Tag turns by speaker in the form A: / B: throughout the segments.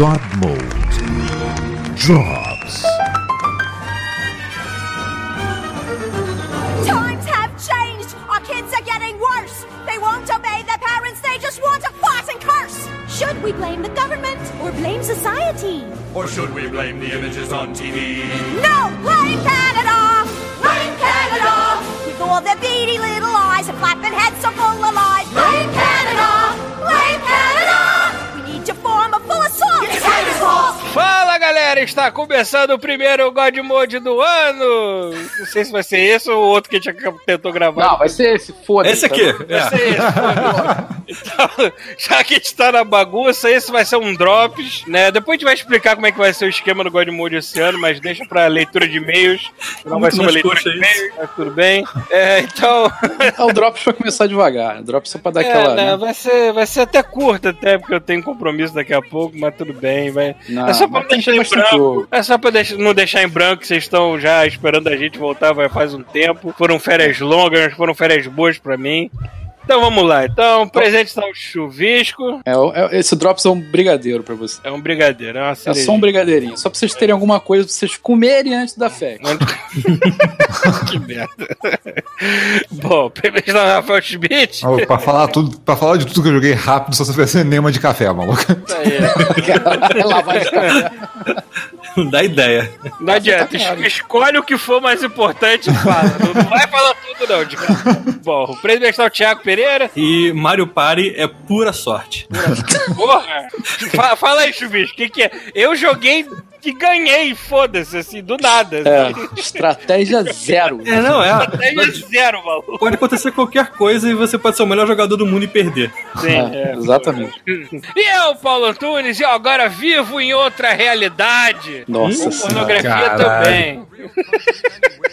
A: God Mode drops.
B: Galera, está começando o primeiro God Mode do ano. Não sei se vai ser esse ou o outro que a gente tentou gravar.
C: Não, vai ser esse, foda-se.
D: Esse aqui.
B: Vai
D: É.
B: ser esse. Então, já que a gente tá na bagunça, esse vai ser um Drops, né? Depois a gente vai explicar como é que vai ser o esquema do God Mode esse ano, mas deixa pra leitura de e-mails. Não vai
D: Muito
B: ser uma leitura de e-mails, mas tudo bem. É, então.
C: É o Drops pra começar devagar. Drops só pra dar
B: É,
C: aquela.
B: né,
C: né?
B: vai, ser, vai ser até curto, até, porque eu tenho compromisso daqui a pouco, mas tudo bem. Vai...
C: Não,
B: é só pra
C: tem
B: deixar em branco.
C: jogo.
B: É só pra deixar- não deixar em branco, que vocês estão já esperando a gente voltar vai faz um tempo. Foram férias longas, foram férias boas pra mim. Então vamos lá. Então, o presente está um chuvisco.
C: É, o- é- esse Drops é um brigadeiro pra você.
B: É um brigadeiro, é uma
C: É
B: cerejinha.
C: só um brigadeirinho. Só pra vocês terem alguma coisa pra vocês comerem antes da festa.
B: que merda. Bom, primeiro está o Rafael Schmidt.
E: Ó, pra, falar tudo, pra falar de tudo que eu joguei rápido, só se tivesse nenhuma de café, maluco.
B: Isso aí.
C: Lavagem de café.
D: Dá ideia.
B: Não adianta, es- escolhe o que for mais importante e fala. Não vai falar tudo, não, Diego. Bom, o presidente está o Thiago Pereira.
D: E Mario Party é pura sorte.
B: Porra! Fa- fala aí, Chuvisco, o que, que é? Eu joguei e ganhei, foda-se, assim, do nada.
C: É, estratégia zero.
D: É, não, é.
B: Até zero, maluco.
D: Pode acontecer qualquer coisa e você pode ser o melhor jogador do mundo e perder.
B: Sim,
C: É, exatamente.
B: E eu, Paulo Antunes, e eu agora vivo em outra realidade.
C: Nossa
B: Com
C: senhora.
B: pornografia
E: Caralho.
B: também.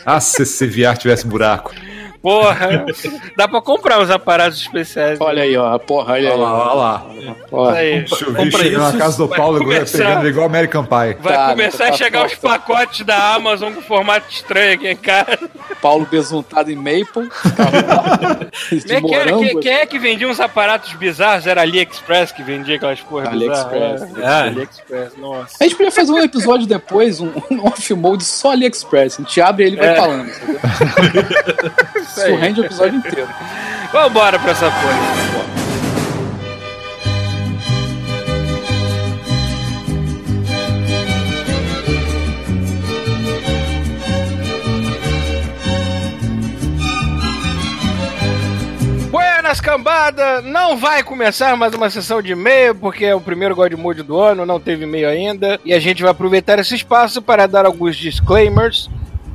E: Ah, se esse VR tivesse buraco.
B: Porra, dá pra comprar os aparatos especiais.
C: Olha aí, ó. Porra, olha
E: Olha
C: aí.
E: lá, olha lá.
C: Ó.
B: aí.
E: Chuvisco
D: Compra
E: chega na casa do
B: vai
E: Paulo
B: começar.
E: pegando igual American Pie.
B: Vai
C: Tá,
B: começar
C: tá,
B: a chegar
C: tá,
B: os
C: tá.
B: pacotes da Amazon com formato estranho aqui em casa.
C: Paulo besuntado em maple.
B: Quem,
C: morango.
B: quem- quem é que vendia uns aparatos bizarros? Era AliExpress que vendia aquelas porra
C: AliExpress.
B: bizarras.
D: É.
B: AliExpress, nossa.
C: A gente podia fazer um episódio depois, um, um off-mode só AliExpress. A gente abre ele e vai
B: É.
C: falando. entendeu? Isso rende o episódio inteiro.
B: Vambora pra essa porra. Buenas cambada, não vai começar mais uma sessão de e-mail, porque é o primeiro God Mode do ano, não teve e-mail ainda, e a gente vai aproveitar esse espaço para dar alguns disclaimers.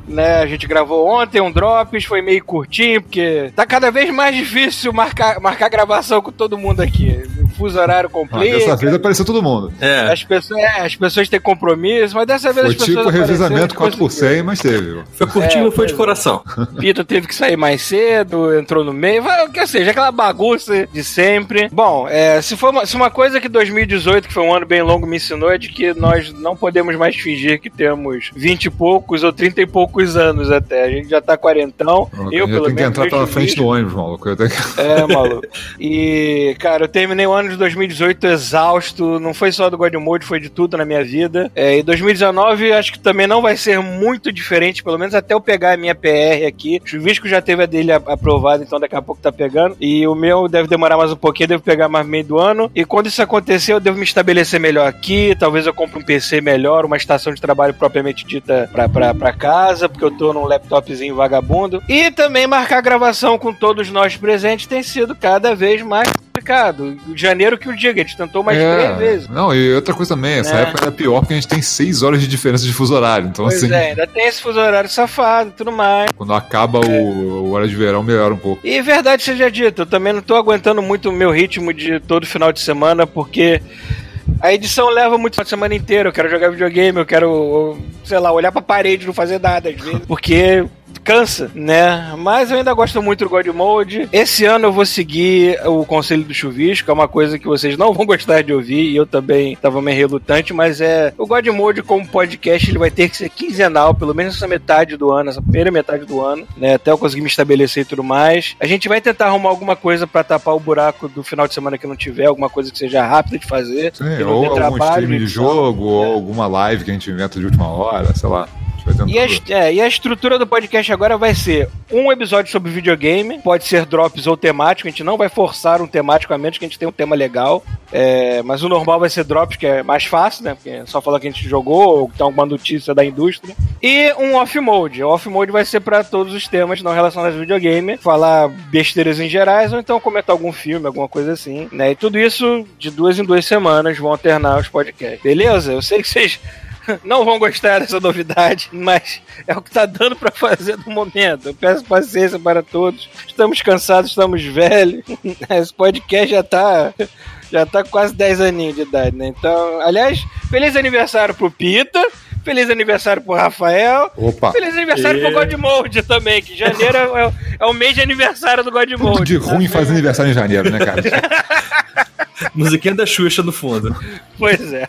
B: Né, a gente gravou ontem um Drops, foi meio curtinho, porque tá cada vez mais difícil marcar, marcar gravação com todo mundo aqui. Fuso horário
E: Ah,
B: complica.
E: dessa vez apareceu todo mundo.
D: É.
B: As pessoas, é, as pessoas têm compromisso, mas dessa vez
E: Foi
B: as pessoas.
E: tipo revezamento
B: apareceram,
E: 4 por 100, mas teve.
D: Foi curtinho,
B: É,
D: foi de coração.
B: Pita teve que sair mais cedo, entrou no meio, vai, quer seja, aquela bagunça de sempre. Bom, é, se, for uma, se uma coisa que 2018, que foi um ano bem longo, me ensinou, é de que nós não podemos mais fingir que temos 20 e poucos ou 30 e poucos anos até. A gente já tá quarentão. Eu,
E: já
B: pelo
E: tenho que
B: menos.
E: entrar pela frente do ônibus, maluco. Eu tenho que...
B: É, maluco. E, cara, eu terminei o ano de 2018 exausto. Não foi só do God Mode, foi de tudo na minha vida. É, e 2019 acho que também não vai ser muito diferente, pelo menos até eu pegar a minha PR aqui. O Chuvisco já teve a dele aprovada, então daqui a pouco tá pegando. E o meu deve demorar mais um pouquinho, devo pegar mais meio do ano. E quando isso acontecer, eu devo me estabelecer melhor aqui. Talvez eu compre um PC melhor, uma estação de trabalho propriamente dita pra, pra, pra casa, porque eu tô num laptopzinho vagabundo. E também marcar gravação com todos nós presentes tem sido cada vez mais complicado. Janeiro que o diga, a gente tentou mais três vezes.
E: Não, e outra coisa também, essa
B: É.
E: época era pior porque a gente tem 6 horas de diferença de fuso horário. Então,
B: Pois
E: assim,
B: é, ainda tem esse fuso horário safado e tudo mais.
E: quando acaba o, o hora de verão, melhora um pouco.
B: E verdade seja dita, eu também não tô aguentando muito o meu ritmo de todo final de semana, porque a edição leva muito a semana inteira. Eu quero jogar videogame, eu quero, sei lá, olhar pra parede não fazer nada às vezes. Porque cansa, né? Mas eu ainda gosto muito do God Mode. Esse ano eu vou seguir o Conselho do Chuvisco, é uma coisa que vocês não vão gostar de ouvir, e eu também tava meio relutante, mas é. O God Mode, como podcast, ele vai ter que ser quinzenal, pelo menos essa metade do ano, essa primeira metade do ano, né? Até eu conseguir me estabelecer e tudo mais. A gente vai tentar arrumar alguma coisa pra tapar o buraco do final de semana que não tiver, alguma coisa que seja rápida de fazer.
E: Sim, ou algum
B: trabalho,
E: stream de
B: edição.
E: jogo, ou
B: É.
E: alguma live que a gente inventa de última hora, sei lá.
B: E a, é, e a estrutura do podcast agora vai ser um episódio sobre videogame, pode ser drops ou temático, a gente não vai forçar um temático, a menos que a gente tenha um tema legal. É, mas o normal vai ser drops, que é mais fácil, né? Porque é só falar que a gente jogou ou que tem alguma notícia da indústria. E um off-mode. O off-mode vai ser para todos os temas não relacionados ao videogame, falar besteiras em gerais, ou então comentar algum filme, alguma coisa assim, né? E tudo isso de duas em duas semanas vão alternar os podcasts. Beleza? Eu sei que vocês não vão gostar dessa novidade, mas é o que tá dando pra fazer no momento. Eu peço paciência para todos. Estamos cansados, estamos velhos. Esse podcast já tá já tá quase 10 aninhos de idade, né? Então, aliás, feliz aniversário pro Pita. Feliz aniversário pro Rafael.
E: Opa!
B: Feliz aniversário
D: E-
B: pro Godmode também, que janeiro é, o- é o mês de aniversário do
E: Tudo
B: Godmode.
E: de ruim faz aniversário em janeiro, né, cara?
D: Musiquinha da Xuxa no fundo.
B: Pois é.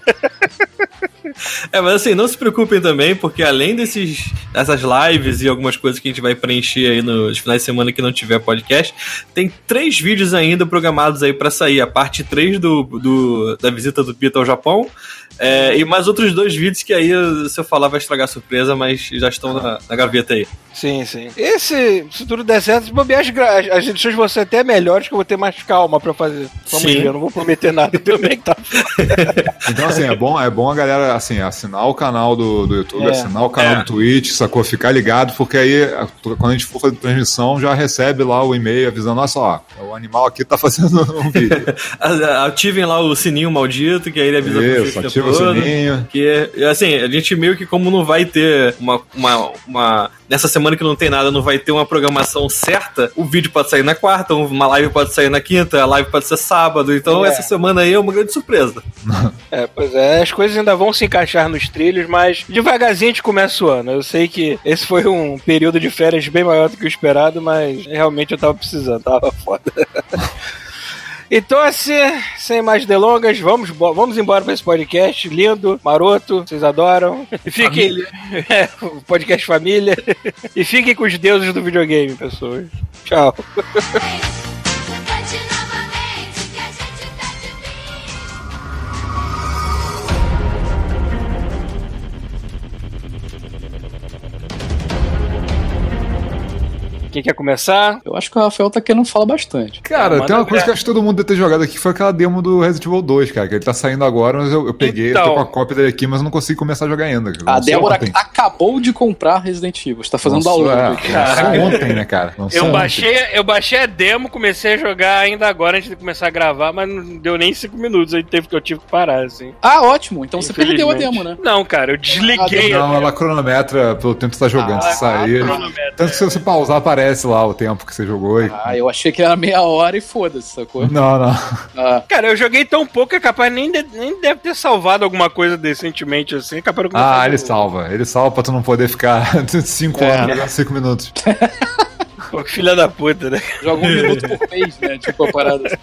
D: É, mas assim, não se preocupem também, porque além desses, dessas lives e algumas coisas que a gente vai preencher aí nos finais de semana que não tiver podcast, tem três vídeos ainda programados aí pra sair. A parte 3 do, do, da visita do Pita ao Japão. É, e mais outros dois vídeos que aí, se eu falar, vai estragar a surpresa, mas já estão na, na gaveta aí.
B: Sim, sim. Esse, se tudo der certo, as, gra- as- as edições vão ser até melhores, que eu vou ter mais calma pra fazer. Vamos
D: Sim.
B: ver, eu não vou prometer nada também, tá?
E: Então, assim, é bom, é bom a galera, assim, assinar o canal do, do YouTube,
B: É.
E: assinar o canal
D: É.
E: do Twitch, sacou? Ficar ligado, porque aí, quando a gente for fazer transmissão, já recebe lá o e-mail avisando, olha só, o animal aqui tá fazendo um vídeo.
D: Ativem lá o sininho maldito, que aí ele avisa pra
E: Isso,
D: vocês o
E: ativa
D: todo. Que, assim, a gente meio que como não vai ter uma, uma, uma- Nessa semana que não tem nada, não vai ter uma programação certa, o vídeo pode sair na quarta, uma live pode sair na quinta, a live pode ser sábado. Então
B: É.
D: essa semana aí é uma grande surpresa.
B: É, pois é, as coisas ainda vão se encaixar nos trilhos, mas devagarzinho a gente começa o ano. Eu sei que esse foi um período de férias bem maior do que o esperado, mas realmente eu tava precisando, tava foda. Então, assim, sem mais delongas, vamos, vamos embora para esse podcast lindo, maroto, vocês adoram. E fiquem. É, podcast família. E fiquem com os deuses do videogame, pessoas. Tchau. Quem quer começar?
C: Eu acho que o Rafael tá querendo falar bastante.
E: Cara,
B: manda
E: tem uma
B: ver.
E: coisa que eu acho que todo mundo deve ter jogado aqui, que foi aquela demo do Resident Evil 2, cara, que ele tá saindo agora, mas eu, eu peguei,
B: Então.
E: tô com a cópia dele aqui, mas eu não consigo começar a jogar ainda. cara.
C: A Débora
E: ontem.
C: acabou de comprar Resident Evil. Está fazendo
E: Lançou,
C: download.
E: é, lançou ontem, né, cara? Lançou
B: Eu
E: ontem.
B: baixei, eu baixei a demo, comecei a jogar ainda agora antes de começar a gravar, mas não deu nem cinco minutos aí teve que eu tive que parar, assim.
C: Ah, ótimo. Então você perdeu a demo, né?
B: Não, cara, eu desliguei a
E: Não, ela cronometra pelo tempo que você tá jogando.
B: Ah,
E: se sair.
B: cronometra,
E: Tanto que se você pausar, aparece lá o tempo que você jogou. E...
C: Ah, eu achei que era meia hora e foda-se, sacou?
E: Não, não.
C: Ah,
B: Cara, eu joguei tão pouco que é capaz nem, de- nem deve ter salvado alguma coisa decentemente assim. Capaz de eu começar
E: Ah, ele salva. Ele salva pra tu não poder ficar 5
C: É.
E: horas jogando 5 minutos.
B: Pô, filha da puta, né?
C: joga um minuto por mês, né? Tipo a parada.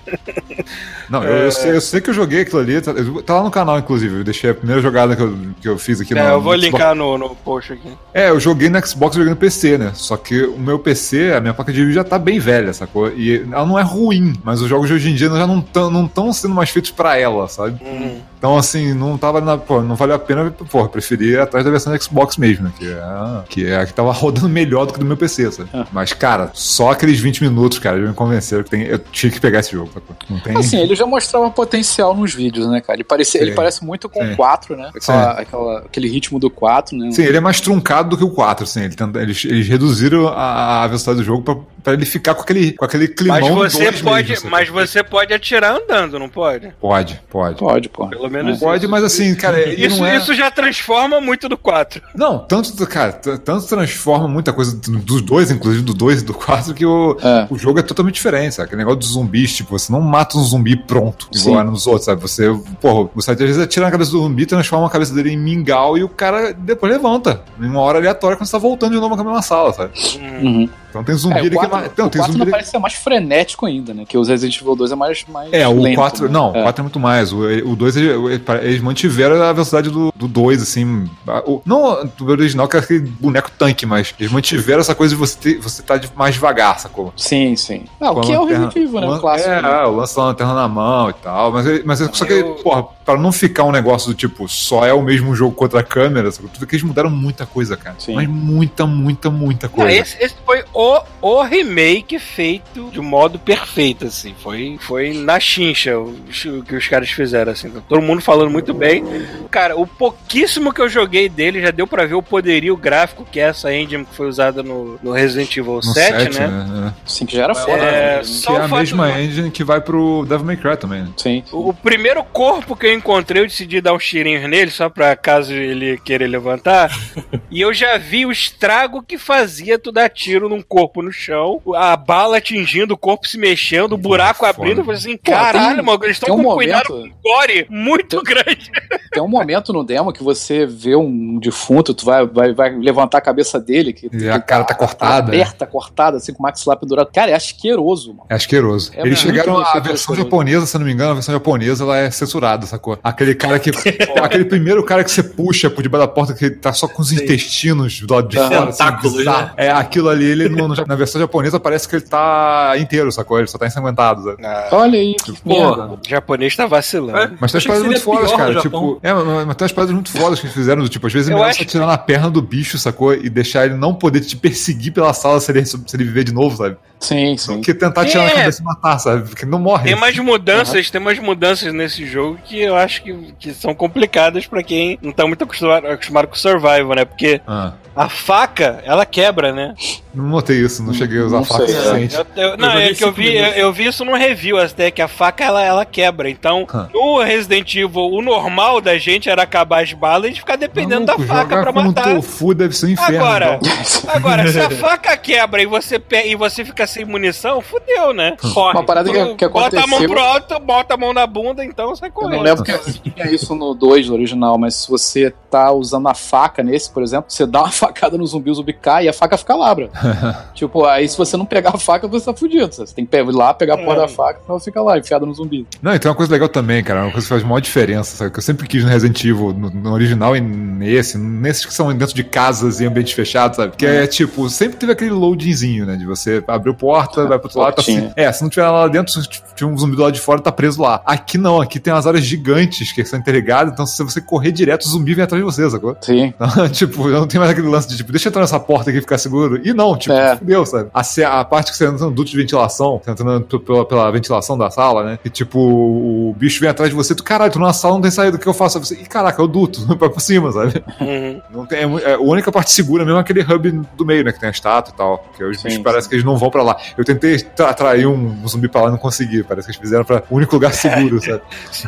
E: Não, eu, eu sei, eu sei que eu joguei aquilo ali. Tá, tá lá no canal, inclusive. Eu deixei a primeira jogada que eu, que eu fiz aqui
B: É,
E: no.
B: eu vou
E: no
B: linkar no, no post aqui.
E: É, eu joguei no Xbox, joguei no PC, né? Só que o meu PC, a minha placa de vídeo já tá bem velha, sacou? E ela não é ruim, mas os jogos de hoje em dia já não estão não tão sendo mais feitos pra ela, sabe?
B: Hum.
E: Então, assim, não tava na. Pô, não valeu a pena, pô, preferi ir atrás da versão do Xbox mesmo, né? Que é, a- que é a que tava rodando melhor do que do meu PC, sabe?
C: Ah.
E: Mas, cara, só aqueles 20 minutos, cara, já me convenceram que tem, eu tinha que pegar esse jogo, sacou? Não tem.
C: Assim, ele já mostrava potencial nos vídeos, né, cara? Ele parece, ele parece muito com
E: Sim.
C: o 4, né? Aquela, aquela- aquele ritmo do 4, né?
E: Sim, ele é mais truncado do que o 4, assim. Ele tenta- eles, eles reduziram a, a velocidade do jogo pra pra ele ficar com aquele, com aquele climão
B: Mas você pode,
E: mesmo,
B: mas você pode atirar andando, não pode?
E: Pode, pode.
C: Pode, pode.
B: Pelo menos
E: Pode, mas assim, cara,
B: Isso,
E: não é...
B: isso já transforma muito do 4.
E: Não, tanto, cara, tanto transforma muita coisa do- dos dois, inclusive do 2 e do 4, que o,
C: É.
E: o jogo é totalmente diferente, sabe? Aquele negócio dos zumbis, tipo, você não mata um zumbi pronto, igual era nos outros, sabe? Você, porra, você às vezes atira na cabeça do zumbi, transforma a cabeça dele em mingau e o cara depois levanta. Em uma hora aleatória quando você tá voltando de novo na mesma sala, sabe?
C: Uhum.
E: Então tem zumbi
C: É,
E: ali
C: o
E: que é
C: 4,
E: mais. Não,
C: o
E: tem
C: 4
E: zumbi
C: não parece ser mais frenético ainda, né? Que o Resident Evil 2 é mais, mais
E: É, o
C: lento,
E: 4.
C: né?
E: Não, o
C: é.
E: 4 é muito mais. O, o 2 eles, eles mantiveram a velocidade do, do 2, assim. O, não do original, que é aquele boneco tanque, mas eles mantiveram essa coisa de você, ter, você tá de- mais devagar, sacou?
C: Sim, sim. Ah, o que é o Resident Evil, né? O clássico.
E: É,
C: né?
E: o lance da lanterna na mão e tal. Mas, mas é só que,
B: Eu-
E: porra, pra não ficar um negócio do tipo, só é o mesmo jogo contra a câmera, sacou? tudo que eles mudaram muita coisa, cara.
C: Sim.
E: Mas muita, muita, muita
B: Não,
E: coisa.
B: esse, esse foi o, o remake feito de um modo perfeito, assim. Foi, foi na chincha o, o que os caras fizeram, assim. Todo mundo falando muito bem. Cara, o pouquíssimo que eu joguei dele já deu pra ver o poderio gráfico que é essa engine que foi usada no, no Resident Evil
E: No
B: 7,
E: 7,
B: né?
C: Sim, que já era foda.
B: É,
C: né?
B: só
E: Que é
B: o
E: a mesma
B: do-
E: engine que vai pro Devil May Cry também. né?
C: Sim.
B: O, o primeiro corpo que eu encontrei, eu decidi dar uns tirinhos nele, só pra caso ele querer levantar. e eu já vi o estrago que fazia tu dar tiro num corpo no chão, a bala atingindo, o corpo se mexendo, o buraco
E: Foda.
B: abrindo. Eu falei assim,
C: Pô,
B: caralho,
C: tem-
B: mano, eles estão
C: tem
B: com
C: um
B: cuidado com
C: momento-
B: gore muito grande.
C: Tem um momento no demo que você vê um defunto, tu vai, vai, vai levantar a cabeça dele. Que,
E: E a cara tá cortada.
C: Aberta, cortada, assim, com o maxilar pendurado. Cara, é asqueroso, mano.
E: É asqueroso.
C: É
E: Eles chegaram. A versão japonesa, se eu não me engano, a versão japonesa ela é censurada, sacou? Aquele cara que. aquele primeiro cara que você puxa por debaixo da porta, que ele tá só com os intestinos do lado de fora. assim,
D: Tentáculos, né?
E: É, aquilo ali, ele no- no- na versão japonesa parece que ele tá inteiro, sacou? Ele só tá ensanguentado. sabe?
C: Olha aí, que merda.
B: O japonês tá vacilando.
E: Mas tem umas paradas muito fodas, cara. Tipo, é, mas mas tem umas paradas muito fodas que eles fizeram, tipo, às vezes é melhor
B: acho
E: você atirar na perna do bicho, sacou? E deixar ele não poder te perseguir pela sala se ele, se ele viver de novo, sabe?
C: Sim, sim.
E: Do que tentar atirar na
B: É.
E: cabeça e matar, sabe? Porque ele não morre.
B: Tem umas mudanças, tem umas mudanças nesse jogo que eu acho que, que são complicadas pra quem não tá muito acostumado, acostumado com survival, né? Porque
E: Ah,
B: a faca, ela quebra, né?
E: não notei isso, não cheguei a usar
C: Não
E: faca o
C: sei, é.
E: suficiente.
B: Eu- eu- não,
D: joguei
B: é que eu vi, eu, eu vi isso num review até, que a faca ela, ela quebra. Então,
E: Hã.
B: no Resident Evil, o normal da gente era acabar as balas e a gente ficar dependendo
E: Maluco,
B: da faca pra matar.
E: tofu deve ser um inferno.
B: Agora,
E: então.
B: agora, se a faca quebra e você, pe- e você fica sem munição, fudeu, né? Corre.
C: Uma parada que- que
B: Bota a mão
C: aconteceu-
B: pro alto, bota a mão na bunda, então sai
C: Eu
B: correndo.
C: não lembro que tinha isso no 2, no original, mas se você tá usando a faca nesse, por exemplo, você dá uma facada no zumbi, o zumbi cai e a faca fica labra. tipo, aí se você não pegar a faca, você tá fudido. Você tem que ir lá, pegar a porra
B: É.
C: da faca, senão ela fica lá, enfiada no zumbi.
E: Não, e tem uma coisa legal também, cara. Uma coisa que faz maior diferença, sabe? Que eu sempre quis no Resident Evil, no, no original e nesse, nesses que são dentro de casas e ambientes fechados, sabe? Que é tipo, sempre teve aquele loadingzinho, né? De você abrir a porta, vai pro outro lado, tá assim. É, se não tiver lá dentro, se tinha um zumbi do lado de fora, tá preso lá. Aqui não, aqui tem umas áreas gigantes que são interligadas, então se você correr direto, o zumbi vem atrás de você, sacou?
C: Sim.
E: Então, tipo, eu não tenho mais aquele lance de, tipo, deixa eu entrar nessa porta aqui e ficar seguro. E não, tipo,
C: É.
E: fudeu, sabe? A, a parte que você entra no duto de ventilação, você entra no- pela, pela ventilação da sala, né? E, tipo, o bicho vem atrás de você, tu, caralho, tu na sala não tem saída, o que eu faço? Você, Ih, caraca, é o duto, vai pra cima, sabe?
B: Uhum.
E: Não tem, é, é, a única parte segura mesmo é aquele hub do meio, né? Que tem a estátua e tal. Que os
C: Sim,
E: bichos
C: sim.
E: parece que eles não vão pra lá. Eu tentei tra- atrair um, zumbi pra lá e não consegui. Parece que eles fizeram pra o único lugar seguro, sabe?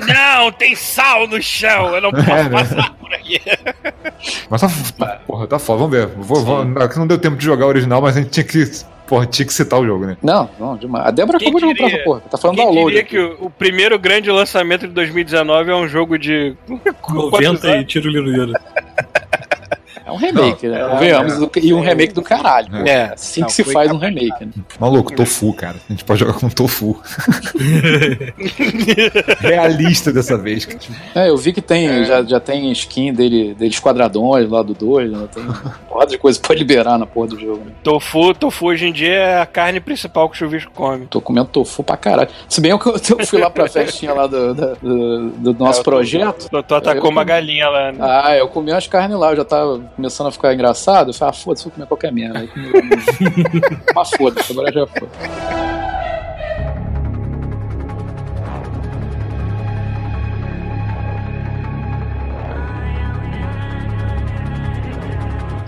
B: Não, tem sal no chão, eu não posso
E: É, né?
B: passar por aqui.
E: Mas tá, porra, tá foda, vamos ver. Vou, vou, aqui não deu tempo de jogar o original, mas a gente tinha que, porra, tinha que citar o jogo, né?
C: Não, não, demais. A Débora acabou de comprar
B: diria?
C: essa porra. Tá falando
B: Quem
C: download.
B: diria
C: aqui.
B: que o, o primeiro grande lançamento de 2019 é um jogo de...
D: 90 e tiro lirueiro.
C: É um remake, né?
B: é,
C: Convenhamos, do- e um remake do caralho. pô.
B: É.
C: assim
B: Não,
C: que se faz um remake, né?
E: Maluco, tofu, cara. A gente pode jogar com tofu. Realista dessa vez.
C: É, eu vi que tem, já, já tem skin dele, deles quadradões lá do 2, né? Tem porrada de coisa pra liberar na porra do jogo, né?
B: Tofu, tofu hoje em dia é a carne principal que o chuvisco come.
C: Tô comendo tofu pra caralho. Se bem que eu, eu fui lá pra festinha lá do, do, do nosso
B: É, tô-
C: projeto.
B: Tu, atacou
C: Eu-
B: uma galinha lá, né?
C: Ah, eu comi umas carnes lá, eu já tava começando a ficar engraçado. Eu falei, ah, foda-se, vou comer qualquer merda. Mas foda-se, agora já foi.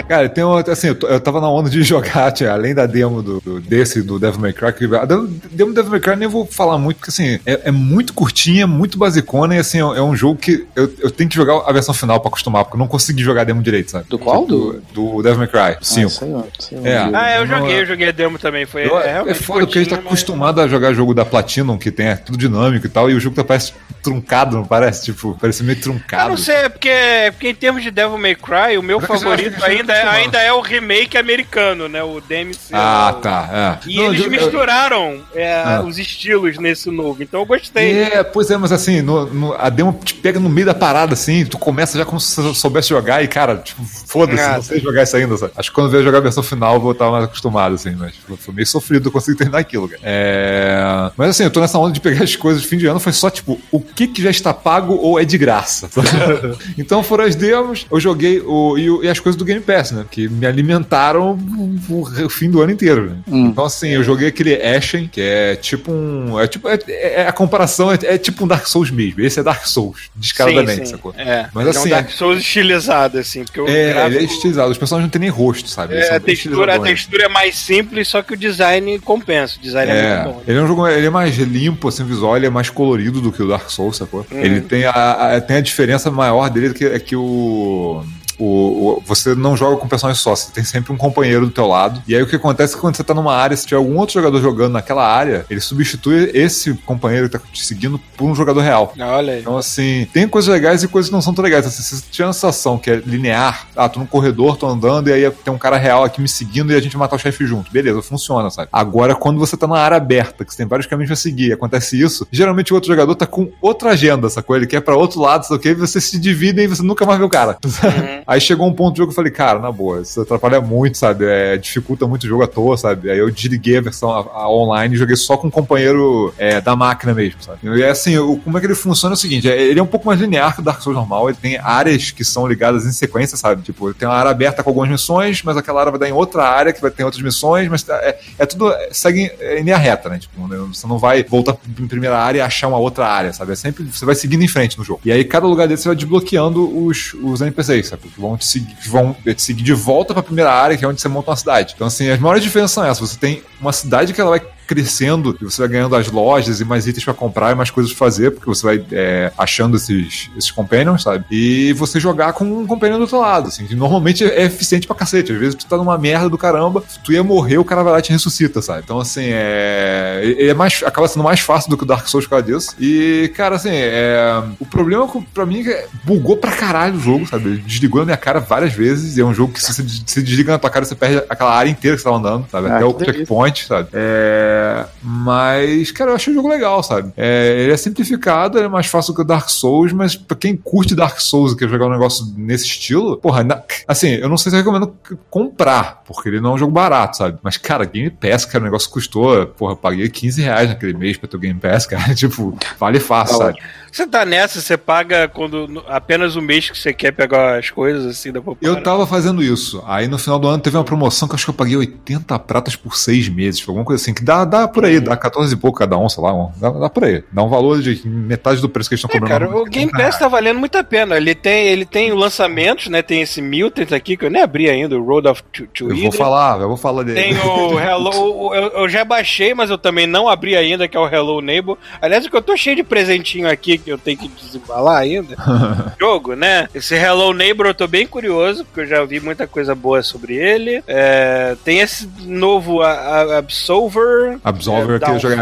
E: Cara, tem uma, assim, eu, eu tava na onda de jogar, tinha, além da demo do, do- desse, do Devil May Cry, que, a demo demo do Devil May Cry nem vou falar muito, porque assim, é, é muito curtinha, muito basicona, e assim, é, é um jogo que eu, eu tenho que jogar a versão final pra acostumar, porque eu não consegui jogar a demo direito, sabe?
C: Do qual?
E: Do, do Devil May Cry, 5.
C: Ah, sei lá, sei lá.
E: É.
B: Ah, eu joguei,
E: é-
B: eu joguei a demo também. Foi,
E: Eu-
B: é,
E: é, foda porque a gente tá
B: mas-
E: acostumado a jogar jogo da Platinum, que tem é, tudo dinâmico e tal, e o jogo tá parece truncado, não parece? Tipo, parece meio truncado.
B: Eu não sei, é porque, é porque em termos de Devil May Cry, o meu favorito ainda, é, ainda é o remake americano, né? O DMC.
E: Ah,
B: né?
E: tá. É.
B: E
E: Não,
B: eles
E: eu-
B: misturaram é,
E: Ah.
B: os estilos nesse novo, então eu gostei.
E: É, pois é, mas assim, no- no- a demo te pega no meio da parada, assim, tu começa já como se você soubesse jogar e, cara, tipo, foda-se,
B: Ah,
E: não sei jogar isso ainda, sabe? Acho que quando eu vier jogar a versão final eu vou estar mais acostumado, assim, mas tipo, foi meio sofrido eu conseguir terminar aquilo, cara. É... Mas assim, eu tô nessa onda de pegar as coisas de fim de ano, foi só, tipo, o que que já está pago ou é de graça? Então foram as demos, eu joguei o, e, o- e as coisas do Game Pass, né? Que me alimentaram o, fim do ano inteiro, né?
C: Hum.
E: Então, assim, eu joguei aquele Ashen, que é tipo um. É tipo. É, é- a comparação é, é tipo um Dark Souls mesmo. Esse é Dark Souls, descaradamente,
B: Sim, sim.
E: sacou?
B: É,
E: Mas assim,
B: é um Dark Souls estilizado, assim, porque o
E: É,
B: gráfico-
E: ele é estilizado. Os personagens não têm nem rosto, sabe?
B: É, a, textura, a textura é mais simples, só que o design compensa. O design é,
E: É,
B: muito bom.
E: ele é um jogo, ele é mais limpo, assim, visual, ele é mais colorido do que o Dark Souls, sacou?
B: Uhum.
E: Ele tem a, a- tem a diferença maior dele que é que o, o, o- você não joga com personagem só, você tem sempre um companheiro do teu lado. E aí o que acontece é que quando você tá numa área, se tiver algum outro jogador jogando naquela área, ele substitui esse companheiro que tá te seguindo por um jogador real.
B: Olha aí.
E: Então, assim, tem coisas legais e coisas que não são tão legais. Assim, se você tiver uma sensação que é linear, ah, tô no corredor, tô andando, e aí tem um cara real aqui me seguindo e a gente matar o chefe junto. Beleza, funciona, sabe? Agora, quando você tá na área aberta, que você tem vários caminhos pra seguir, acontece isso, geralmente o outro jogador tá com outra agenda, sacou? Ele quer pra outro lado, sabe o quê? E você se divide e você nunca mais vê o cara. Aí chegou um ponto do jogo que eu falei, cara, na boa, isso atrapalha muito, sabe? É, dificulta muito o jogo à toa, sabe? Aí eu desliguei a versão a- a online e joguei só com um companheiro é, da máquina mesmo, sabe? E é assim, o- como é que ele funciona é o seguinte, é, ele é um pouco mais linear que o Dark Souls normal, ele tem áreas que são ligadas em sequência, sabe? Tipo, tem uma área aberta com algumas missões, mas aquela área vai dar em outra área que vai ter outras missões, mas é, é tudo, é, segue em linha reta, né? Tipo, né? você não vai voltar pra primeira área e achar uma outra área, sabe? É sempre, você vai seguindo em frente no jogo. E aí, cada lugar desse você vai desbloqueando os, os NPCs, sabe? Que vão te seguir, vão te seguir de volta pra primeira área, que é onde você monta uma cidade. Então, assim, as maiores diferenças são essas. Você tem uma cidade que ela vai crescendo e você vai ganhando as lojas e mais itens pra comprar e mais coisas pra fazer, porque você vai é, achando esses, esses companions, sabe? E você jogar com um companion do outro lado, assim, que normalmente é eficiente pra cacete. Às vezes tu tá numa merda do caramba, tu ia morrer, o cara vai lá e te ressuscita, sabe? Então, assim, é. é mais, acaba sendo mais fácil do que o Dark Souls por causa disso. E, cara, assim, é. O problema pra mim é que bugou pra caralho o jogo, sabe? Ele desligou na minha cara várias vezes. E é um jogo que se você se desliga na tua cara, você perde aquela área inteira que você tava andando, sabe?
C: Ah,
E: Até o
C: delícia.
E: checkpoint, sabe? É. Mas, cara, eu achei o jogo legal, sabe? É, ele é simplificado, ele é mais fácil que o Dark Souls, mas pra quem curte Dark Souls e quer jogar um negócio nesse estilo, porra, na- assim, eu não sei se eu recomendo comprar, porque ele não é um jogo barato, sabe? Mas, cara, Game Pass, cara, o negócio custou, porra, eu paguei 15 reais naquele mês pra ter o Game Pass, cara. tipo, vale fácil, sabe?
B: Você tá nessa, você paga quando apenas o mês que você quer pegar as coisas assim da
E: Eu tava fazendo isso. Aí no final do ano teve uma promoção que eu acho que eu paguei 80 pratas por seis meses, alguma coisa assim, que dá, dá por aí, dá 14 e pouco cada um, sei lá, dá, dá por aí. Dá um valor de metade do preço que eles estão
B: É,
E: cobrando.
B: cara, o Game Pass tá valendo muito a pena. Ele tem, ele tem lançamentos, né? Tem esse Mutant aqui que eu nem abri ainda, o Road of to, to
E: Eu vou falar, eu vou falar dele.
B: Tem o Hello. Eu, eu já baixei, mas eu também não abri ainda, que é o Hello Neighbor. Aliás, que eu tô cheio de presentinho aqui que eu tenho que desembalar ainda. Jogo, né? Esse Hello Neighbor eu tô bem curioso, porque eu já vi muita coisa boa sobre ele. É, tem esse novo a- a- Absolver.
E: Absolver
B: é,
E: que eu joguei,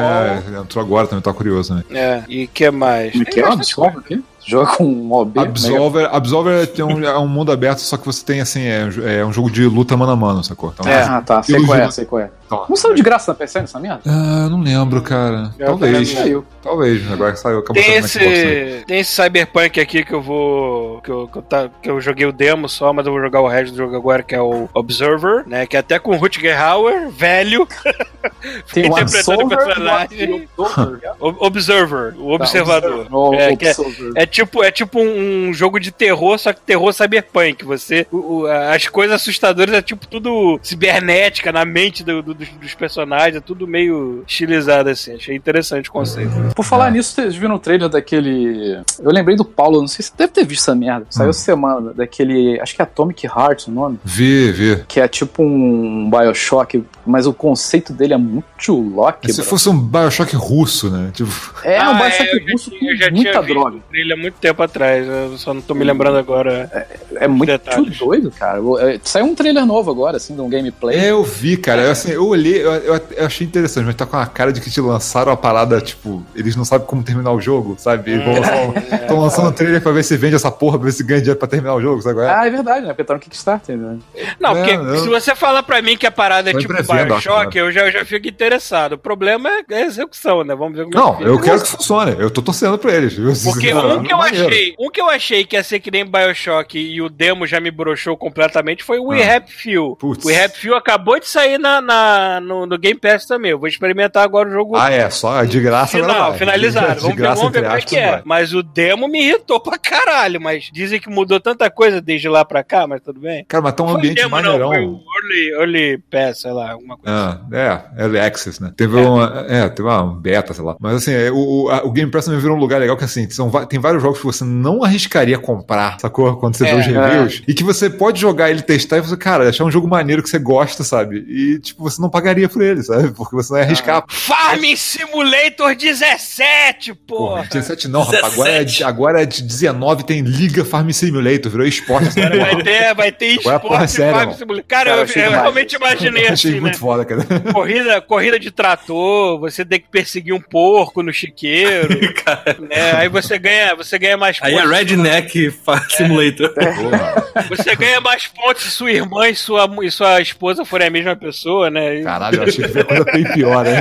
E: entrou agora também, tá curioso, né?
B: É, e que mais?
C: Como é que é? Absolver? Joga com um OB?
E: Absolver, Absolver tem um, é um mundo aberto, só que você tem assim, é, é um jogo de luta mano a mano, sacou? Então,
C: Ah, tá. Sei qual é, sei qual é.
E: Então,
C: Não saiu de graça na PC nessa merda?
E: Ah, não lembro, cara.
B: Eu
E: Talvez.
B: também
C: Saiu.
E: Talvez, agora que saiu, acabou
B: Tem
E: Xbox, né?
B: esse, tem esse Cyberpunk aqui que eu vou. Que eu, que, eu tá- que eu joguei o demo só, mas eu vou jogar o resto do jogo agora, que é o Observer, né? Que é até com o Rutger Hauer, velho.
C: Tem o
B: interpretando o personagem.
C: o Observer.
B: O- Observer, o observador.
C: O
B: É, que é-
C: Observer.
B: É tipo, é tipo um, um jogo de terror, só que terror cyberpunk. Você, o- o- as coisas assustadoras é tipo tudo cibernética na mente do- do- dos, dos personagens, é tudo meio estilizado assim. Achei interessante o conceito.
C: Por falar nisso, vocês viram o trailer daquele. Eu lembrei do Paulo, não sei se deve ter visto essa merda. Saiu
E: Hum.
C: semana, daquele. Acho que é Atomic Heart o nome.
E: Vi, vi.
C: Que é tipo um Bioshock, mas o conceito dele é muito Loki.
E: Se
C: bro.
E: fosse um Bioshock russo, né? Tipo,
C: É um
B: Ah,
C: Bioshock
B: eu já
C: russo
B: tinha-
C: com
B: eu já
C: muita
B: tinha visto
C: droga.
B: trailer há muito tempo atrás, eu só não tô me lembrando agora.
C: É muito
B: detalhes.
C: doido, cara. É, Saiu um trailer novo agora, assim, de um gameplay.
E: É, eu vi, cara. Eu, assim, eu olhei, eu, eu- eu achei interessante, mas tá com a cara de que te lançaram a parada, tipo, eles não sabem como terminar o jogo, sabe? Eles vão lançar um- Estão lançando um trailer pra ver se vende essa porra, pra ver se ganha dinheiro pra terminar o jogo, sabe? é?
C: Ah, é verdade, né? Porque tá no Kickstarter, né?
B: Não, porque
E: não.
B: se você falar pra mim que a parada é tipo Bioshock,
E: acho,
B: eu já, eu já fico interessado. O problema é a execução, né? Vamos ver como é
E: Não, eu quero que funcione. Eu tô torcendo pra eles.
B: Porque
E: Não,
B: um que eu
E: maneiro.
B: achei, um que eu achei que ia ser que nem Bioshock e o demo já me broxou completamente foi o We
E: Ah.
B: Happy Few.
E: Putz.
B: O We Happy Few acabou de sair na, na- no, no Game Pass também. Eu vou experimentar agora o jogo
E: Ah, é, só de graça agora
B: final,
E: vai.
B: finalizado.
E: De
B: Vamos
E: graça,
B: vamos ver como é que é.
E: vai.
B: Mas o demo me irritou pra caralho. Mas dizem que mudou tanta coisa desde lá pra cá, mas tudo bem.
E: Cara, mas tá um
B: Foi
E: ambiente
B: demo,
E: maneirão.
B: Não, early, early Pass, sei lá, alguma coisa.
E: Ah, é, Early Access, né? Teve uma. É, teve uma um beta, sei lá. Mas assim, é, o, o, a- o Game Pass também virou um lugar legal que assim, são, tem vários jogos que você não arriscaria comprar, sacou? Quando você
B: É,
E: vê os reviews. E que você pode jogar ele, testar e você, cara, achar um jogo maneiro que você gosta, sabe? E, tipo, você não pagaria por ele, sabe? Porque você não ia arriscar.
B: Farm Simulator 17, porra!
E: Porra, 17 não, rapaz. Agora é, de, agora é de 19 tem Liga Farm Simulator, virou esporte.
B: Agora
E: porra.
B: vai ter, vai ter
E: é porra
B: esporte
E: séria,
B: Farm
E: irmão.
B: Simulator. Cara,
C: Cara,
B: eu,
C: achei
B: eu realmente imaginei
E: Achei
B: assim,
E: muito
B: né?
E: foda, cara.
B: Corrida, corrida de trator, você tem que perseguir um porco no chiqueiro, né? Aí você ganha, você ganha mais
D: Aí é
B: pontos.
D: Redneck Fa- Simulator.
E: Porra.
B: Você ganha mais pontos se sua irmã e sua, e sua esposa forem a mesma pessoa, né?
E: Caralho, eu achei que foi coisa bem pior, né?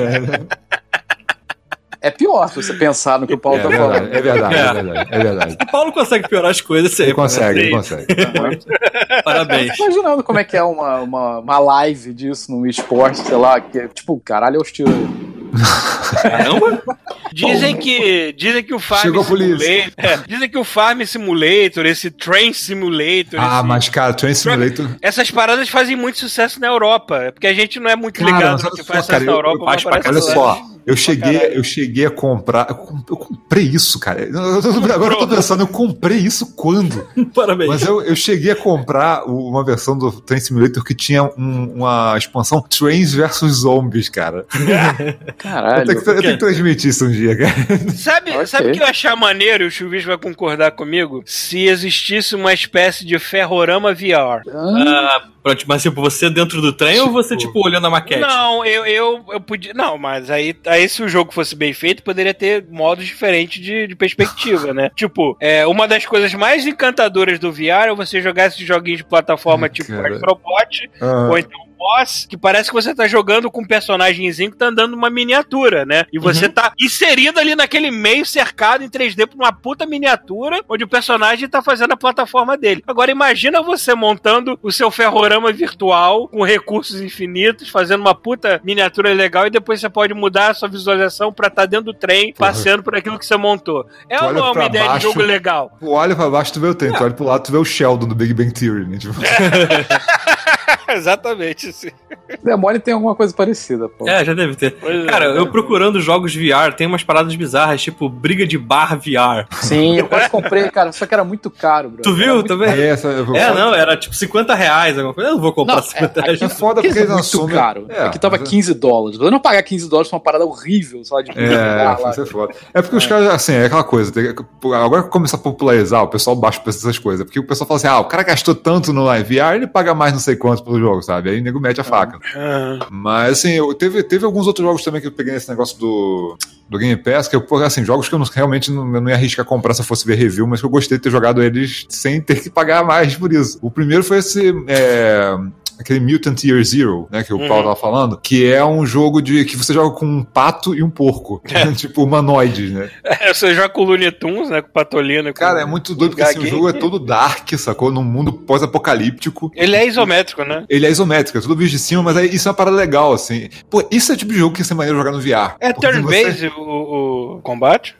C: É pior se você pensar no que o Paulo
E: É
C: tá
E: verdade,
C: falando.
E: é verdade, é verdade, é verdade.
D: O Paulo consegue piorar as coisas
E: Ele
D: sempre.
E: consegue,
D: né?
E: ele consegue.
D: Parabéns.
C: Tô imaginando como é que é uma, uma, uma live disso no esporte, sei lá, que é tipo, caralho, eu estilo.
D: Caramba.
B: Dizem que, dizem que o Farm
E: Chegou.
B: Simulator, é, dizem que o Farm Simulator, esse Train Simulator,
E: Ah,
B: esse-
E: mas, cara, Train Simulator.
B: essas paradas fazem muito sucesso na Europa, porque a gente não é muito
E: Cara,
B: ligado
E: mas
B: no
E: olha
B: que
E: só,
B: faz
E: cara,
B: sucesso na
E: eu-
B: Europa.
D: eu
B: mas
D: pra
B: parece
E: Olha só, eu cheguei,
B: caralho.
E: eu cheguei a comprar. Eu, com- eu comprei isso, cara. Eu- eu- eu- agora eu tô pensando, eu comprei isso quando?
D: Parabéns.
E: Mas eu, eu cheguei a comprar uma versão do Train Simulator que tinha um- uma expansão Trains versus Zombies, cara. Eu
C: Caralho.
E: tenho, que, eu tenho que transmitir isso um dia, cara.
B: Sabe,
C: Ok.
B: sabe o que eu achar maneiro, e o Chuvis vai concordar comigo? Se existisse uma espécie de ferrorama VR.
D: Ah, pronto, mas tipo, você dentro do trem ou você, tipo, olhando a maquete?
B: Não, eu, eu, eu podia. Não, mas aí, aí se o jogo fosse bem feito, poderia ter modos diferentes de, de perspectiva, né? Tipo, é, uma das coisas mais encantadoras do VR é você jogar esses joguinhos de plataforma
E: Ai,
B: tipo
E: cara.
B: Astrobot,
E: Ah,
B: ou então boss, que parece que você tá jogando com um personagemzinho que tá andando numa miniatura, né? E você
E: Uhum.
B: tá inserido ali naquele meio cercado em 3D por uma puta miniatura, onde o personagem tá fazendo a plataforma dele. Agora imagina você montando o seu ferrorama virtual com recursos infinitos, fazendo uma puta miniatura legal e depois você pode mudar a sua visualização pra estar dentro do trem, passeando por aquilo que você montou. É ou não é uma ideia
E: baixo-
B: de jogo legal?
E: Tu olha pra baixo, tu vê o trem. Tu olha pro lado, tu vê o Sheldon do Big Bang Theory, né? Tipo,
B: Exatamente. sim.
C: Demore tem alguma coisa parecida, pô.
D: É, já deve ter.
B: Pois é.
D: Cara, eu procurando jogos VR, tem umas paradas bizarras, tipo briga de bar VR.
C: Sim, eu quase comprei, cara, só que era muito caro, bro.
D: Tu viu também?
E: é, essa, eu-
D: É, não, era tipo 50 reais, alguma coisa. Eu não vou comprar
C: Não,
D: 50
C: é,
D: reais.
E: É foda
C: Porque é
E: eles
C: muito
E: assumem.
C: caro.
E: É,
C: Aqui tava
E: mas é-
C: 15 dólares. Eu não pagar 15 dólares pra uma parada horrível, só de
E: É,
C: lá.
E: isso é foda. É porque os caras, assim, é aquela coisa. tem- agora que começa a popularizar, o pessoal baixa o preço dessas coisas. Porque o pessoal fala assim: ah, o cara gastou tanto no VR, ele paga mais não sei quanto pelo jogo, sabe? Aí o nego mete a faca.
B: Ah,
E: Mas, assim, eu, teve, teve alguns outros jogos também que eu peguei nesse negócio do, do Game Pass, que eu, assim, jogos que eu não- realmente não, eu não ia arriscar comprar se eu fosse ver review, mas que eu gostei de ter jogado eles sem ter que pagar mais por isso. O primeiro foi esse. É, aquele Mutant Year Zero, né, que o
B: Uhum.
E: Paulo tava falando, que é um jogo de que você joga com um pato e um porco, tipo humanoides, né?
B: É, você joga com o Looney Tunes, né? Com o Patolino. com
E: Cara, é muito doido porque assim, o
B: Gaguinho.
E: jogo é todo dark, sacou? Num mundo pós-apocalíptico.
B: Ele é isométrico, né?
E: Ele é isométrico, é tudo visto de cima, mas é- isso é uma parada legal, assim. Pô, isso é o tipo de jogo que ia ser maneiro jogar no VR.
B: É
E: Porque você-
B: turn-based o, o combate?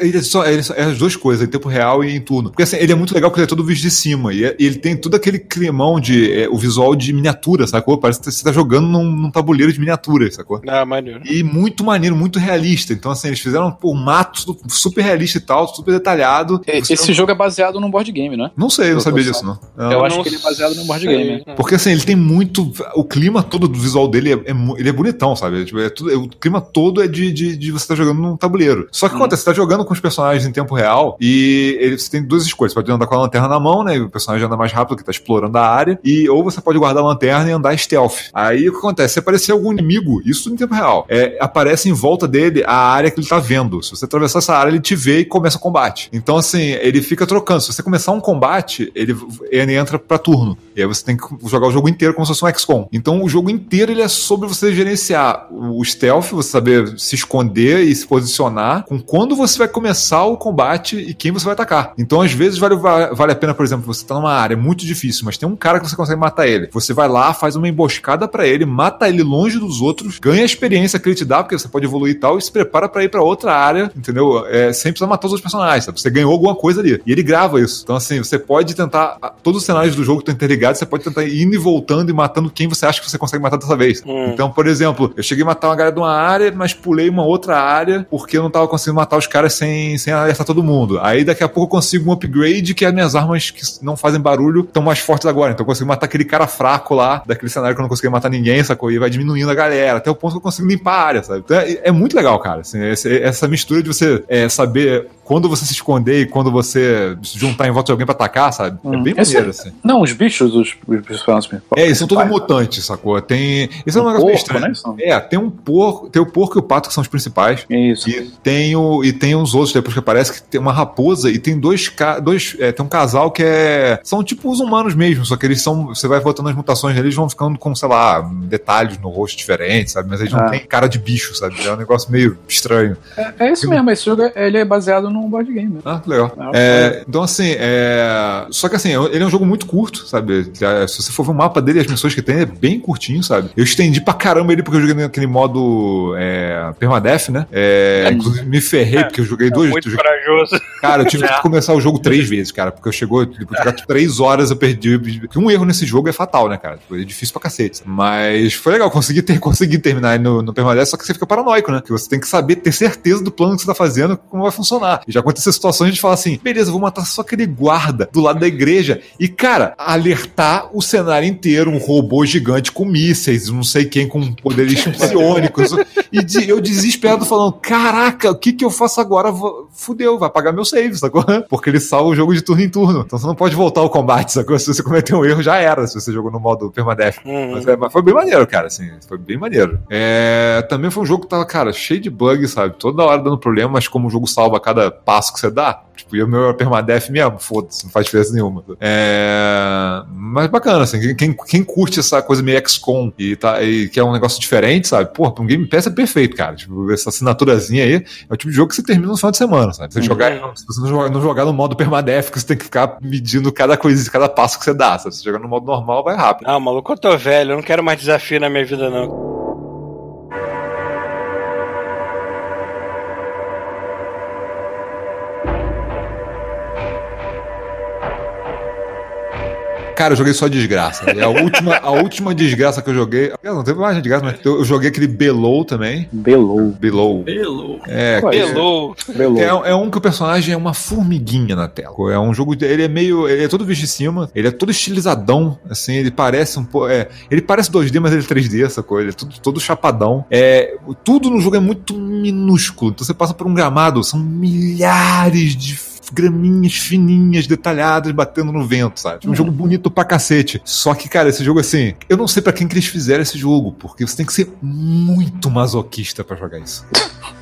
E: Ele é, só, ele é só- é as duas coisas, em tempo real e em turno. Porque assim, ele é muito legal porque ele é todo visto de cima. E, é- e ele tem todo aquele climão de. é, o visual de miniatura, sacou? Parece que você tá jogando num, num tabuleiro de miniaturas, sacou?
B: Ah, maneiro.
E: E muito maneiro, muito realista. Então, assim, eles fizeram pô, um mato super realista e tal, super detalhado.
C: E-
E: Você
C: Esse
E: não-
C: jogo é baseado num board game, né?
E: Não sei, eu não sabia disso, não. Não.
C: Eu acho que ele é baseado num board
B: sei.
C: game.
E: Porque assim, ele tem muito. O clima todo do visual dele é, é ele é bonitão, sabe? Tipo, é tudo- é- o clima todo é de, de, de você estar jogando num tabuleiro. Só que
C: Hum.
E: acontece, você tá jogando com os personagens em tempo real e ele, você tem duas escolhas. Você pode andar com a lanterna na mão, né? E o personagem anda mais rápido, que tá explorando a área. E, ou você pode guardar lanterna e andar stealth. Aí o que acontece? Se aparecer algum inimigo, isso em tempo real, é, aparece em volta dele a área que ele tá vendo. Se você atravessar essa área, ele te vê e começa o combate. Então, assim, ele fica trocando. Se você começar um combate, ele, ele entra pra turno. E aí você tem que jogar o jogo inteiro como se fosse um XCOM. Então o jogo inteiro ele é sobre você gerenciar o stealth, você saber se esconder e se posicionar com quando você vai começar o combate e quem você vai atacar. Então às vezes vale, vale a pena, por exemplo, você tá numa área muito difícil, mas tem um cara que você consegue matar ele. Você vai lá, faz uma emboscada pra ele, mata ele longe dos outros, ganha a experiência que ele te dá, porque você pode evoluir e tal, e se prepara pra ir pra outra área, entendeu? É, sem precisar matar os outros personagens, sabe? Você ganhou alguma coisa ali. E ele grava isso. Então, assim, você pode tentar. Todos os cenários do jogo estão interligados, você pode tentar ir indo e voltando e matando quem você acha que você consegue matar dessa vez.
B: Hum.
E: Então, por exemplo, eu cheguei a matar uma galera de uma área, mas pulei uma outra área porque eu não tava conseguindo matar os caras sem, sem alertar todo mundo. Aí daqui a pouco eu consigo um upgrade que as minhas armas que não fazem barulho estão mais fortes agora. Então eu consigo matar aquele cara fraco lá, daquele cenário que eu não conseguia matar ninguém, sacou? E vai diminuindo a galera, até o ponto que eu consigo limpar a área, sabe? Então é, é muito legal, cara. assim, essa mistura de você é, saber quando você se esconder e quando você se juntar em volta de alguém pra atacar, sabe? É
C: Hum.
E: bem
C: Esse-
E: maneiro, assim.
C: Não, os bichos, os, personagens
E: É, eles são todos mutantes, sacou? Tem. Isso é um negócio meio
C: porco,
E: estranho.
C: né?
E: É, tem um porco, tem o porco e o pato que são os principais.
C: Isso.
E: E tem, o, e tem os outros depois que aparece que tem uma raposa e tem dois, ca- dois é, tem um casal que é são tipo os humanos mesmo, só que eles são você vai botando as mutações deles, eles vão ficando com, sei lá, detalhes no rosto diferentes, sabe? Mas eles não
C: Ah.
E: têm cara de bicho, sabe? É um negócio meio estranho.
C: É, é isso mesmo, esse jogo é- ele é baseado num board game. Né?
E: Ah, legal.
C: Ah,
E: É, então, assim, é... só que assim, ele é um jogo muito curto, sabe? É, Se você for ver o mapa dele, as missões que tem, é bem curtinho, sabe? Eu estendi pra caramba ele porque eu joguei naquele modo é, permadeath, né? É, inclusive me ferrei porque eu joguei duas.
B: Muito
E: joguei-
B: corajoso.
E: Cara, eu tive que começar o jogo três vezes, cara, porque eu chegou, depois de jogar três horas, eu perdi. Porque um erro nesse jogo é fatal, né, cara? Tipo, é difícil pra cacete. Mas foi legal, consegui, ter, consegui terminar no, no permadeath, só que você fica paranoico, né? Que você tem que saber, ter certeza do plano que você tá fazendo, como vai funcionar. E já aconteceu situações de falar assim, beleza, vou matar só aquele guarda do lado da igreja. E, cara, alertar o cenário inteiro, um robô gigante com mísseis, não sei quem com poderes psionicos. e de- eu desesperado falando, caraca, o que que eu faço agora? Fudeu, vai pagar meu save, sacou? Porque ele salva o jogo de turno em turno. Então você não pode voltar ao combate, sacou? Se você cometer um erro, já era, se você jogou no modo permadeath.
B: Uhum.
E: Mas, é, mas foi bem maneiro, cara, assim, foi bem maneiro. É, também foi um jogo que tava, cara, cheio de bugs, sabe? Toda hora dando problema, mas como o jogo salva a cada passo que você dá, tipo, e o meu era permadeath mesmo, foda-se, não faz diferença nenhuma. É, mas bacana, assim, quem- quem, curte essa coisa meio XCOM e, tá, e que é um negócio diferente, sabe? Pô, pra um Game Pass é perfeito, cara. Tipo, essa assinaturazinha aí é o tipo de jogo que você termina no final de semana, sabe? Você jogar, se você não jogar, não jogar no modo permadeath, que você tem que ficar medindo cada coisa, cada passo que você dá, sabe? Se você jogar no modo normal, vai rápido.
B: Ah, maluco, eu tô velho, eu não quero mais desafio na minha vida, não.
E: Cara, eu joguei só desgraça. E a última, a última desgraça que eu joguei. Não teve mais desgraça, mas eu joguei aquele Below também.
C: Below.
E: Below.
D: Hello.
E: É.
C: Below.
E: é, é um que o personagem é uma formiguinha na tela. É um jogo. Ele é meio. Ele é todo visto de cima. Ele é todo estilizadão. Assim, ele parece um pouco. É, ele parece 2D, mas ele é 3D, essa coisa. Ele é tudo, todo chapadão. É, tudo no jogo é muito minúsculo. Então você passa por um gramado, são milhares de graminhas fininhas, detalhadas, batendo no vento, sabe? Tipo, Um jogo bonito pra cacete. Só que, cara, esse jogo assim, eu não sei pra quem que eles fizeram esse jogo, porque você tem que ser muito masoquista pra jogar isso.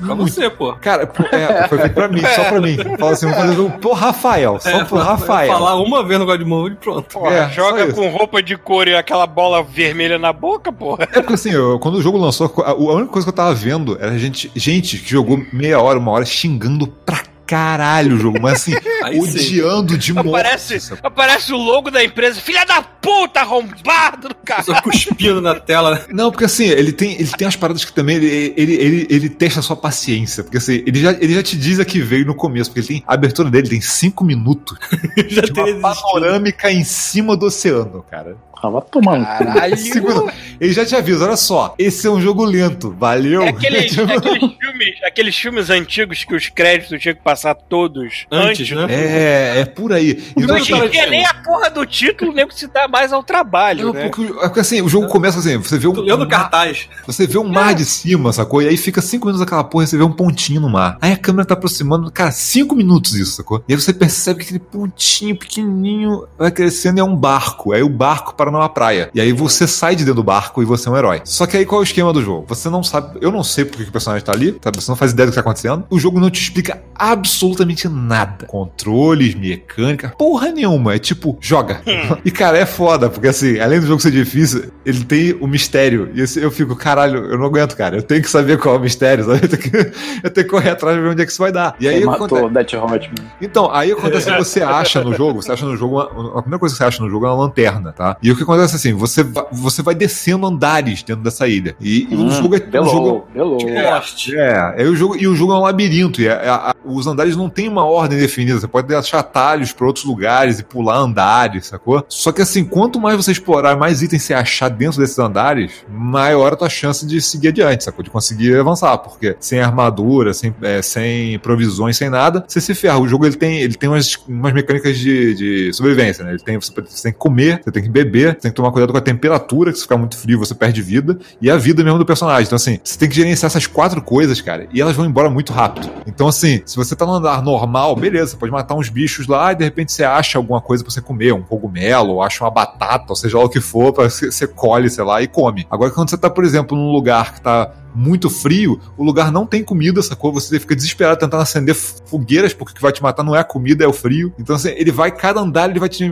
D: Pra você, pô.
E: Cara, é, foi feito pra mim, só pra mim. Fala assim, vamos fazer jogo pro Rafael, só
D: É,
E: pro
D: pra-
E: Rafael.
D: Falar uma vez no God Mode e pronto.
B: Porra,
E: É,
B: joga com roupa de couro e aquela bola vermelha na boca, porra.
E: É porque assim, eu- quando o jogo lançou, a, a única coisa que eu tava vendo era gente, gente que jogou meia hora, uma hora xingando pra caralho o jogo, mas assim,
D: Aí sim.
E: odiando de morte.
B: Aparece, aparece o logo da empresa. Filha da puta, arrombado do caralho.
D: Só cuspindo na tela.
E: Não, porque assim, ele tem, ele tem as paradas que também ele, ele, ele, ele testa a sua paciência. Porque assim, ele já, ele já te diz a que veio no começo, porque ele tem. A abertura dele tem cinco minutos
D: Já
E: de uma panorâmica em cima do oceano, cara.
C: Ah, vai tomar.
B: Caralho.
E: Minutos. Ele já te avisa, olha só, esse é um jogo lento, valeu?
B: É aqueles,
E: Tipo,
B: aqueles, filmes, aqueles filmes antigos que os créditos tinham que passar todos
D: Antes, né?
E: É, é por aí.
B: Em dia nem a porra do título nem se dá mais ao trabalho,
E: Não,
B: né?
E: porque, é porque assim, o jogo começa assim, você vê um,
D: Tô lendo cartaz.
E: você vê um mar de cima, sacou? E aí fica cinco minutos aquela porra e você vê um pontinho no mar. Aí a câmera tá aproximando, cara, cinco minutos isso, sacou? E aí você percebe que aquele pontinho pequenininho vai crescendo e é um barco. Aí o barco para numa praia. E aí você sai de dentro do barco e você é um herói. Só que aí qual é o esquema do jogo? Você não sabe, eu não sei porque que o personagem tá ali, sabe? Você não faz ideia do que tá acontecendo. O jogo não te explica absolutamente nada. Controles, mecânica, porra nenhuma. É tipo, joga. e cara, é foda, porque assim, além do jogo ser difícil, ele tem o mistério. E assim, eu fico, caralho, eu não aguento, cara. Eu tenho que saber qual é o mistério, sabe? Eu tenho que, eu tenho que correr atrás de ver onde é que isso vai dar. E aí
C: Ele
E: acontece-
C: matou o Death Hotman.
E: então, aí acontece que você acha no jogo, você acha no jogo, uma- a primeira coisa que você acha no jogo é uma lanterna, tá? E o que acontece assim, você vai, você vai descendo andares dentro dessa ilha. E, e o jogo é o
C: Belou,
E: jogo
C: belou.
D: Lost.
E: é, é o jogo, e o jogo é um labirinto, e é- a- a- os andares não tem uma ordem definida, você pode achar atalhos pra outros lugares e pular andares, sacou? Só que assim, quanto mais você explorar, mais itens você achar dentro desses andares, maior a tua chance de seguir adiante, sacou? De conseguir avançar, porque sem armadura, sem, é, sem provisões, sem nada, você se ferra. O jogo ele tem, ele tem umas, umas mecânicas de, de sobrevivência, né? Ele tem, você, você tem que comer, você tem que beber, tem que tomar cuidado com a temperatura, que se ficar muito frio você perde vida, e a vida mesmo do personagem. Então, assim, você tem que gerenciar essas quatro coisas, cara, e elas vão embora muito rápido. Então, assim, se você tá no andar normal, beleza, você pode matar uns bichos lá e de repente você acha alguma coisa pra você comer, um cogumelo, ou acha uma batata, ou seja lá o que for, pra você colhe, sei lá, e come. Agora, quando você tá, por exemplo, num lugar que tá muito frio, o lugar não tem comida, sacou? Você fica desesperado tentando acender fogueiras, porque o que vai te matar não é a comida, é o frio. Então, assim, ele vai, cada andar, ele vai te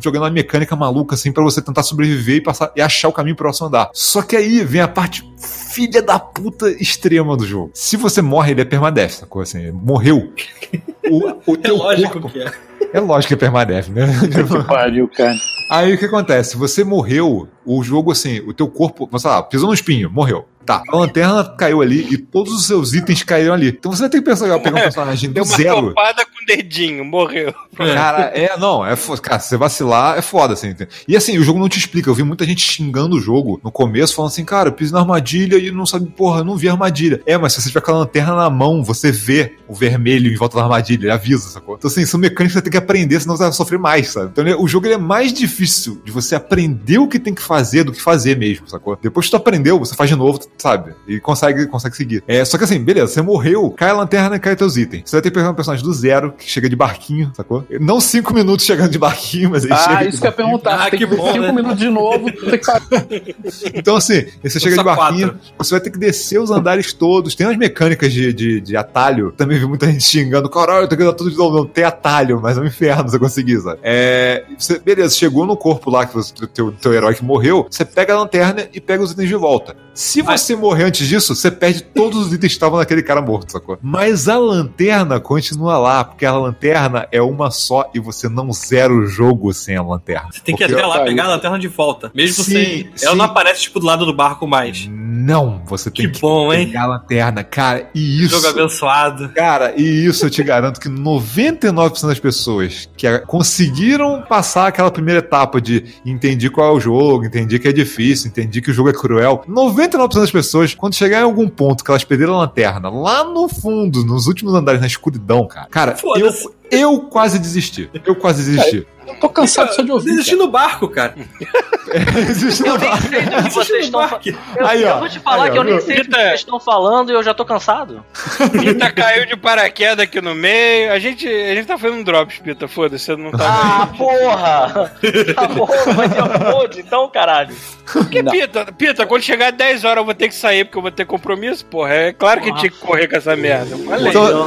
E: jogando uma mecânica maluca, assim, pra você tentar sobreviver e passar e achar o caminho pro próximo andar. Só que aí vem a parte filha da puta extrema do jogo. Se você morre, ele é permadeath, sacou? Assim, morreu. O, o
D: É lógico
E: corpo,
D: que é.
E: é lógico que é permadeath, né?
C: Que pariu, cara.
E: Aí o que acontece? Você morreu, o jogo assim, o teu corpo, sei lá, pisou no espinho, morreu. Tá, a lanterna caiu ali e todos os seus itens caíram ali. Então você vai ter que pensar, pegar um personagem do
B: Deu uma
E: zero.
B: topada com o dedinho, morreu.
E: Cara, é, não, é foda. Cara, se você vacilar, é foda, assim. entende? E assim, o jogo não te explica. Eu vi muita gente xingando o jogo no começo, falando assim, cara, eu piso na armadilha e não sabe, porra, eu não vi a armadilha. É, mas se você tiver com a lanterna na mão, você vê o vermelho em volta da armadilha, ele avisa, sacou? Então, assim, são mecânicas que você tem que aprender, senão você vai sofrer mais, sabe? Então, ele- o jogo ele é mais difícil de você aprender o que tem que fazer do que fazer mesmo, sacou? Depois que tu aprendeu, você faz de novo, sabe? E consegue, consegue seguir. É, só que assim, beleza, você morreu, cai a lanterna e cai teus itens. Você vai ter que pegar um personagem do zero, que chega de barquinho, sacou? Não cinco minutos chegando de barquinho, mas ele chega
C: Ah,
E: de
C: isso que eu ia perguntar.
D: Ah, que
C: que
D: bom,
C: cinco
D: né?
C: minutos de novo.
E: Então, assim, você chega de barquinho,
D: quatro.
E: você vai ter que descer os andares todos. Tem umas mecânicas de, de, de atalho. Também vi muita gente xingando. Caralho, eu tenho que dar tudo de novo. Não tem atalho, mas é um inferno você conseguir, sabe? É, você, beleza, chegou no corpo lá, que você, teu, teu herói que morreu, você pega a lanterna e pega os itens de volta. Se você morrer antes disso, você perde todos os itens que estavam naquele cara morto, sacou? Mas a lanterna continua lá, porque a lanterna é uma só e você não zera o jogo sem a lanterna.
D: Você tem que ir até lá
C: Pariu.
D: pegar a lanterna de volta. Mesmo
E: Sim,
D: sem. Ela
E: sim.
D: não aparece, tipo, do lado do barco mais.
E: Não, você tem
D: Que
E: que,
D: bom, hein?
E: pegar a lanterna, cara. E isso.
D: Jogo abençoado.
E: Cara, e isso eu te garanto que 99% das pessoas que conseguiram passar aquela primeira etapa de entendi qual é o jogo, entendi que é difícil, entendi que o jogo é cruel. 99% das pessoas, quando chegar em algum ponto que elas perderam a lanterna, lá no fundo, nos últimos andares, na escuridão, cara, cara, eu, eu quase desisti. Eu quase desisti.
C: Tô cansado só de ouvir.
D: Desistir
C: cara.
D: no barco, cara.
E: Existe
F: Eu
E: uma-
F: nem sei do que vocês estão falando. Eu, eu vou te falar
E: Aí, ó,
F: que eu nem sei do que vocês estão falando e eu já tô cansado.
B: Pita caiu de paraquedas aqui no meio. A gente, a gente tá fazendo drops, Pita. Foda-se, você não tá.
F: Ah, porra! Tá bom, vai ter então, caralho.
B: Porque, Pita, Pita, quando chegar 10 horas eu vou ter que sair porque eu vou ter compromisso, porra. É claro que tinha que correr com essa merda. Eu Falei.
E: Então-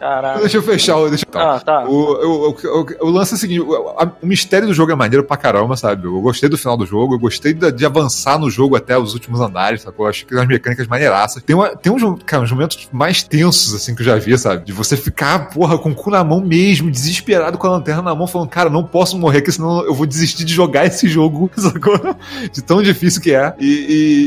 F: Caralho.
E: Deixa eu fechar. o- Deixa...
F: Ah, tá.
E: O, o, o, o- lance é o seguinte: o, mistério do jogo é maneiro pra caramba, sabe? Eu gostei do final do jogo, eu gostei da- de avançar no jogo até os últimos andares, sacou? Eu acho que tem umas mecânicas maneiraças. Tem, uma, tem uns, cara, uns momentos mais tensos, assim, que eu já vi, sabe? De você ficar, porra, com o cu na mão mesmo, desesperado com a lanterna na mão, falando, cara, não posso morrer, porque senão eu vou desistir de jogar esse jogo, sacou? De tão difícil que é. E,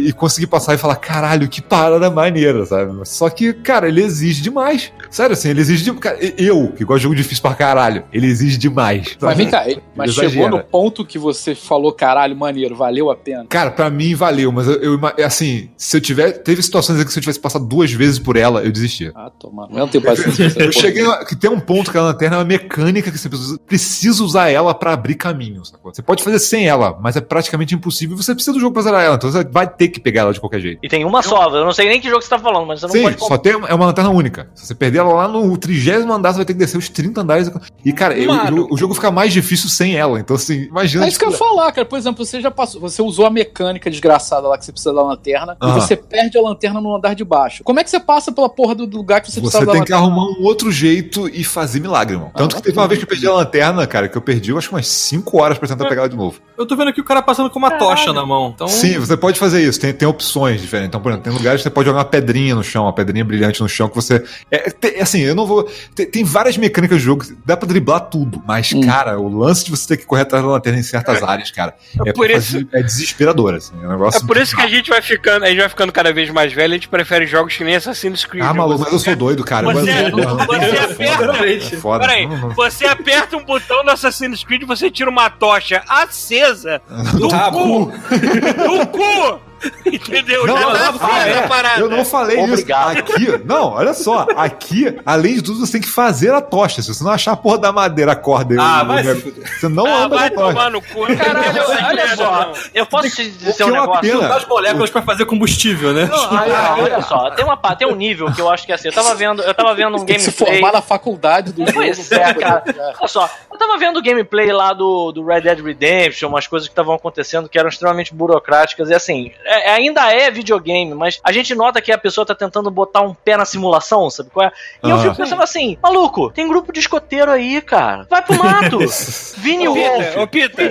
E: e- e conseguir passar e falar, caralho, que parada maneira, sabe? Só que, cara, ele exige demais. Sério, assim, ele exige demais. Cara, eu, que gosto de jogo difícil pra caralho, ele exige demais.
C: Mas vem cá, mas
E: Exagera.
C: chegou no ponto que você falou, caralho, maneiro, valeu a pena.
E: Cara, pra mim valeu, mas eu, eu ima- assim, se eu tiver. Teve situações em que se eu tivesse passado duas vezes por ela, eu desistia.
C: Ah, toma. Eu não tenho paciência.
E: Eu cheguei a, que tem um ponto que a lanterna é uma mecânica que você precisa, precisa usar ela pra abrir caminho, sacou? Você pode fazer sem ela, mas é praticamente impossível. Você precisa do jogo pra zerar ela, então você vai ter que pegar ela de qualquer jeito.
F: E tem uma só, eu não sei nem que jogo você tá falando, mas você não
E: Sim,
F: pode
E: só tem é uma lanterna única. Se você perder ela lá no trigésimo andar, você vai ter que descer os 30 andares. E, cara, eu-
B: Mano.
E: o, o jogo fica mais difícil sem ela. Então, assim, imagina.
C: É isso que eu ia falar, cara. Por exemplo, você já passou, você usou a mecânica desgraçada lá que você precisa da lanterna e você perde a lanterna no andar de baixo. Como é que você passa pela porra do do lugar que você,
E: Você
C: precisava da
E: tem que
C: lanterna?
E: arrumar um outro jeito e fazer milagre, irmão. Tanto
C: Ah,
E: que teve uma vez que eu perdi a lanterna, cara, que eu perdi, eu acho que umas 5 horas pra tentar pegar ela de novo.
D: Eu tô vendo aqui o cara passando com uma tocha na mão. Então,
E: Sim, você pode fazer isso. Tem, tem opções diferentes. Então, por exemplo, tem lugares que você pode jogar uma pedrinha no chão, uma pedrinha brilhante no chão que você. É, tem- assim, eu não vou. Tem, tem várias mecânicas do jogo, que dá pra driblar tudo. Mas,
C: Hum.
E: cara, o lance de você ter que correr atrás da lanterna em certas áreas, cara, é,
B: por
E: pra
B: isso-
E: fazer- é desesperador, assim. É um negócio.
B: É por isso que a gente vai ficando, a gente vai ficando cada vez mais velho, a gente prefere jogos que nem Assassin's Creed.
E: Ah, maluco,
B: Você-
E: mas eu sou doido, cara. Eu
B: Você,
E: gosto de-
B: você aperta.
E: É foda.
B: Peraí,
E: Não, não.
B: você aperta um botão no Assassin's Creed e você tira uma tocha acesa do
D: Rabo.
B: cu. Do cu! Entendeu?
E: Não,
B: Já
E: não,
B: tá
E: não, é,
B: a parada.
E: eu não falei
F: Obrigado.
E: isso. Aqui, não, olha só. Aqui, além de tudo, você tem que fazer a tocha. Se você não achar a porra da madeira, a corda, e
D: Ah,
E: o-
D: vai
E: o-
D: se
E: você não
B: Ah,
E: anda
B: vai
E: com a tocha.
B: tomar no cu.
F: Caralho,
B: Não
F: olha só,
B: não.
F: eu posso te dizer um
E: é uma
F: negócio?
E: pena.
D: As moléculas pra fazer combustível, né?
F: Ah, olha só, tem, uma, tem um nível que eu acho que é assim. Eu tava vendo, eu tava vendo um
C: que se
F: gameplay.
C: formar na faculdade do jogo.
F: Pois é, cara. Olha só, eu tava vendo o gameplay lá do, do Red Dead Redemption, umas coisas que estavam acontecendo que eram extremamente burocráticas. E assim, é- ainda é videogame, mas a gente nota que a pessoa tá tentando botar um pé na simulação, sabe qual é? E eu
E: Ah.
F: fico pensando assim, maluco, tem grupo de escoteiro aí, cara. Vai pro mato. Vini Wolf.
B: Ô,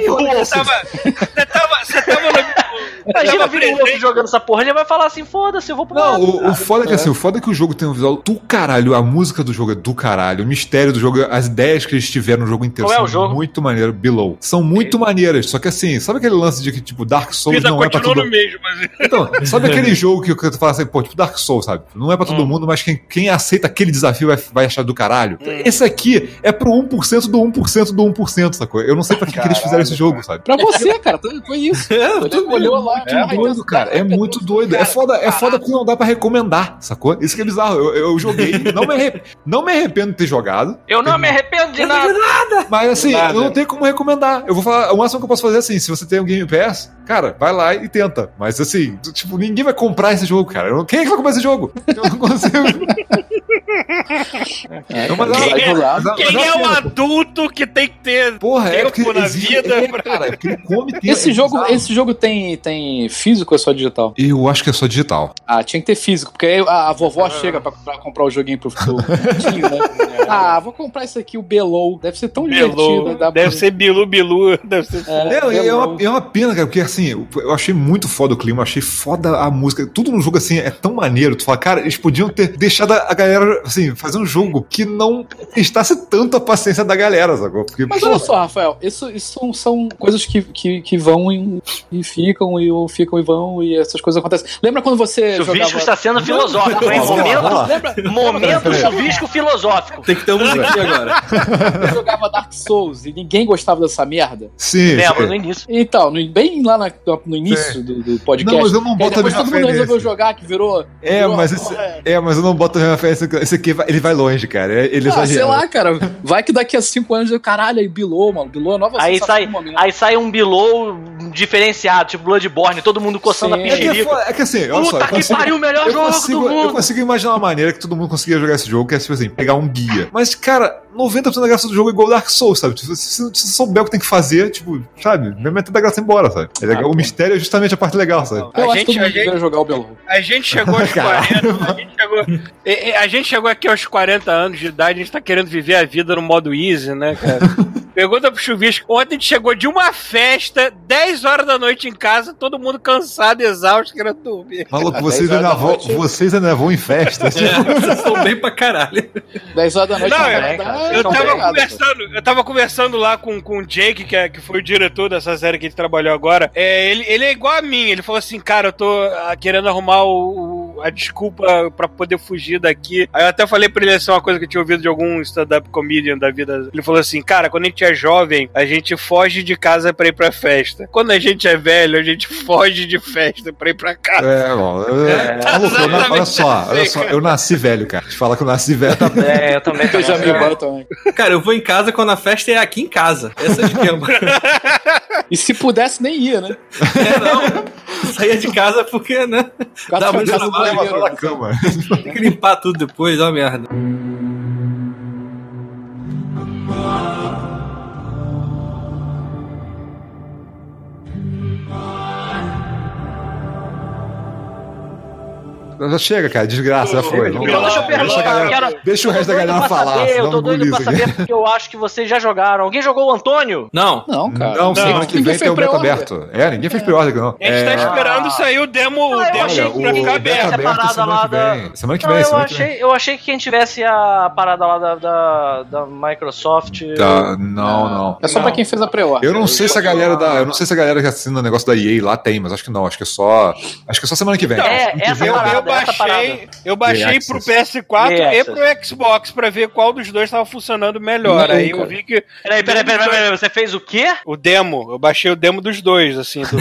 F: Wolf.
B: você tava, você tava, você tava no,
F: Imagina
B: tava
F: o Vini Wolf
B: presente-
F: jogando essa porra, ele vai falar assim, foda-se, eu vou pro
E: Não,
F: mato.
E: o, o foda é que assim, o foda é que o jogo tem um visual do caralho, a música do jogo é do caralho, o mistério do jogo, as ideias que eles tiveram no jogo inteiro
F: Qual é
E: são
F: o jogo?
E: muito maneiras, Below. São muito maneiras, só que assim, sabe aquele lance de que, tipo, Dark Souls não é pra todo
B: no mesmo, mas...
E: Então, sabe aquele jogo que, que tu fala assim, pô, tipo Dark Souls, sabe? Não é pra todo mundo, mas quem, quem aceita aquele desafio vai, vai achar do caralho. Esse aqui é pro 1% do 1% do 1%, sacou? Eu não sei pra que, que eles fizeram esse jogo, sabe?
C: Pra você, cara, foi isso.
D: É, tudo
C: olhou lá.
E: É doido, cara. É muito doido. É foda, é foda porque não dá pra recomendar, sacou? Isso que é bizarro. Eu, eu joguei, não me, arrep- não me arrependo de ter jogado,
F: Eu não me arrependo de nada.
E: mas assim,
B: Nada.
E: eu não tenho como recomendar. Eu vou falar, o máximo que eu posso fazer é assim, se você tem um Game Pass, cara, vai lá e tenta. Mas assim, tipo, ninguém vai comprar esse jogo, cara. Quem é que vai comprar esse jogo? Eu não consigo. Não, mas
B: Quem é-
E: ela-
B: Quem
E: mas
B: é
E: tenta.
B: adulto que tem que ter
E: Porra, é
B: tempo na
E: existe-
B: vida
E: é, cara, é ele come tempo.
C: Esse
E: é
C: jogo,
E: bizarro.
C: esse jogo tem, tem físico ou é só digital?
E: Eu acho que é só digital.
C: Ah, tinha que ter físico, porque aí a, a vovó chega pra, pra comprar o joguinho pro pro tio, né? Ah, vou comprar isso aqui, o Below. Deve ser tão divertido. Dá pra-
B: Deve ser Bilu Bilu. Deve ser.
C: É,
E: É, é, uma, é uma pena, cara, porque assim, eu- eu achei muito foda o clima, achei foda a música. Tudo no jogo, assim, é tão maneiro. Tu fala, cara, eles podiam ter deixado a galera, assim, fazer um jogo que não testasse tanto a paciência da galera, sacou? Porque,
C: Mas olha só, Rafael, isso, isso são, são coisas que, que, que vão e, e ficam, e ou ficam e vão, e essas coisas acontecem. Lembra quando você
F: O
C: jogava...
F: Chuvisco está sendo filosófico, hein? Momento.
C: Lembra,
F: momento chuvisco filosófico.
D: Tem que ter uma musiquinha agora.
C: você jogava Dark Souls e ninguém gostava dessa merda?
E: sim.
F: Lembra
E: sim.
F: no início.
C: Então, no- bem lá na- no início do, do podcast.
E: Não, mas eu não boto a
C: depois
E: mesma
C: todo mundo resolveu jogar, que virou...
E: É,
C: virou-
E: mas esse, é, mas eu não boto a fé. Esse aqui vai- ele vai longe, cara. Ele
C: Ah, sei lá, cara. Vai que daqui a cinco anos eu, caralho, aí Bilou, mano. Bilou é a nova
F: Aí sai, aí sai um below diferenciado, tipo Bloodborne, todo mundo coçando
C: Sim.
F: a
E: É que, é foda- é que assim, olha só,
F: Puta
E: eu
F: que
E: consigo-
F: pariu, o melhor jogo
E: consigo,
F: do mundo.
E: Eu consigo imaginar uma maneira que todo mundo conseguia jogar esse jogo, que é tipo assim, pegar um guia. Mas, cara, 90% da graça do jogo é igual Dark Souls, sabe? Se você, se você souber o que tem que fazer, tipo, sabe? Metade da graça é embora, sabe? É legal, o mistério é justamente a parte legal, sabe?
C: Eu
B: A
C: acho que
B: gente-
C: todo
B: a
C: devia jogar o Bilou.
B: A gente chegou aos 40. A gente chegou, a gente chegou aqui aos 40 anos de idade, a gente tá querendo viver a vida no modo easy, né, cara? Pergunta pro Chuvisco. Ontem a gente chegou de uma festa, 10 horas da noite em casa, todo mundo cansado, exausto, querendo dormir.
E: Maluco, vocês
C: 10 horas
E: ainda,
C: da
E: vão, vocês ainda vão em festa.
D: É, vocês estão bem pra caralho.
C: 10 horas da noite
B: Não,
C: não,
B: é,
F: cara,
B: Eu tava, conversando, eu tava conversando lá com, com o Jake, que, é, que foi o diretor dessa série que ele trabalhou agora. É, ele, ele é igual a mim. Ele falou assim: Cara, eu tô ah, querendo arrumar o, o- a desculpa pra poder fugir daqui. Aí eu até falei pra ele assim: uma coisa que eu tinha ouvido de algum stand-up comedian da vida. Ele falou assim: Cara, quando a gente é jovem, a gente foge de casa pra ir pra festa. Quando a gente é velho, a gente foge de festa pra ir pra casa.
E: É, bom. É, na- olha só, olha só, eu nasci velho, cara. Te falar que eu nasci velho.
F: É, eu também tô
C: Eu já me também.
D: Cara, eu vou em casa quando a festa é aqui em casa. Essa é a esquema.
C: E se pudesse, nem ia, né?
D: É, não. Saía de casa porque, né? Dá muito trabalho,
E: na cama.
D: Tem que limpar tudo depois, ó merda.
E: Já chega, cara, desgraça, já foi. Vamos
F: Então, deixa eu perguntar,
E: a galera-
F: eu quero-
E: deixa o resto da
F: eu
E: galera falar.
F: saber, eu tô doido pra
E: aqui.
F: saber porque eu acho que vocês já jogaram. Alguém jogou o Antônio?
D: Não.
C: Não, cara.
E: Não, semana que
C: Ninguém
E: vem tem o beta aberto. É, ninguém fez pre-order, não.
B: A gente tá
E: É,
B: esperando sair o demo, o
F: Ah, eu
B: demo
F: achei que
B: pra ficar aberto.
E: aberto
F: parada
E: semana
F: lá
E: que
F: da-
E: vem. Semana que
F: Não,
E: vem,
F: eu
E: semana que vem.
F: achei, eu achei que quem tivesse a parada lá da, da, da Microsoft.
E: Tá, não, não.
C: É só pra quem fez a pré-ordem.
E: Eu não sei se a galera da. Eu não sei se a galera que assina o negócio da EA lá tem, mas acho que não. Acho que é só. Acho que é só semana que vem.
F: É,
E: que
F: essa
E: vem
B: Eu, eu
F: essa parada.
B: Baixei, eu baixei pro
E: Access.
B: PS4
F: EA
B: e pro Xbox pra ver qual dos dois tava funcionando melhor.
C: Não,
B: Aí eu
C: cara.
B: vi que
F: Peraí, peraí, peraí, peraí, você fez o quê?
B: o demo, eu baixei o demo dos dois, assim, do,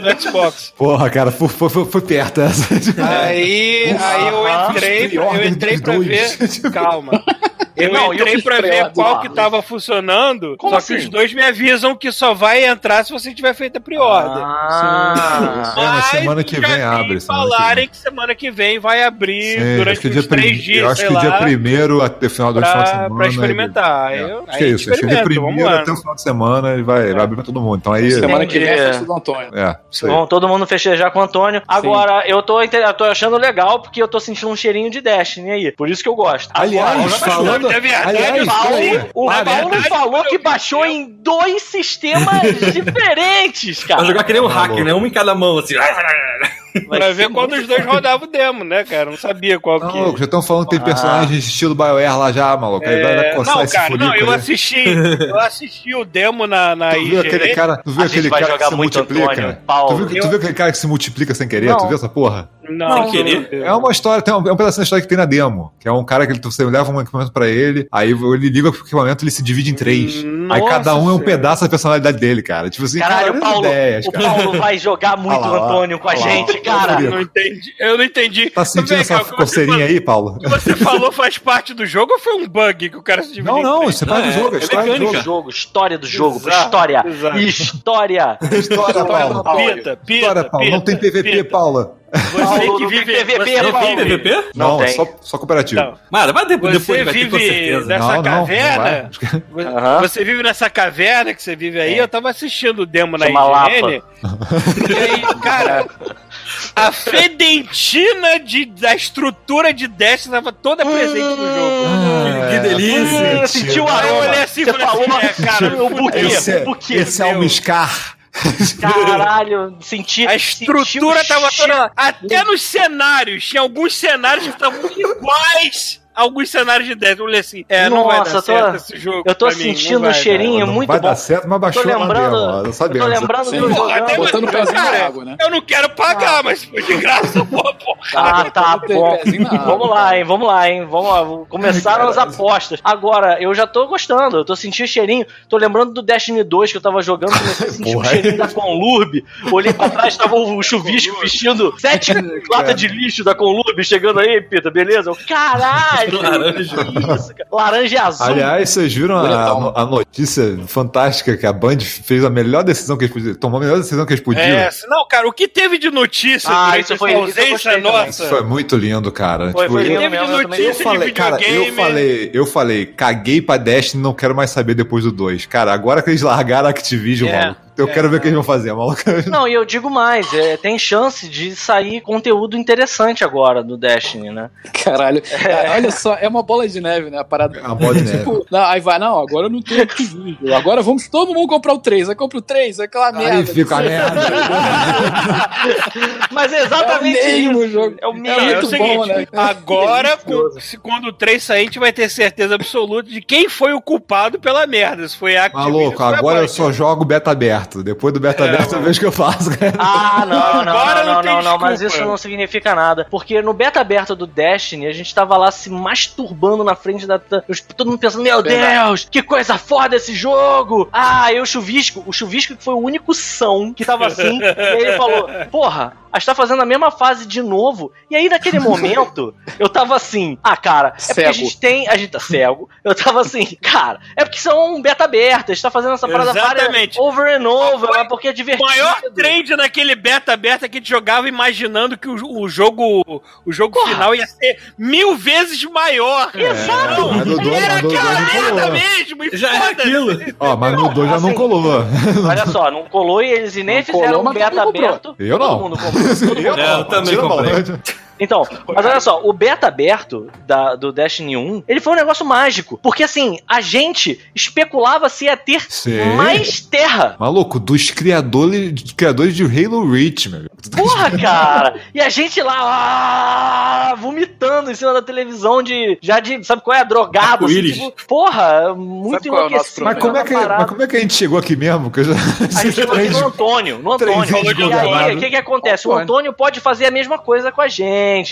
B: do Xbox.
E: Porra, cara, foi, foi, foi, foi perto essa.
B: Aí, aí eu entrei, eu entrei pra
E: dois.
B: ver. Calma. Eu
F: Não, eu
B: entrei
F: fiz
B: pra ver qual que tava funcionando,
F: Como
B: só
F: assim?
B: que os dois me avisam que só vai entrar se você tiver feito a pre-order.
F: Ah,
E: É, mas semana que vem abre,
B: falarem que semana que vem vai abrir
E: Sim,
B: durante
E: dia
B: três dias,
E: Eu acho
B: sei
E: que o dia primeiro até o final do final de semana.
B: pra experimentar. Eu,
E: É,
B: aí
E: acho que é isso. Acho que dia primeiro até o final de semana ele vai, vai abrir pra todo mundo. Então aí.
C: Semana que vem é a
F: Entendi.
C: festa do Antônio.
E: É, isso aí.
F: Bom, todo mundo festejar com o Antônio. Agora, eu tô, eu tô achando legal porque eu tô sentindo um cheirinho de Destiny aí. Por isso que eu gosto.
E: Aliás,
F: Agora,
E: falando.
B: é verdade,
E: aliás,
B: Paulo,
F: o
B: Na
F: Paulo
B: verdade,
F: falou que baixou em dois sistemas diferentes, cara.
D: jogar que nem um
E: Tá
D: hacker, né? Um em cada mão, assim.
B: Pra ver qual dos dois rodava o demo, né, cara? Não sabia qual
E: Não,
B: que.
E: louco, já estão falando que tem personagens estilo BioWare lá já, maluco. Aí vai, vai
B: É,
E: coçar
B: não,
E: esse
B: cara, não, eu
E: aí.
B: assisti, eu assisti o demo na, na
E: Tu viu aquele cara, tu viu aquele
F: vai
E: cara que
F: jogar
E: se
F: muito
E: multiplica?
F: Antônio, Paulo.
E: Tu viu, tu viu aquele cara que se multiplica sem querer?
F: Não.
E: Tu viu essa porra?
B: Não,
D: Sem querer?
E: É uma história, tem um, é um pedacinho da história que tem na demo. Que é um cara que ele, você leva um equipamento pra ele, aí ele liga o equipamento ele se divide em três.
B: Nossa
E: aí cada um é um
B: Senhora.
E: pedaço da personalidade dele, cara. Tipo assim,
F: Caralho, o
E: olha as
F: Paulo,
E: ideias,
F: o
E: cara.
F: Paulo vai jogar muito o Antônio com a gente, cara.
B: Eu não entendi. Eu não entendi.
E: Tá sentindo essa coceirinha
B: falou-
E: aí, Paulo?
B: Você falou faz parte do jogo ou foi um bug que o cara se dividiu?
E: Não, não, isso é parte do
D: é,
E: jogo, é
D: é
E: história do jogo.
F: História do jogo, história. História.
E: História, Paulo.
B: Pita, pita,
E: História, Paulo. Não tem PVP. Paula.
B: Você
F: Paulo,
B: que vive
F: PVP,
B: você
F: não
D: Tem PVP?
F: Não
E: Não,
F: tem.
E: só, só cooperativo.
B: Não.
D: Mano, vai depois, depois
B: Você
D: com
B: vive nessa
E: Não, não, não
B: caverna. Você vive nessa caverna que você vive aí. Eu tava assistindo o demo na IGN. E aí, cara, a fedentina de, da estrutura de Destiny tava toda presente no jogo.
E: Ah,
D: Que delícia.
F: Hum, sentiu o
B: Aí eu
F: aroma.
B: olhei assim e falei
F: falou,
B: assim, é, cara,
F: o buquê,
E: Esse,
F: o buquê.
E: esse é o Miscar.
F: Caralho, senti.
B: A
F: senti
B: estrutura
F: o
B: tava toda. Até nos cenários. Tinha alguns cenários que estavam iguais alguns cenários de Destiny. Eu olhei assim, é, não vai
F: Nossa,
B: dar
F: eu tô-
B: certo esse jogo.
F: eu tô
B: pra mim, não
F: sentindo
B: vai
F: o
B: dar.
F: cheirinho.
E: Não
F: muito
E: vai
F: bom.
E: dar certo, mas
F: Tô
E: baixou
F: lembrando,
E: não
F: eu
E: sabemos.
F: tô lembrando
C: Sim.
F: do jogando.
B: até
C: Botando o pezinho na água, né?
B: Eu não quero pagar, mas foi de graça, pô, pô.
F: Ah, tá bom. Vamos lá, hein? Vamos lá, hein? Vamos lá. Começaram as apostas. Agora, eu já tô gostando. Eu tô sentindo o cheirinho. Tô lembrando do Destiny 2 que eu tava jogando. Comecei a sentir o cheirinho da Conlurb. Olhei pra trás, tava o chuvisco vestindo sete latas de lixo da Conlurb chegando aí, Pita, beleza? Caralho!
D: Laranja.
F: Que isso, cara? Laranja e azul.
E: Aliás, vocês viram a, a notícia fantástica que a Band fez a melhor decisão que eles podiam, tomou a melhor decisão que eles podiam?
B: É, não, cara, o que teve de notícia
F: Ah, isso foi- eu
B: ausência nossa?
E: Isso foi muito lindo, cara.
F: Foi,
E: Tipo,
F: foi
E: eu-
F: lindo
B: Teve de
F: mesmo, eu
E: Eu
B: notícia
E: falei,
B: de
E: cara, eu
B: videogame.
E: falei, eu falei, caguei pra Destiny, não quero mais saber depois do 2. Cara, agora que eles largaram a Activision,
B: É,
E: maluco, eu quero ver o que eles vão fazer, maluco.
F: Não, e eu digo mais, é, tem chance de sair conteúdo interessante agora do Destiny, né?
C: Caralho. Ah, Olha só, é uma bola de neve, né? A parada.
E: A bola de neve.
C: Tipo, não, aí vai, não, agora eu não tenho Activision. Agora vamos todo mundo comprar o 3. Aí compra o 3, é aquela merda.
E: Aí fica a merda.
F: Mas é
C: É o
F: exatamente
C: mesmo
F: isso.
C: jogo.
F: É o
C: É
F: mesmo.
B: É,
C: muito
B: o seguinte,
C: bom, né?
B: agora, se quando o 3 sair, a gente vai ter certeza absoluta de quem foi o culpado pela merda. Se foi a Activision,
E: Maluco, agora eu só jogo beta aberto. Depois do beta
B: É,
E: aberto eu vejo o que eu faço, cara.
F: Ah, não, não,
B: Agora
F: não,
B: não
F: não,
B: tem
F: não, não, mas isso não significa nada. Porque no beta aberto do Destiny, a gente tava lá se masturbando na frente da. todo mundo pensando, meu
C: Verdade.
F: Deus, que coisa foda esse jogo! Ah, e o Chuvisco, o Chuvisco que foi o único são que tava assim, e aí ele falou, porra. A gente tá fazendo a mesma fase de novo. E aí, naquele momento, eu tava assim, ah, cara, é porque a
C: Cego.
F: gente tem. A gente tá cego. Eu tava assim, cara, é porque são um beta aberta. A gente tá fazendo essa parada várias
B: Exatamente.
F: over and over, mas porque é
B: O
F: divertido.
B: maior trend naquele beta aberto é que a gente jogava imaginando que o, o jogo, o jogo final ia ser mil vezes maior.
F: Exato!
E: Mas no dois-
B: Era aquela
E: não
B: merda mesmo! e
D: Já é
B: foda-se.
D: aquilo.
E: Ó, mas no 2 já não
F: assim,
E: colou.
F: Olha só, não colou e eles nem
C: Não
F: fizeram
C: colou,
F: um
C: mas
F: beta
C: todo
F: aberto.
E: Eu
F: Todo
E: não.
F: mundo comprou.
D: É, eu também comprei.
F: Então, mas olha só, o beta aberto da, do Destiny 1, ele foi um negócio mágico. Porque assim, a gente especulava se ia ter
E: Sim.
F: mais terra.
E: Maluco, dos criadores, criadores de Halo Reach, meu.
F: Porra, cara! E a gente lá, ah, vomitando em cima da televisão de. Já de. Sabe qual é? Drogado. Assim, tipo, porra, muito
C: qual é
F: enlouquecido.
E: Mas como, é que, mas como é que a gente chegou aqui mesmo? Que eu já...
F: A gente chegou aqui no Antônio, no Antônio. E aí, o que que acontece? O.
C: Antônio
F: pode fazer a mesma coisa com a gente,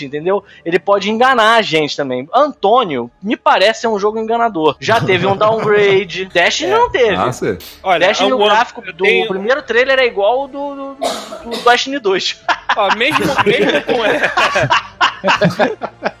F: entendeu? Ele pode enganar a gente também. Antônio, me parece ser um jogo enganador. Já teve um downgrade. Destiny não teve.
E: Ah, você.
B: Olha,
F: Destiny, o
B: o-
F: gráfico do
B: tenho-
F: primeiro trailer é igual ao do, do, do, do Destiny 2.
B: Ó, mesmo, mesmo com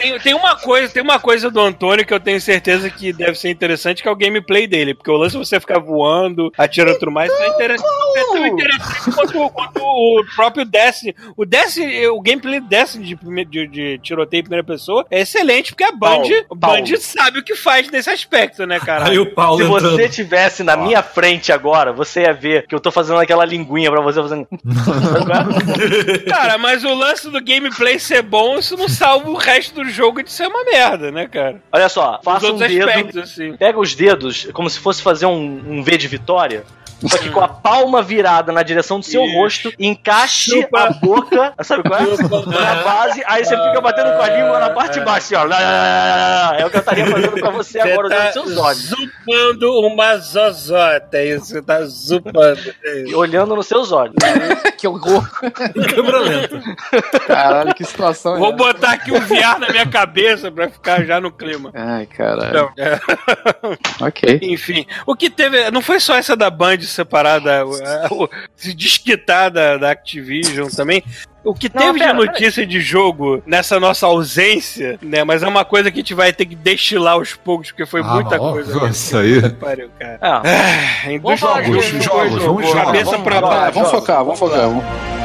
B: tem, tem uma coisa, tem uma coisa do Antônio que eu tenho certeza que deve ser interessante, que é o gameplay dele, porque o lance é você ficar voando, atirando tudo mais, isso é, interessante, é tão interessante quanto, quanto o próprio Destiny. O Destiny, o gameplay do Destiny de, de, de tiroteio em primeira pessoa é excelente, porque a Band,
F: Paulo.
B: Band sabe o que faz nesse aspecto, né, cara?
D: Aí o Paulo
F: Se
D: entrando.
F: você tivesse na minha frente agora, você ia ver que eu tô fazendo aquela linguinha pra você fazendo.
B: Cara, mas o lance do gameplay ser bom, isso não salva o resto do jogo de ser uma merda, né, cara?
F: Olha só,
B: Os
F: faça um dedo.
B: aspectos, assim.
F: Pega os dedos como se fosse fazer um, um V de vitória. Só que com a palma virada na direção do seu
B: Isso.
F: rosto, encaixe
B: Chupa.
F: a boca, sabe qual é? Na base, aí você fica batendo com a língua na parte de baixo, assim, ó. É o que eu estaria fazendo pra você, agora,
B: tá
F: olhando seus olhos.
B: zupando uma zozota, é isso, você tá zupando.
F: E olhando nos seus olhos.
C: que horror.
D: Em câmera lenta.
C: Caralho, que situação.
B: Vou
C: é.
B: botar aqui um VR na minha cabeça pra ficar já no clima.
C: Ai, caralho.
B: Então, é,
C: Ok.
B: enfim, o que teve. Não foi só essa da Band separada, o- o- se desquitar da, da Activision também. O que
F: Não,
B: teve
F: pera,
B: de notícia de jogo nessa nossa ausência, né? Mas é uma coisa que a gente vai ter que destilar aos poucos, porque foi
E: Ah,
B: muita
E: ó,
B: coisa.
E: Isso aí.
B: Pariu, cara.
F: Ah,
B: Ah,
F: Vamos falar
B: jogos,
F: de
B: dos
E: jogos,
B: jogos,
E: vamos jogar,
B: cabeça
C: vamos,
B: pra baixo.
C: vamos focar, vamos focar. Vamos.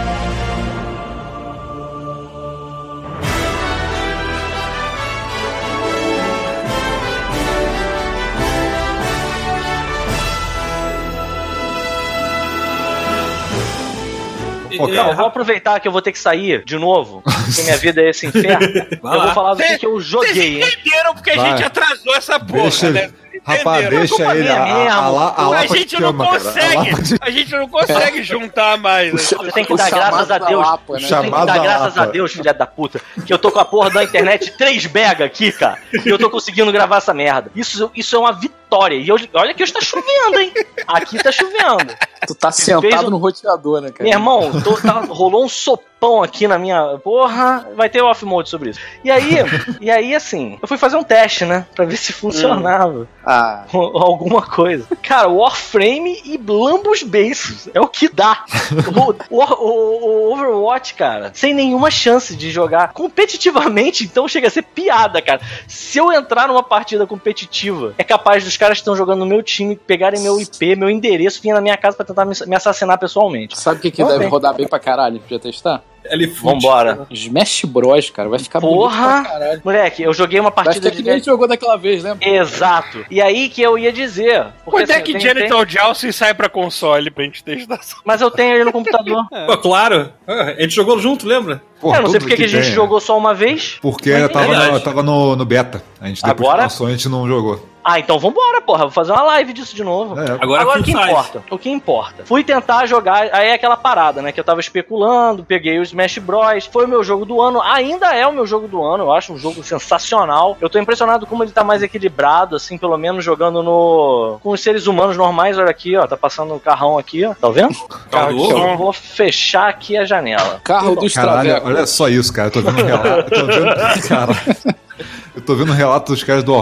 E: Pô,
F: Não, eu vou aproveitar que eu vou ter que sair de novo, porque minha vida é esse inferno.
D: Vai
F: eu
D: lá.
F: vou falar do que,
B: Vocês
F: que eu joguei, hein?
B: entenderam porque a
E: Vai.
B: gente atrasou essa porra,
E: Deixa
B: né?
E: ele. Rapaz,
B: Entenderam?
E: deixa
F: culpa
E: ele.
F: minha
E: A, a,
F: mesmo.
E: a, La- a
B: A gente
E: te
B: não.
E: A
B: consegue,
E: Lapa
B: a gente não consegue juntar mais. né?
F: Você tem que dar graças a Deus.
C: Lapa, né?
F: Você tem que
E: Chamado
F: dar
E: da
F: graças a. Deus, filha da puta, que eu tô com a porra da internet 3 mega aqui, cara. E eu tô conseguindo gravar essa merda. Isso, isso é uma vitória. E eu- olha que está chovendo, hein? Aqui tá chovendo.
C: Tu tá sentado
F: um-
C: no roteador, né, cara?
F: Meu irmão, tô- tá- rolou um sopão aqui na minha. Porra, vai ter off-mode sobre isso. E aí, e aí, assim, eu fui fazer um teste, né? Pra ver se funcionava
C: Ah,
F: alguma coisa. Cara, Warframe e Lambos Bases é o que dá. O, o- o- Overwatch, cara, sem nenhuma chance de jogar competitivamente, então chega a ser piada, cara. Se eu entrar numa partida competitiva, é capaz dos caras que estão jogando no meu time pegarem meu IP, meu endereço, virem na minha casa pra tentar me, me assassinar pessoalmente.
C: sabe o que, que
F: Não
C: deve
F: tem.
C: rodar bem pra caralho? Podia testar?
D: Ele
F: Vambora.
C: Smash Bros, cara. Vai ficar
F: Porra!
C: pra caralho.
F: Moleque, eu joguei uma
C: Vai
F: partida
C: ficar que nem a
F: de.
C: gente jogou daquela vez, lembra?
F: Exato. E aí que eu ia dizer. porque,
B: Quando é
F: assim,
B: que
F: eu tenho-
B: Genital Jousting sai pra console pra gente testar?
F: Mas eu tenho ele no computador.
D: Pô, claro. Ah, A gente jogou junto, lembra?
E: Porra,
F: eu não sei porque que a gente
E: tem.
F: jogou só uma vez.
E: Porque
F: é
E: tava,
D: verdade.
E: no, tava no, no beta. A gente depois
F: Agora?
E: que passou, a gente não jogou.
F: Ah, então vambora, porra. Vou fazer uma live disso de novo.
E: É,
D: Agora,
F: Agora o que
D: size.
F: importa? O que importa? Fui tentar jogar, aí é aquela parada, né? Que eu tava especulando, peguei o Smash Bros. Foi o meu jogo do ano, ainda é o meu jogo do ano, eu acho um jogo sensacional. Eu tô impressionado como ele tá mais equilibrado, assim, pelo menos jogando no. com os seres humanos normais. Olha aqui, ó, tá passando o carrão aqui, ó. Tá vendo?
D: Carro do ovo?
F: Eu vou fechar aqui a janela.
C: Carro dos
E: Caralho,
C: travecos.
E: olha só isso, cara. Eu tô vendo um relato. Eu tô vendo, cara, eu tô vendo um relato dos caras do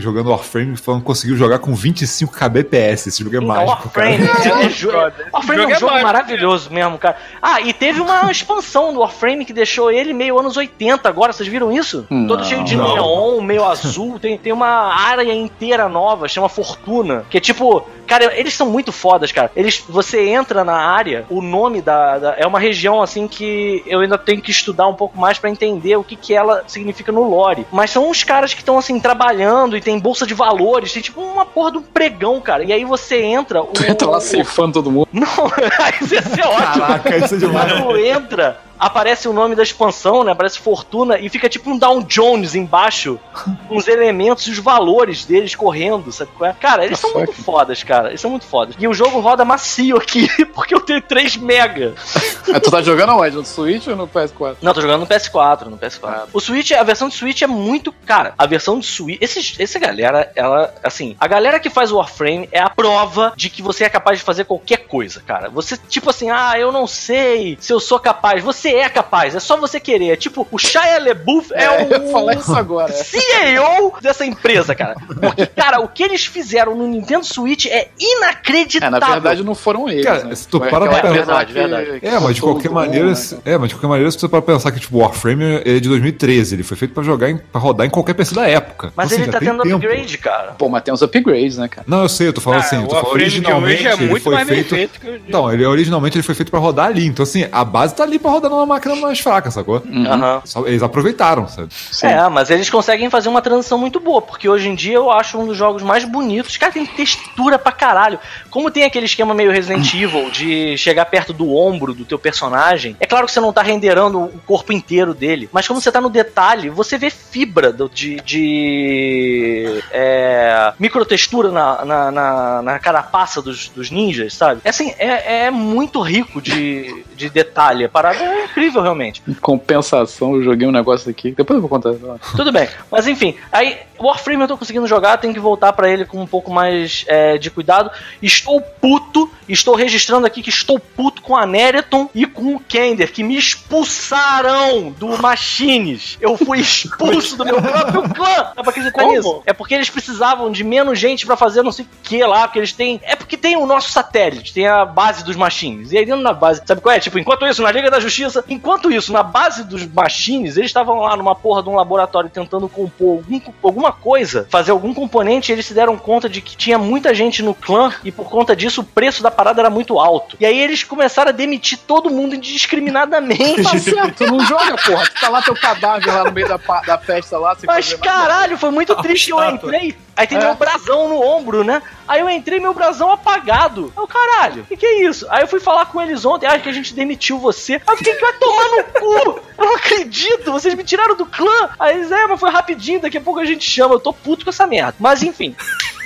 E: jogando Warframe falando que conseguiu jogar com 25 kbps. Esse jogo é
F: Então,
E: mágico, cara.
F: Warframe, é, é, jo-. Warframe é um
B: é
F: jogo
B: mágico,
F: maravilhoso mesmo, cara. Ah, e teve uma expansão do Warframe que deixou ele meio anos 80 agora, vocês viram isso?
C: Não.
F: Todo cheio de
D: Não.
F: neon, meio azul, tem, tem uma área inteira nova, chama Fortuna, que é tipo... Cara, eles são muito fodas, cara. Eles, você entra na área, o nome da, da- é uma região assim que eu ainda tenho que estudar um pouco mais pra entender o que que ela significa no lore. Mas são uns caras que estão assim trabalhando e tem bolsa de valores, tem tipo uma porra de um pregão, cara. E aí você entra, o,
C: Tu entra lá ceifando todo mundo.
F: não, isso ia ser ótimo.
E: Caraca, isso é demais.
F: Quando entra, aparece o nome da expansão, né? Aparece Fortuna e fica tipo um Down Jones embaixo, com os elementos e os valores deles correndo, sabe qual é? Cara, eles são muito fodas, cara. Eles são muito fodas. E o jogo roda macio aqui, porque eu tenho 3 mega.
C: Mas tu tá jogando aonde? No Switch ou no PS4?
F: Não, tô jogando no PS4, no PS4. O Switch, a versão de Switch é muito. Cara, a versão de Switch. Esses, essa galera, ela. Assim, a galera que faz Warframe é a prova de que você é capaz de fazer qualquer coisa, cara. Você, tipo assim, ah, eu não sei se eu sou capaz. Você é capaz, é só você querer. É tipo, o Shia LeBouf é,
C: É,
F: o.
C: eu ia falar isso agora. é.
F: CEO dessa empresa, cara. Porque, cara, o que eles fizeram no Nintendo Switch é
C: É,
F: inacreditável.
C: na verdade não foram eles,
E: Cara,
C: né?
E: se tu para pra
C: empresa
F: verdade,
C: que-
F: verdade.
E: É, mas de qualquer maneira,
C: né?
E: se- é, mas de qualquer maneira, se você para pensar que tipo Warframe é de 2013, ele foi feito pra jogar em, para rodar em qualquer PC da época.
F: Mas
E: Então,
F: ele
E: assim,
F: tá tendo
E: tempo.
F: upgrade, cara.
C: Pô, mas tem uns upgrades, né, cara?
E: Não, eu sei, eu tô falando
B: Ah,
E: assim, eu
B: o
E: tô falando
B: de
E: originalmente
B: é
E: ele
B: muito
E: foi
B: mais
E: feito.
B: feito que o
E: Não, ele originalmente ele foi feito pra rodar ali, então assim, a base tá ali pra rodar numa máquina mais fraca, sacou?
F: Aham.
E: Só- Eles aproveitaram, sabe?
C: Sim.
F: É, mas eles conseguem fazer uma transição muito boa, porque hoje em dia eu acho um dos jogos mais bonitos. Cara, tem textura pra caralho. Como tem aquele esquema meio Resident Evil de chegar perto do ombro do teu personagem, é claro que você não tá renderando o corpo inteiro dele, mas como você tá no detalhe, você vê fibra do- de, de é, microtextura na, na, na, na carapaça dos, dos ninjas, sabe? É, assim, é, é muito rico de, de detalhe. A parada é incrível, realmente.
C: Em compensação, eu joguei um negócio aqui. Depois eu vou contar.
F: Tudo bem. Mas enfim, aí Warframe eu tô conseguindo jogar, tenho que voltar pra ele com um pouco mais é, de cuidado. Estou puto, estou registrando aqui que estou puto com a Nereton e com o Kender, que me expulsaram do Machines. Eu fui expulso do meu próprio clã. Dá pra acreditar
B: Como?
F: nisso? É porque eles precisavam de menos gente pra fazer não sei o que lá, porque eles têm. É porque tem o nosso satélite, tem a base dos Machines. E aí dentro da base, sabe qual é? Tipo, enquanto isso, na Liga da Justiça, enquanto isso, na base dos Machines, eles estavam lá numa porra de um laboratório tentando compor algum- alguma coisa, fazer algum componente, e eles se deram conta de que tinha muita gente no clã e por conta disso o preço da parada era muito alto. E aí eles começaram a demitir todo mundo indiscriminadamente.
C: Tá certo, tu não joga, porra. Tu tá lá teu cadáver lá no meio da, da festa lá. sem
F: Mas
C: fazer nada.
F: caralho, foi muito triste. Eu entrei, aí tem
C: É.
F: meu brasão no ombro, né? Aí eu entrei, meu brasão apagado. Eu, caralho, o que, que é isso? Aí eu fui falar com eles ontem, ah, que a gente demitiu você. Aí eu fiquei que vai tomar no cu! Eu não acredito, vocês me tiraram do clã. Aí eles, é, mas foi rapidinho, daqui a pouco a gente chama. Eu tô puto com essa merda. Mas enfim.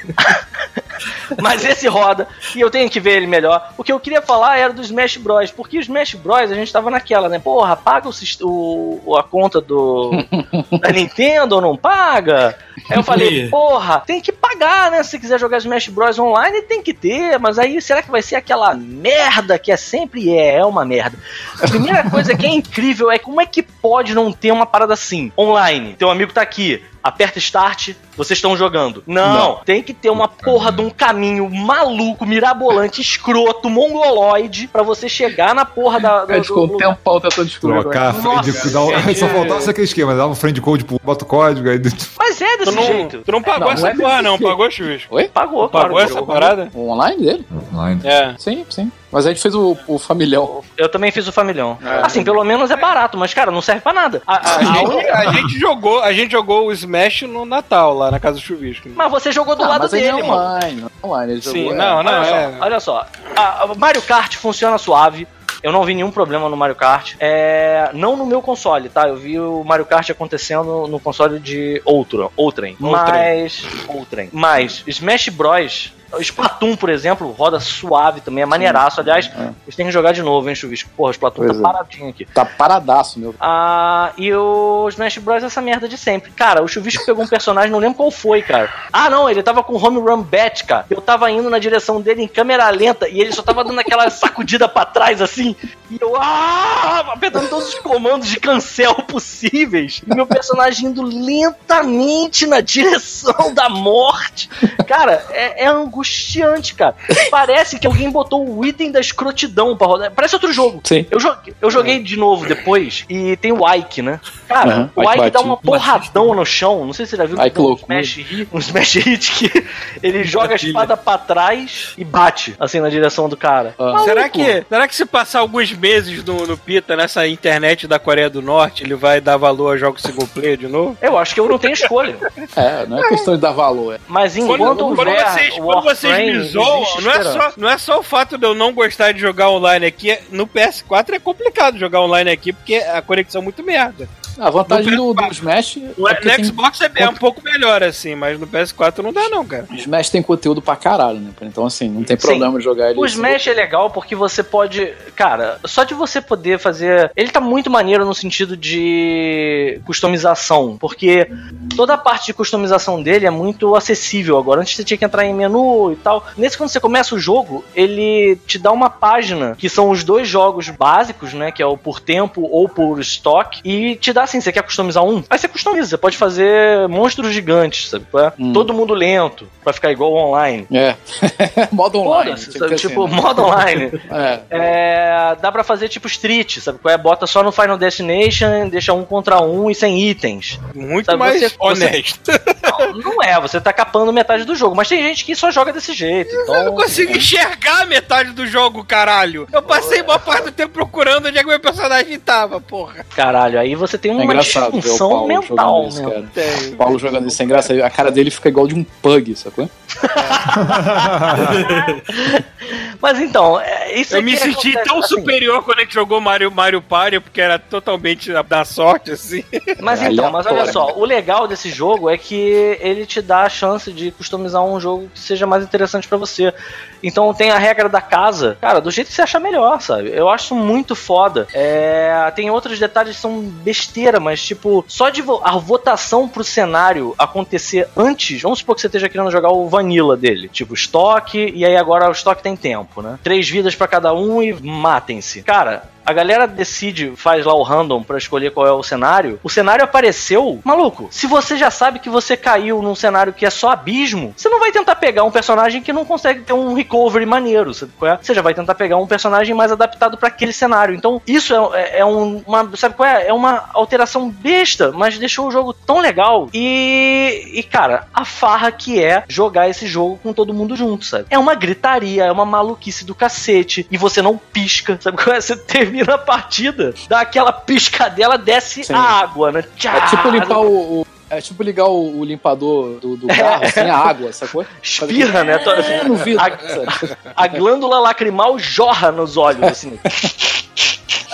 F: Mas esse roda, e eu tenho que ver ele melhor. O que eu queria falar era do Smash Bros. Porque o Smash Bros. a gente tava naquela, né? Porra, paga o, o- a conta do da Nintendo ou não paga? Aí eu falei, porra, tem que pagar né? Se quiser jogar Smash Bros online, tem que ter, mas aí será que vai ser aquela merda que é sempre é, é uma merda. A primeira coisa que é incrível é como é que pode não ter uma parada assim, online. Teu amigo tá aqui, aperta start, vocês estão jogando. Não, tem que ter uma porra de um caminho maluco, mirabolante, escroto, mongoloide, pra você chegar na porra da.
C: É, ficou um
F: lugar.
C: tempão tentando descobrir.
E: Trocar,
F: Nossa,
E: friend, dá um-
F: gente.
E: só faltava aquele esquema, dava um friend code, bota o código, aí
F: Mas é
B: Tu
F: desse
B: não,
F: jeito.
B: tu não pagou
C: Não,
B: essa
C: não é
B: porra, não.
C: jeito.
B: Pagou, Chuvisco?
C: Oi?
F: Pagou,
B: Pagou
F: claro.
B: essa parada?
C: O online dele?
E: online.
B: É.
C: Sim, sim. Mas a gente fez o, o familhão.
F: Eu também fiz o familhão.
B: É.
F: Assim, pelo menos é barato, mas, cara, não serve pra nada. A- a-
B: A
F: a
B: gente, a gente jogou, a gente jogou o Smash no Natal, lá na casa do Chuvisco.
F: Mas você jogou do
C: Ah,
F: lado
C: mas ele é
F: dele, mano.
C: online. Online, ele
B: Sim,
C: jogou,
B: não,
C: é.
B: não,
F: olha só,
B: é.
F: olha só. A, a Mario Kart funciona suave. Eu não vi nenhum problema no Mario Kart. É, não no meu console, tá? Eu vi o Mario Kart acontecendo no console de outrem. Outrem. Mas. Outrem. Mas Smash Bros. Splatoon, por exemplo, roda suave também, é maneiraço. Aliás,
C: é.
F: vocês têm que jogar de novo, hein, Chuvisco? Porra, o Splatoon
C: Pois
F: tá
C: é.
F: paradinho aqui.
C: Tá paradaço, meu.
F: Ah, e o Smash Bros. essa merda de sempre. Cara, o Chuvisco pegou um personagem, não lembro qual foi, cara. Ah, não, ele tava com home run bat, cara. Eu tava indo na direção dele em câmera lenta e ele só tava dando aquela sacudida pra trás assim. E eu, ah, apertando todos os comandos de cancel possíveis. E meu personagem indo lentamente na direção da morte. Cara, é, é angustiante, cara. Parece que alguém botou o item da escrotidão pra rodar. Parece outro jogo.
C: Sim.
F: Eu joguei, eu joguei de novo depois e tem o Ike, né? Cara,
C: Aham,
F: o
C: Ike
F: Ike dá uma porradão no chão. Não sei se você já viu
C: Ike
F: um smash hit, um smash hit que ele joga a espada pra trás e bate assim na direção do cara. Maluco.
B: Será que, será que se passar alguns meses no, no Pita, nessa internet da Coreia do Norte, ele vai dar valor a jogos single player de novo?
F: Eu acho que eu não tenho escolha.
C: É, não é questão de dar valor. É.
F: Mas enquanto
B: Quando, quando vocês, quando vocês me zoam, não é, só, não é só o fato de eu não gostar de jogar online aqui. é- No PS4 é complicado jogar online aqui, porque a conexão é muito merda.
C: A vantagem
B: No
C: do, do Smash
B: No,
C: é porque
B: no
C: tem,
B: Xbox é, é um pouco melhor, assim, mas no PS4 não dá, não, cara.
C: o Smash tem conteúdo pra caralho, né? Então, assim, não tem
F: Sim.
C: problema de jogar ele.
F: O Smash é legal porque você pode. Cara, só de você poder fazer. Ele tá muito maneiro no sentido de customização. Porque toda a parte de customização dele é muito acessível agora. Antes você tinha que entrar em menu e tal. Nesse, quando você começa o jogo, ele te dá uma página que são os dois jogos básicos, né? Que é o por tempo ou por estoque. E te dá assim: você quer customizar um? Aí você customiza. Você pode fazer monstros gigantes, sabe? qual é?
C: Hum.
F: Todo mundo lento, pra ficar igual online.
C: É. Modo online. Tinha que ter
F: tipo,
C: assim, né?
F: modo online.
C: É.
F: É, dá pra fazer tipo Street, sabe? qual é? Bota só no Final Destination, deixa um contra um e sem itens.
B: Muito
F: Sabe,
B: mais
F: você- você-
B: honesto.
F: Não, não é, você tá capando metade do jogo, mas tem gente que só joga desse jeito.
B: Eu não
F: Então,
B: consigo enxergar metade do jogo, caralho. Eu passei boa parte do tempo procurando onde é que meu personagem tava, porra.
F: caralho, aí você tem
C: É
F: uma
C: o
F: disfunção
C: Paulo
F: mental,
C: jogando isso,
F: meu.
C: cara.
B: Tem.
C: O Paulo jogando isso é engraçado. A cara dele fica igual de um pug, sacou?
F: Mas então, é, isso
B: Eu
F: é
B: me senti
F: acontece,
B: tão
F: assim,
B: superior quando a gente jogou Mario, Mario Party, porque era totalmente da- sorte, assim.
F: Mas
C: É
F: então, mas olha só, o legal desse jogo é que ele te dá a chance de customizar um jogo que seja mais interessante pra você. Então tem a regra da casa, cara, do jeito que você achar melhor, sabe? Eu acho muito foda. É, tem outros detalhes que são besteira, mas tipo, só de vo- a votação pro cenário acontecer antes, vamos supor que você esteja querendo jogar o vanilla dele, tipo estoque, e aí agora o estoque tem tempo, né? Três vidas pra cada um e matem-se. Cara, a galera decide, faz lá o random pra escolher qual é o cenário. O cenário apareceu, maluco. Se você já sabe que você caiu num cenário que é só abismo, você não vai tentar pegar um personagem que não consegue ter um recovery maneiro. Sabe qual é? Você já vai tentar pegar um personagem mais adaptado pra aquele cenário. Então, isso é, é- é um- uma. Sabe qual é? É uma alteração besta, mas deixou o jogo tão legal. E, e, cara, a farra que é jogar esse jogo com todo mundo junto, sabe? É uma gritaria, é uma maluquice do cacete. E você não pisca, sabe qual é? Você termina a partida, dá aquela piscadela, desce
C: Sim.
F: a água, né? Tchá,
C: É tipo limpar o. o- é tipo ligar o, o limpador do, do carro sem a água, sacou?
F: Espirra, né? Toda-
C: É, no vidro.
F: A, a glândula lacrimal jorra nos olhos, assim.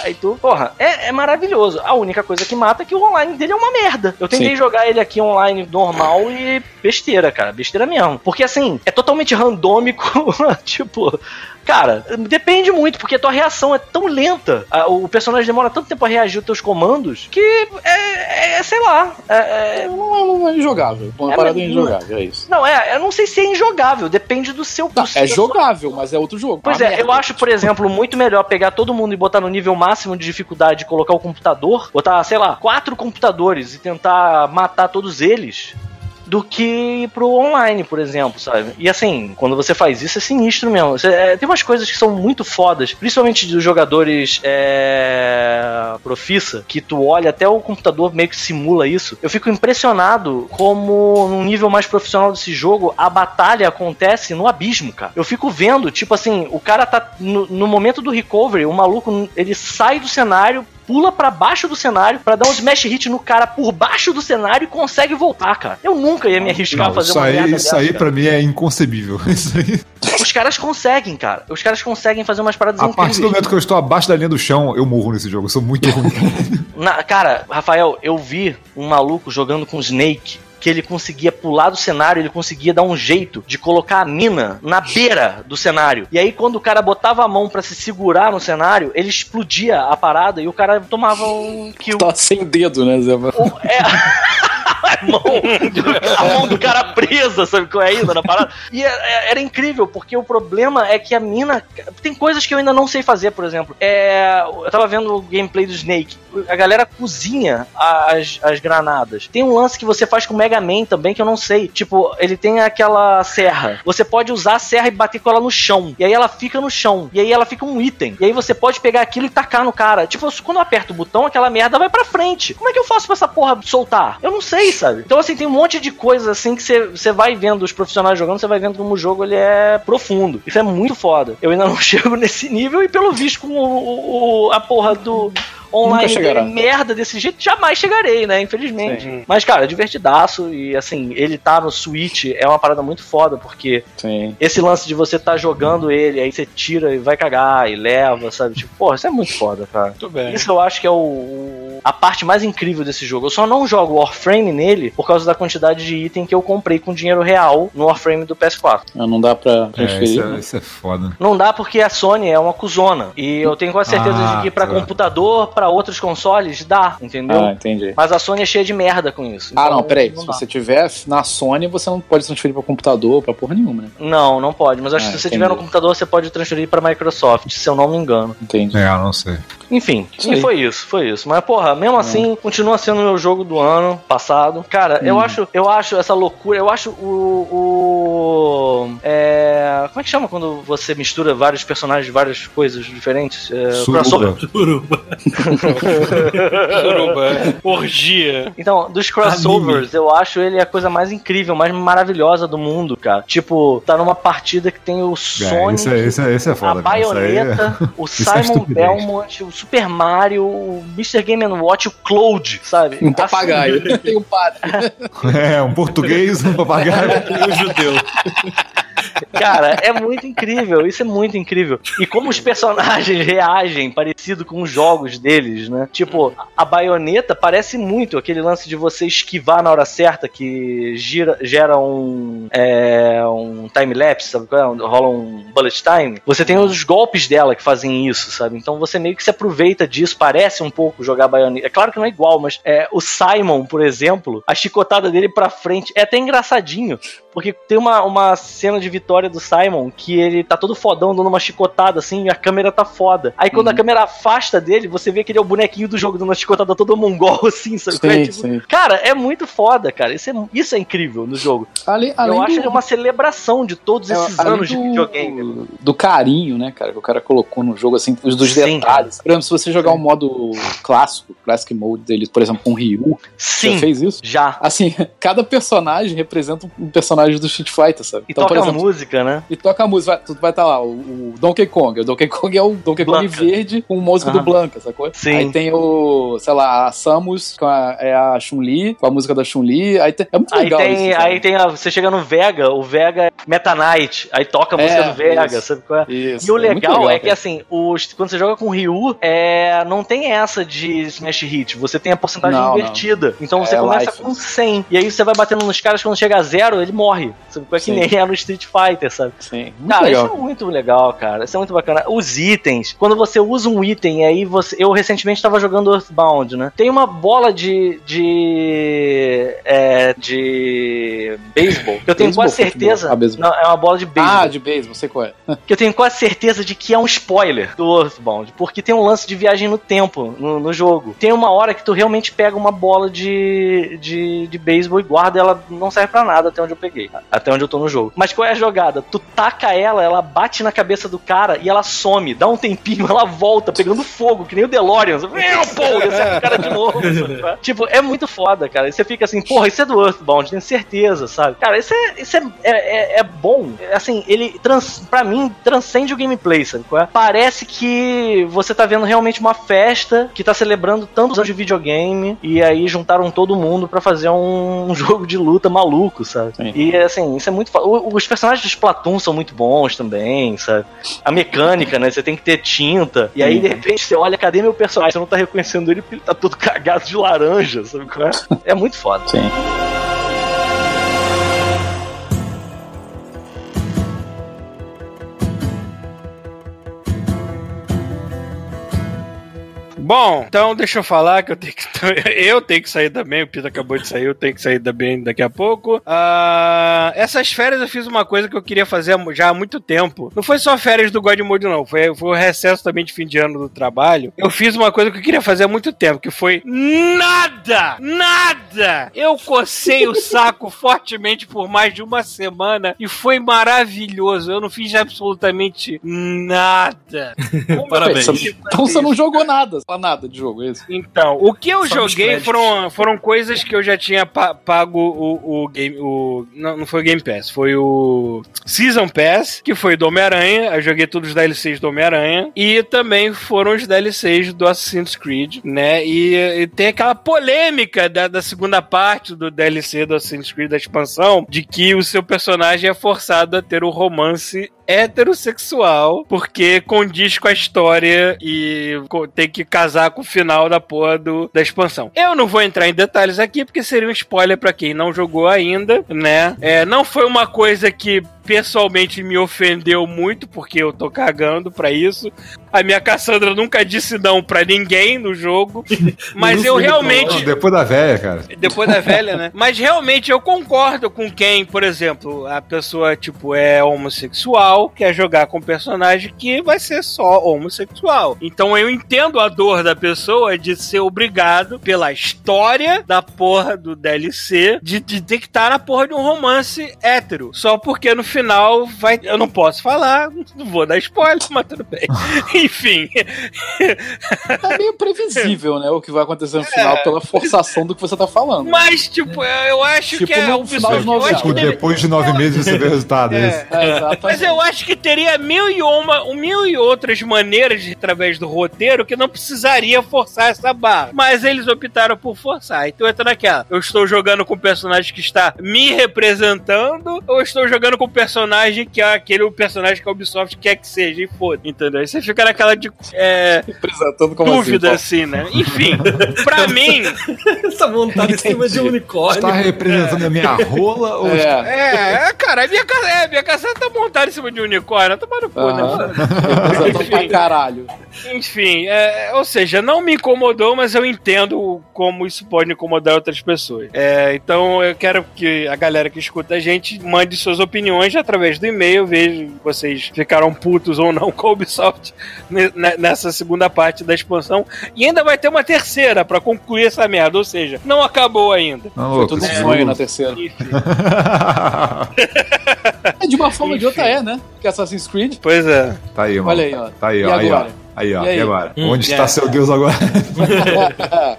F: Aí tu, porra, é, é maravilhoso. A única coisa que mata é que o online dele é uma merda. Eu tentei
C: Sim.
F: jogar ele aqui online normal e besteira, cara. Besteira mesmo. Porque assim, é totalmente randômico. tipo, Cara, depende muito, porque a tua reação é tão lenta, a- o personagem demora tanto tempo a reagir aos teus comandos, que é, é- sei lá. é- é-
C: Não é injogável. Uma
F: É,
C: parada
F: mas-
C: injogável, é isso.
F: não, é, eu não sei se é injogável, depende do seu.
C: Não, é jogável, mas é outro jogo.
F: Pois
C: Uma
F: é,
C: merda.
F: eu acho, por exemplo, muito melhor pegar todo mundo e botar no nível máximo de dificuldade e colocar o computador, botar, sei lá, quatro computadores e tentar matar todos eles. Do que pro online, por exemplo, sabe? E assim, quando você faz isso é sinistro mesmo. Você- é, tem umas coisas que são muito fodas, principalmente dos jogadores é, profissa, que tu olha até o computador meio que simula isso. Eu fico impressionado como, num nível mais profissional desse jogo, a batalha acontece no abismo, cara. Eu fico vendo, tipo assim, o cara tá no, no momento do recovery, o maluco, ele sai do cenário, pula pra baixo do cenário pra dar um smash hit no cara por baixo do cenário e consegue voltar, cara. Eu nunca ia me arriscar a
E: Não,
F: fazer
E: isso
F: uma
E: aí, isso
F: dessa,
E: aí
F: cara.
E: pra mim é inconcebível. Isso aí.
F: Os caras conseguem, cara. Os caras conseguem fazer umas paradas
E: A partir
F: incríveis.
E: do momento que eu estou abaixo da linha do chão, eu morro nesse jogo. Eu sou muito ruim.
F: Na- cara, Rafael, eu vi um maluco jogando com Snake que ele conseguia pular do cenário, ele conseguia dar um jeito de colocar a mina na beira do cenário. E aí quando o cara botava a mão pra se segurar no cenário, ele explodia a parada e o cara tomava um kill.
C: Tá sem dedo, né, Zé?
F: É... mão, a mão do cara presa, sabe qual é ainda na parada? E é- é- era incrível, porque o problema é que a mina. Tem coisas que eu ainda não sei fazer, por exemplo. É, eu tava vendo o gameplay do Snake. A galera cozinha as, as granadas. Tem um lance que você faz com o Mega Man também que eu não sei. Tipo, ele tem aquela serra. Você pode usar a serra e bater com ela no chão. E aí ela fica no chão. E aí ela fica um item. E aí você pode pegar aquilo e tacar no cara. Tipo, quando eu aperto o botão, aquela merda vai pra frente. Como é que eu faço pra essa porra soltar? Eu não sei, sabe? Então, assim, tem um monte de coisas assim que você- vai vendo os profissionais jogando, você vai vendo como o jogo ele é profundo. Isso é muito foda. Eu ainda não chego nesse nível e, pelo visto, com o, o- a porra do. Online dele merda desse jeito, jamais chegarei, né? Infelizmente. Mas, cara, é divertidaço e assim, ele tá no Switch é uma parada muito foda, porque
C: Sim.
F: esse lance de você tá jogando ele, aí você tira e vai cagar e leva, sabe? Tipo, porra, isso é muito foda, cara.
B: Muito bem.
F: Isso eu acho que é o, o- a parte mais incrível desse jogo. Eu só não jogo Warframe nele por causa da quantidade de item que eu comprei com dinheiro real no Warframe do PS4.
C: Não dá pra
E: É,
C: transferir.
E: isso,
C: né?
E: é, isso é foda.
F: Não dá porque a Sony é uma cuzona. E eu tenho quase certeza
E: Ah,
F: de que pra
E: tá.
F: computador, pra outros consoles, dá, entendeu?
C: Ah, entendi.
F: Mas a Sony é cheia de merda com isso.
C: Ah,
F: Então,
C: não, peraí. Se
F: dá.
C: você tiver na Sony, você não pode transferir pra computador, pra porra nenhuma, né?
F: Não, não pode. Mas acho
C: Ah,
F: que se você
C: entendi.
F: tiver no computador, você pode transferir pra Microsoft, se eu não me engano.
C: Entendi.
E: É, não sei.
F: Enfim,
C: Isso
F: e
C: aí.
F: foi isso, foi isso. Mas, porra, mesmo assim, continua sendo o meu jogo do ano passado. Cara, eu acho eu acho essa loucura, eu acho o. o é, como é que chama quando você mistura vários personagens de várias coisas diferentes? É, crossover.
E: Suruba.
B: Suruba. Orgia.
F: Então, dos crossovers, eu acho ele a coisa mais incrível, mais maravilhosa do mundo, cara. Tipo, tá numa partida que tem o
E: É,
F: Sonic,
E: esse, é, esse, é, esse é foda.
F: a
E: é-
F: Baioneta, o
E: é
F: Simon. Belmont, o Super Mario, o Mr. Game Watch, o Cloud, sabe?
C: Um papagaio. Tem um padre.
E: É, um português, um papagaio.
D: E o judeu.
F: Cara, é muito incrível, isso é muito incrível. E como os personagens reagem parecido com os jogos deles, né? Tipo, a baioneta parece muito aquele lance de você esquivar na hora certa que gira, gera um, é, um time-lapse, sabe é? Rola um bullet time. Você tem os golpes dela que fazem isso, sabe? Então você meio que se aproveita disso, parece um pouco jogar baioneta. É claro que não é igual, mas é, o Simon, por exemplo, a chicotada dele pra frente é até engraçadinho. Porque tem uma, uma cena de vitória do Simon que ele tá todo fodão dando uma chicotada assim e a câmera tá foda. Aí quando a câmera afasta dele, você vê que ele é o bonequinho do jogo dando uma chicotada todo mongol assim, sabe?
C: Sim,
F: É, tipo,
C: sim.
F: Cara, é muito foda, cara. Isso é, isso é incrível no jogo.
C: Ali,
F: Eu acho
C: do-
F: ele uma celebração de todos
C: É,
F: esses
C: além
F: anos de
C: do-
F: videogame.
C: Do carinho, né, cara, que o cara colocou no jogo, assim, os dos
F: Sim,
C: detalhes. Por exemplo, se você jogar um modo clássico, Classic Mode dele, por exemplo, com Ryu, você
F: Sim,
C: fez isso?
F: já.
C: Assim, cada personagem representa um personagem do Street Fighter, sabe?
F: E
C: Então,
F: toca
C: por exemplo,
F: música, né?
C: E toca a música, vai, tu vai estar lá, o, o Donkey Kong. O Donkey Kong é o Donkey Kong
F: Blanca.
C: verde com música do
F: Aham.
C: Blanca, sacou?
F: Sim.
C: Aí tem o, sei lá, a Samus com a, é a Chun-Li, com a música da Chun-Li. Aí tem- é muito
F: Aí
C: legal
F: tem,
C: isso.
F: aí tem a, você chega no Vega, o Vega é Meta Knight, aí toca a música
C: É,
F: do Vega,
C: isso.
F: sabe qual é?
C: Isso,
F: E o
C: é muito
F: legal, é que assim, os, quando você joga com o Ryu, é, não tem essa de smash hit, você tem a porcentagem
C: Não, não.
F: invertida. Então você
C: É
F: começa
C: life.
F: com 100. E aí você vai batendo nos caras, quando chega a zero, ele morre. Sabe? É que nem é no Street Fighter, sabe?
C: Sim,
F: Cara,
C: legal.
F: isso é muito legal, cara. Isso é muito bacana. Os itens, quando você usa um item, aí você. Eu recentemente estava jogando Earthbound, né? Tem uma bola de. de. É, de. beisebol. que Eu tenho
C: Beisebol,
F: quase certeza.
C: Ah, beisebol.
F: Não, é uma bola de beisebol.
C: Ah, de base, você qual é?
F: que eu tenho quase certeza de que é um spoiler do Earthbound, porque tem um lance de viagem no tempo no, no jogo. Tem uma hora que tu realmente pega uma bola de, de, de beisebol e guarda, ela não serve pra nada até onde eu peguei, até onde eu tô no jogo. Mas qual é a jogada? Tu taca ela, ela bate na cabeça do cara e ela some, dá um tempinho, ela volta pegando fogo, que nem o DeLorean. Meu, pô, e acerta o cara de novo. sabe? tipo, é muito foda, cara. E você fica assim, porra, isso é do Earthbound, tenho certeza, sabe? Cara, isso é, isso é, é, é- é bom. Assim, ele, trans, pra mim, transcende o gameplay, sabe? é? Parece que você tá vendo realmente uma festa que tá celebrando tantos anos de videogame e aí juntaram todo mundo pra fazer um, jogo de luta maluco, sabe?
C: Sim.
F: E assim, isso é muito. fo- o- Os personagens dos Splatoon são muito bons também, sabe? A mecânica, né? Você tem que ter tinta. E aí, de repente, você olha, cadê meu personagem? Você não tá reconhecendo ele porque ele tá todo cagado de laranja, sabe? é? É muito foda.
C: Sim.
B: Bom, então deixa eu falar que eu tenho que, eu tenho que sair também. O Pito acabou de sair, eu tenho que sair também daqui a pouco. Ah, essas férias eu fiz uma coisa que eu queria fazer já há muito tempo. Não foi só férias do God Mode, não. Foi, foi o recesso também de fim de ano do trabalho. Eu fiz uma coisa que eu queria fazer há muito tempo, que foi nada! Nada! Eu cocei o saco fortemente por mais de uma semana e foi maravilhoso. Eu não fiz absolutamente nada.
D: Parabéns.
C: Então você não jogou nada. Fala nada de jogo, é isso?
B: Então, o que eu
D: Só
B: joguei foram, foram coisas que eu já tinha pa- pago o, o game. O, não, não foi o Game Pass, foi o Season Pass, que foi do Homem-Aranha. Eu joguei todos os DLCs do Homem-Aranha. E também foram os DLCs do Assassin's Creed, né? E, e tem aquela polêmica da, da segunda parte do DLC do Assassin's Creed, da expansão, de que o seu personagem é forçado a ter o romance heterossexual, porque condiz com a história e tem que casar com o final da porra do, da expansão. Eu não vou entrar em detalhes aqui, porque seria um spoiler pra quem não jogou ainda, né? É, não foi uma coisa que pessoalmente me ofendeu muito, porque eu tô cagando pra isso. A minha Cassandra nunca disse não pra ninguém no jogo, mas eu realmente
E: Depois da velha, cara.
B: depois da velha, né? Mas realmente eu concordo com quem, por exemplo, a pessoa, tipo, é homossexual, quer jogar com um personagem que vai ser só homossexual. Então eu entendo a dor da pessoa de ser obrigado, pela história da porra do DLC, de, de ter que estar na porra de um romance hétero. Só porque no final vai. Eu não posso falar, não vou dar spoiler, mas tudo bem. Enfim.
C: É meio previsível, né? O que vai acontecer no final pela forçação do que você tá falando.
B: Mas, tipo, eu acho
C: Tipo
B: que é o
C: final de
B: que
E: Tipo, depois de nove meses você vê o resultado. É. isso.
C: É, exatamente.
B: Mas eu acho que teria mil e uma, um mil e outras maneiras de, através do roteiro que não precisaria forçar essa barra. Mas eles optaram por forçar. Então entra naquela. Eu estou jogando com um personagem que está me representando ou eu estou jogando com um personagem que é aquele personagem que a Ubisoft quer que seja e foda. Entendeu? Aí você fica naquela de é, dúvida
C: assim,
B: assim, né? Enfim, pra mim,
D: Essa montada em cima de um unicórnio.
E: Está representando a minha rola ou está...
C: É.
B: é, cara, a minha casa, é, minha casa tá montada em cima de um unicórnio. Tá no cu,
C: Aham.
B: né?
C: Representando pra caralho.
B: Enfim, é, ou seja, não me incomodou, mas eu entendo como isso pode incomodar outras pessoas. É, então eu quero que a galera que escuta a gente mande suas opiniões através do e-mail, vejo se vocês ficaram putos ou não com a Ubisoft ne- ne- nessa segunda parte da expansão. E ainda vai ter uma terceira pra concluir essa merda, ou seja, não acabou ainda.
E: Não,
C: Foi
E: louco,
C: tudo um sonho na terceira. É, de uma forma ou de outra é, né? Que Assassin's Creed.
B: pois é.
E: Tá aí, mano.
C: Olha aí, ó.
E: Tá aí,
C: E
E: ó. Aí, ó. Aí, ó.
C: E aí?
E: E agora?
D: Hum,
E: Onde
B: é.
E: está seu Deus agora?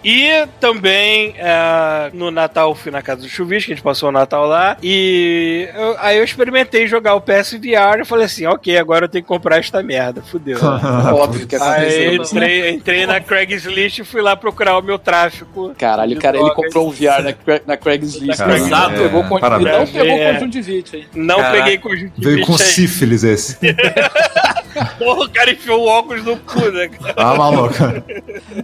B: E também é, no Natal fui na casa do Chuvisco, a gente passou o Natal lá. E eu- aí eu experimentei jogar o PSVR e falei assim: ok, agora eu tenho que comprar esta merda. Fudeu.
C: Óbvio que
B: Aí
C: aconteceu.
B: entrei, entrei na Craigslist e fui lá procurar o meu tráfico.
C: Caralho, cara, ele
B: drogas.
C: comprou um VR na, Cra- na Craigslist.
E: Caralho,
C: Ele não
E: é,
C: pegou, con- ele não pegou
B: É.
C: conjuntivite, hein?
B: Não
D: Caraca.
B: peguei conjuntivite
E: Veio com
B: aí.
E: sífilis esse.
B: Porra, o cara enfiou o óculos no cu, né? cara?
E: Ah, maluco.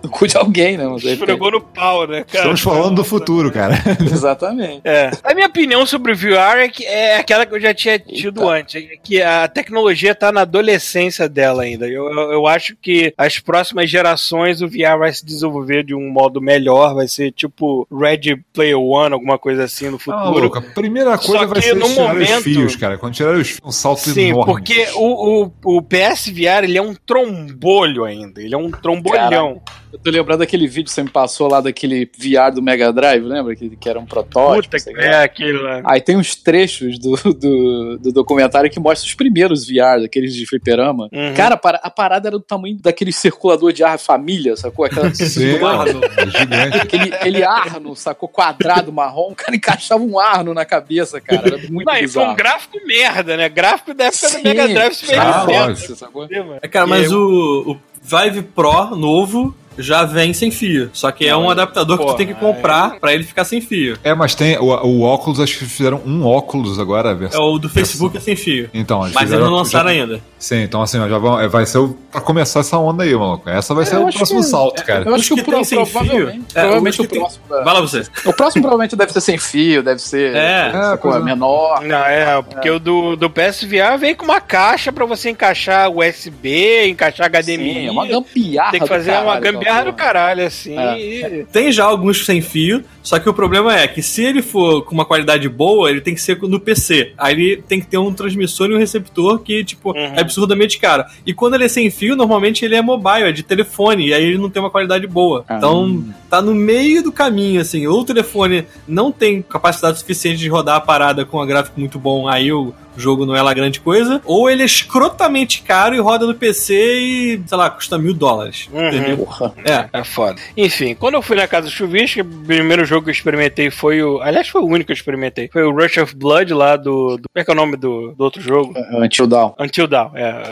C: No cu de alguém, né?
B: Esfregou no pau, né, cara?
E: Estamos falando do futuro, cara.
C: Exatamente.
B: É. A minha opinião sobre o VR é, que é aquela que eu já tinha tido
C: Eita.
B: antes, é que a tecnologia tá na adolescência dela ainda. Eu, eu, eu acho que as próximas gerações o VR vai se desenvolver de um modo melhor, vai ser tipo Red Player One, alguma coisa assim no
E: Ah,
B: futuro.
E: maluco, a primeira coisa
B: Só
E: vai
B: que
E: ser
B: no
E: tirar
B: momento-
E: os fios, cara. Quando tirar os fios, um salto
B: Sim,
E: enorme.
B: porque o, o, o PSVR ele é um trombolho ainda. Ele é um trombolhão.
C: Eu tô lembrando daquele vídeo que você me passou lá daquele VR do Mega Drive, lembra? Que, que era um protótipo.
B: Puta
C: lá.
B: é aquilo lá.
C: Aí tem uns trechos do, do, do documentário que mostram os primeiros VR, aqueles de fliperama.
B: Uhum.
C: Cara, a para- a parada era do tamanho daquele circulador de ar família, sacou? Aquela,
E: Sim,
D: Arno.
E: gigante.
C: aquele, aquele arno, sacou? Quadrado marrom, o cara encaixava um arno na cabeça, cara. Era muito
B: Não, e foi um
C: bizarro.
B: gráfico merda, né? Gráfico da época
C: Sim,
B: do Mega Drive Super
E: Ah,
B: Nintendo.
C: sacou?
D: É, cara, mas
B: E
D: o, o Vive Pro novo já vem sem fio. Só que é um adaptador que tu
B: Porra,
D: tem que comprar pra ele ficar sem fio.
E: É, mas tem o, o óculos, acho que fizeram um óculos agora, a
D: É
E: versão.
D: o do Facebook é sem fio.
E: Então,
D: Mas eles
E: fizeram-
D: não lançaram
E: já-
D: ainda.
E: Sim, então assim, já vão, é, vai ser o, pra começar essa onda aí, maluco. Essa vai ser
C: eu
E: o próximo
C: que-
E: salto, cara.
C: Eu acho que,
D: que
C: o
D: sem
C: provavelmente,
D: fio- É,
C: provavelmente o
D: tem-
C: próximo. da-
D: Vai lá você.
C: O próximo provavelmente deve ser sem fio, deve ser
D: É.
E: É, pois é.
C: menor.
B: Não, é, porque o do, do PSVR vem com uma caixa pra você encaixar USB, encaixar HDMI.
C: Sim, é uma gambiarra.
B: Tem que fazer uma gambiarra
C: aquela
B: do caralho, assim.
C: É.
B: e-
D: Tem já alguns sem fio, só que o problema é que se ele for com uma qualidade boa, ele tem que ser no PC. Aí ele tem que ter um transmissor e um receptor que, tipo,
B: Uhum.
D: é absurdamente caro. E quando ele é sem fio, normalmente ele é mobile, é de telefone, e aí ele não tem uma qualidade boa.
C: Ah.
D: Então, tá no meio do caminho, assim. Ou o telefone não tem capacidade suficiente de rodar a parada com um gráfico muito bom, aí o jogo não é lá grande coisa. Ou ele é escrotamente caro e roda no PC e, sei lá, custa mil dólares.
B: Uhum.
D: Entendeu?
C: Porra.
D: É.
B: É foda. Enfim, quando eu fui na casa do Chuvisco, o primeiro jogo que eu experimentei foi o. Aliás, foi o único que eu experimentei. Foi o Rush of Blood lá do. do como é que é o nome do, do outro jogo?
C: Until Down.
B: Until Dawn, é.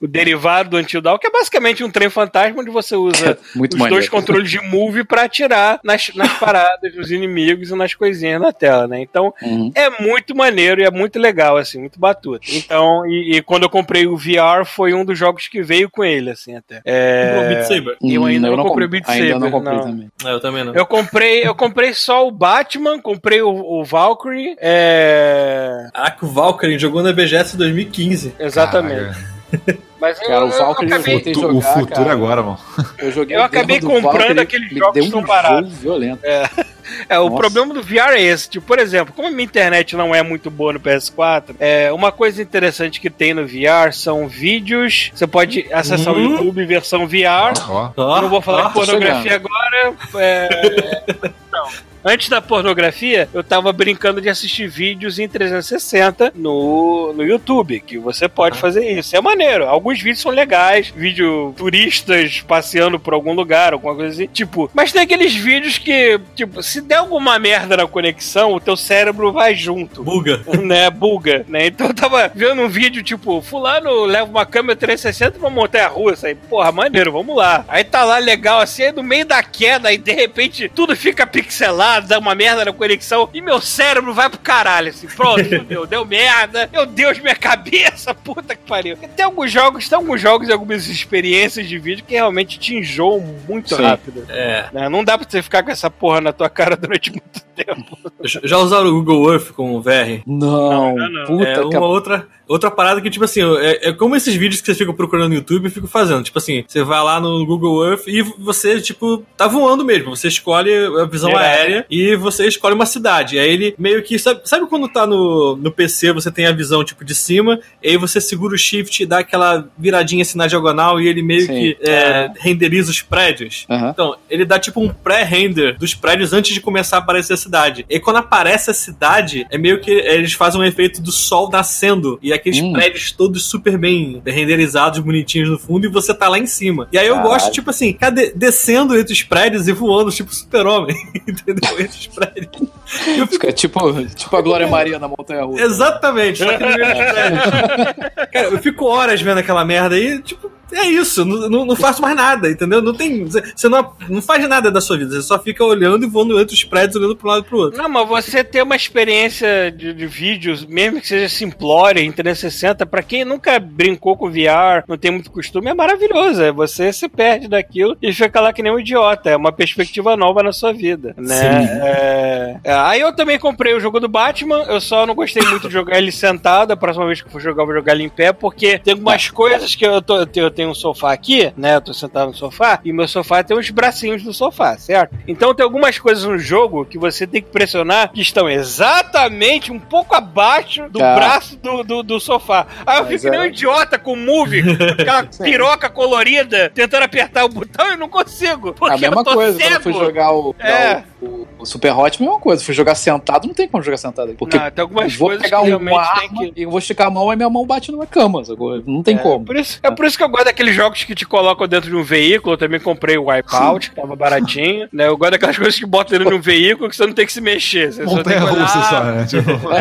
B: O, o derivado do Until Dawn, que é basicamente um trem fantasma onde você usa
C: Muito
B: os
C: maneiro.
B: dois controles de move pra atirar nas, nas paradas dos inimigos e nas coisinhas na tela, né? Então,
C: Uhum.
B: é muito maneiro e é muito legal, assim, muito batuta. Então, e, e quando eu comprei o VR, foi um dos jogos que veio com ele, assim, até.
D: Comprou
B: É...
D: Beat Saber?
B: Eu ainda
C: Hum,
B: não comprei o Beat
C: Ainda
B: Saber,
C: não comprei
B: não.
C: também.
D: É, eu também não.
B: Eu comprei, eu comprei só o Batman, comprei o, o Valkyrie, é...
D: Caraca, o Valkyrie jogou na BGS 2015.
B: Exatamente. Mas eu,
C: Cara, o
B: eu
C: Valkyrie eu
B: acabei,
E: Tu- o
C: jogar,
E: futuro
C: cara.
E: agora, mano.
C: Eu joguei
B: Eu
C: o
B: acabei comprando
C: Valkyrie,
B: aqueles jogos que estão
C: um
B: parados.
C: jogo violento.
B: É, o
C: Nossa.
B: problema do VR é esse. Tipo, por exemplo, como a minha internet não é muito boa no PS4, é, uma coisa interessante que tem no VR são vídeos. Você pode acessar o
D: Hum.
B: YouTube versão VR.
E: Ó,
B: Eu não vou falar de pornografia agora. é, não. Antes da pornografia, eu tava brincando de assistir vídeos em 360 no, no YouTube, que você pode fazer isso. É maneiro. Alguns vídeos são legais, vídeo turistas passeando por algum lugar, alguma coisa assim. Tipo, mas tem aqueles vídeos que, tipo, se der alguma merda na conexão, o teu cérebro vai junto
D: Buga.
B: né, buga, né? Então eu tava vendo um vídeo, tipo, fulano leva uma câmera 360 pra montar a rua, aí, porra, maneiro, vamos lá. Aí tá lá legal assim, aí no meio da queda, aí de repente tudo fica pixelado, dá uma merda na conexão, e meu cérebro vai pro caralho, assim, pronto, fudeu, deu merda, meu Deus, minha cabeça, puta que pariu. E tem alguns jogos, tem alguns jogos e algumas experiências de vídeo que realmente te enjoam muito
C: Sim.
B: rápido.
D: É.
B: né? Não dá pra você ficar com essa porra na tua cara durante muito tempo.
D: Já usaram o Google Earth com o VR?
C: Não,
B: Não, não.
C: puta
D: é
C: que
D: uma outra, outra parada que, tipo assim, é, é como esses vídeos que você fica procurando no YouTube, eu fico fazendo. Tipo assim, você vai lá no Google Earth e você, tipo, tá voando mesmo. Você escolhe a visão aérea e você escolhe uma cidade. Aí ele meio que. Sabe, sabe quando tá no, no PC, você tem a visão, tipo, de cima, e aí você segura o shift e dá aquela viradinha assim na diagonal e ele meio
C: Sim.
D: que é, renderiza os prédios.
C: Aham.
D: Então, ele dá tipo um pré-render dos prédios antes de começar a aparecer a cidade. E quando aparece a cidade, é meio que eles fazem um efeito do sol nascendo. E aqueles
C: Hum.
D: prédios todos super bem renderizados, bonitinhos no fundo, e você tá lá em cima. E aí eu
C: Caralho.
D: gosto, tipo assim, descendo entre os prédios e voando, tipo super-homem. Entendeu? Eu fico
C: tipo, tipo a Glória Maria na Montanha Russa.
D: Exatamente, só que no meio dos prédios. Cara, eu fico horas vendo aquela merda aí, tipo, é isso, não, não, faço mais nada, entendeu? Não tem. Você não, não faz nada da sua vida, você só fica olhando e voando entre os prédios, olhando pra um lado e pro outro.
B: Não, mas você ter uma experiência de, de vídeos, mesmo que seja simplória, em 360, pra quem nunca brincou com VR, não tem muito costume, é maravilhoso. É você se perde daquilo e fica lá que nem um idiota. É uma perspectiva nova na sua vida, né? É, é, aí eu também comprei o jogo do Batman, eu só não gostei muito de jogar ele sentado. A próxima vez que eu for jogar, eu vou jogar ele em pé, porque tem algumas coisas que eu, tô, eu tenho- um sofá aqui, né? Eu tô sentado no sofá, e meu sofá tem os bracinhos do sofá, certo? Então tem algumas coisas no jogo que você tem que pressionar que estão exatamente um pouco abaixo do
C: Cara.
B: braço do, do, do sofá. Aí eu
C: Mas
B: fico que nem um
C: é-
B: idiota com o move, com aquela piroca colorida, tentando apertar o botão e não consigo. Porque
C: a mesma
B: eu tô
C: coisa, quando eu
B: cego.
C: fui jogar o,
B: É.
C: o, o Super Hot, mesma coisa. Fui jogar sentado, não tem como jogar sentado aí. Porque
B: Não, tem algumas
C: eu vou
B: coisas
C: pegar
B: que
C: uma arma
B: que-
C: e eu vou esticar a mão e minha mão bate numa cama. Não tem
B: É,
C: como.
B: Por isso, é por isso que eu gosto daqueles jogos que te colocam dentro de um veículo. Eu também comprei o Wipeout, que tava baratinho. Né? Eu gosto daquelas coisas que botam dentro de um veículo que você não tem que se mexer. Você só tem que
E: russa
B: olhar.
E: só, né? Tipo,
B: É,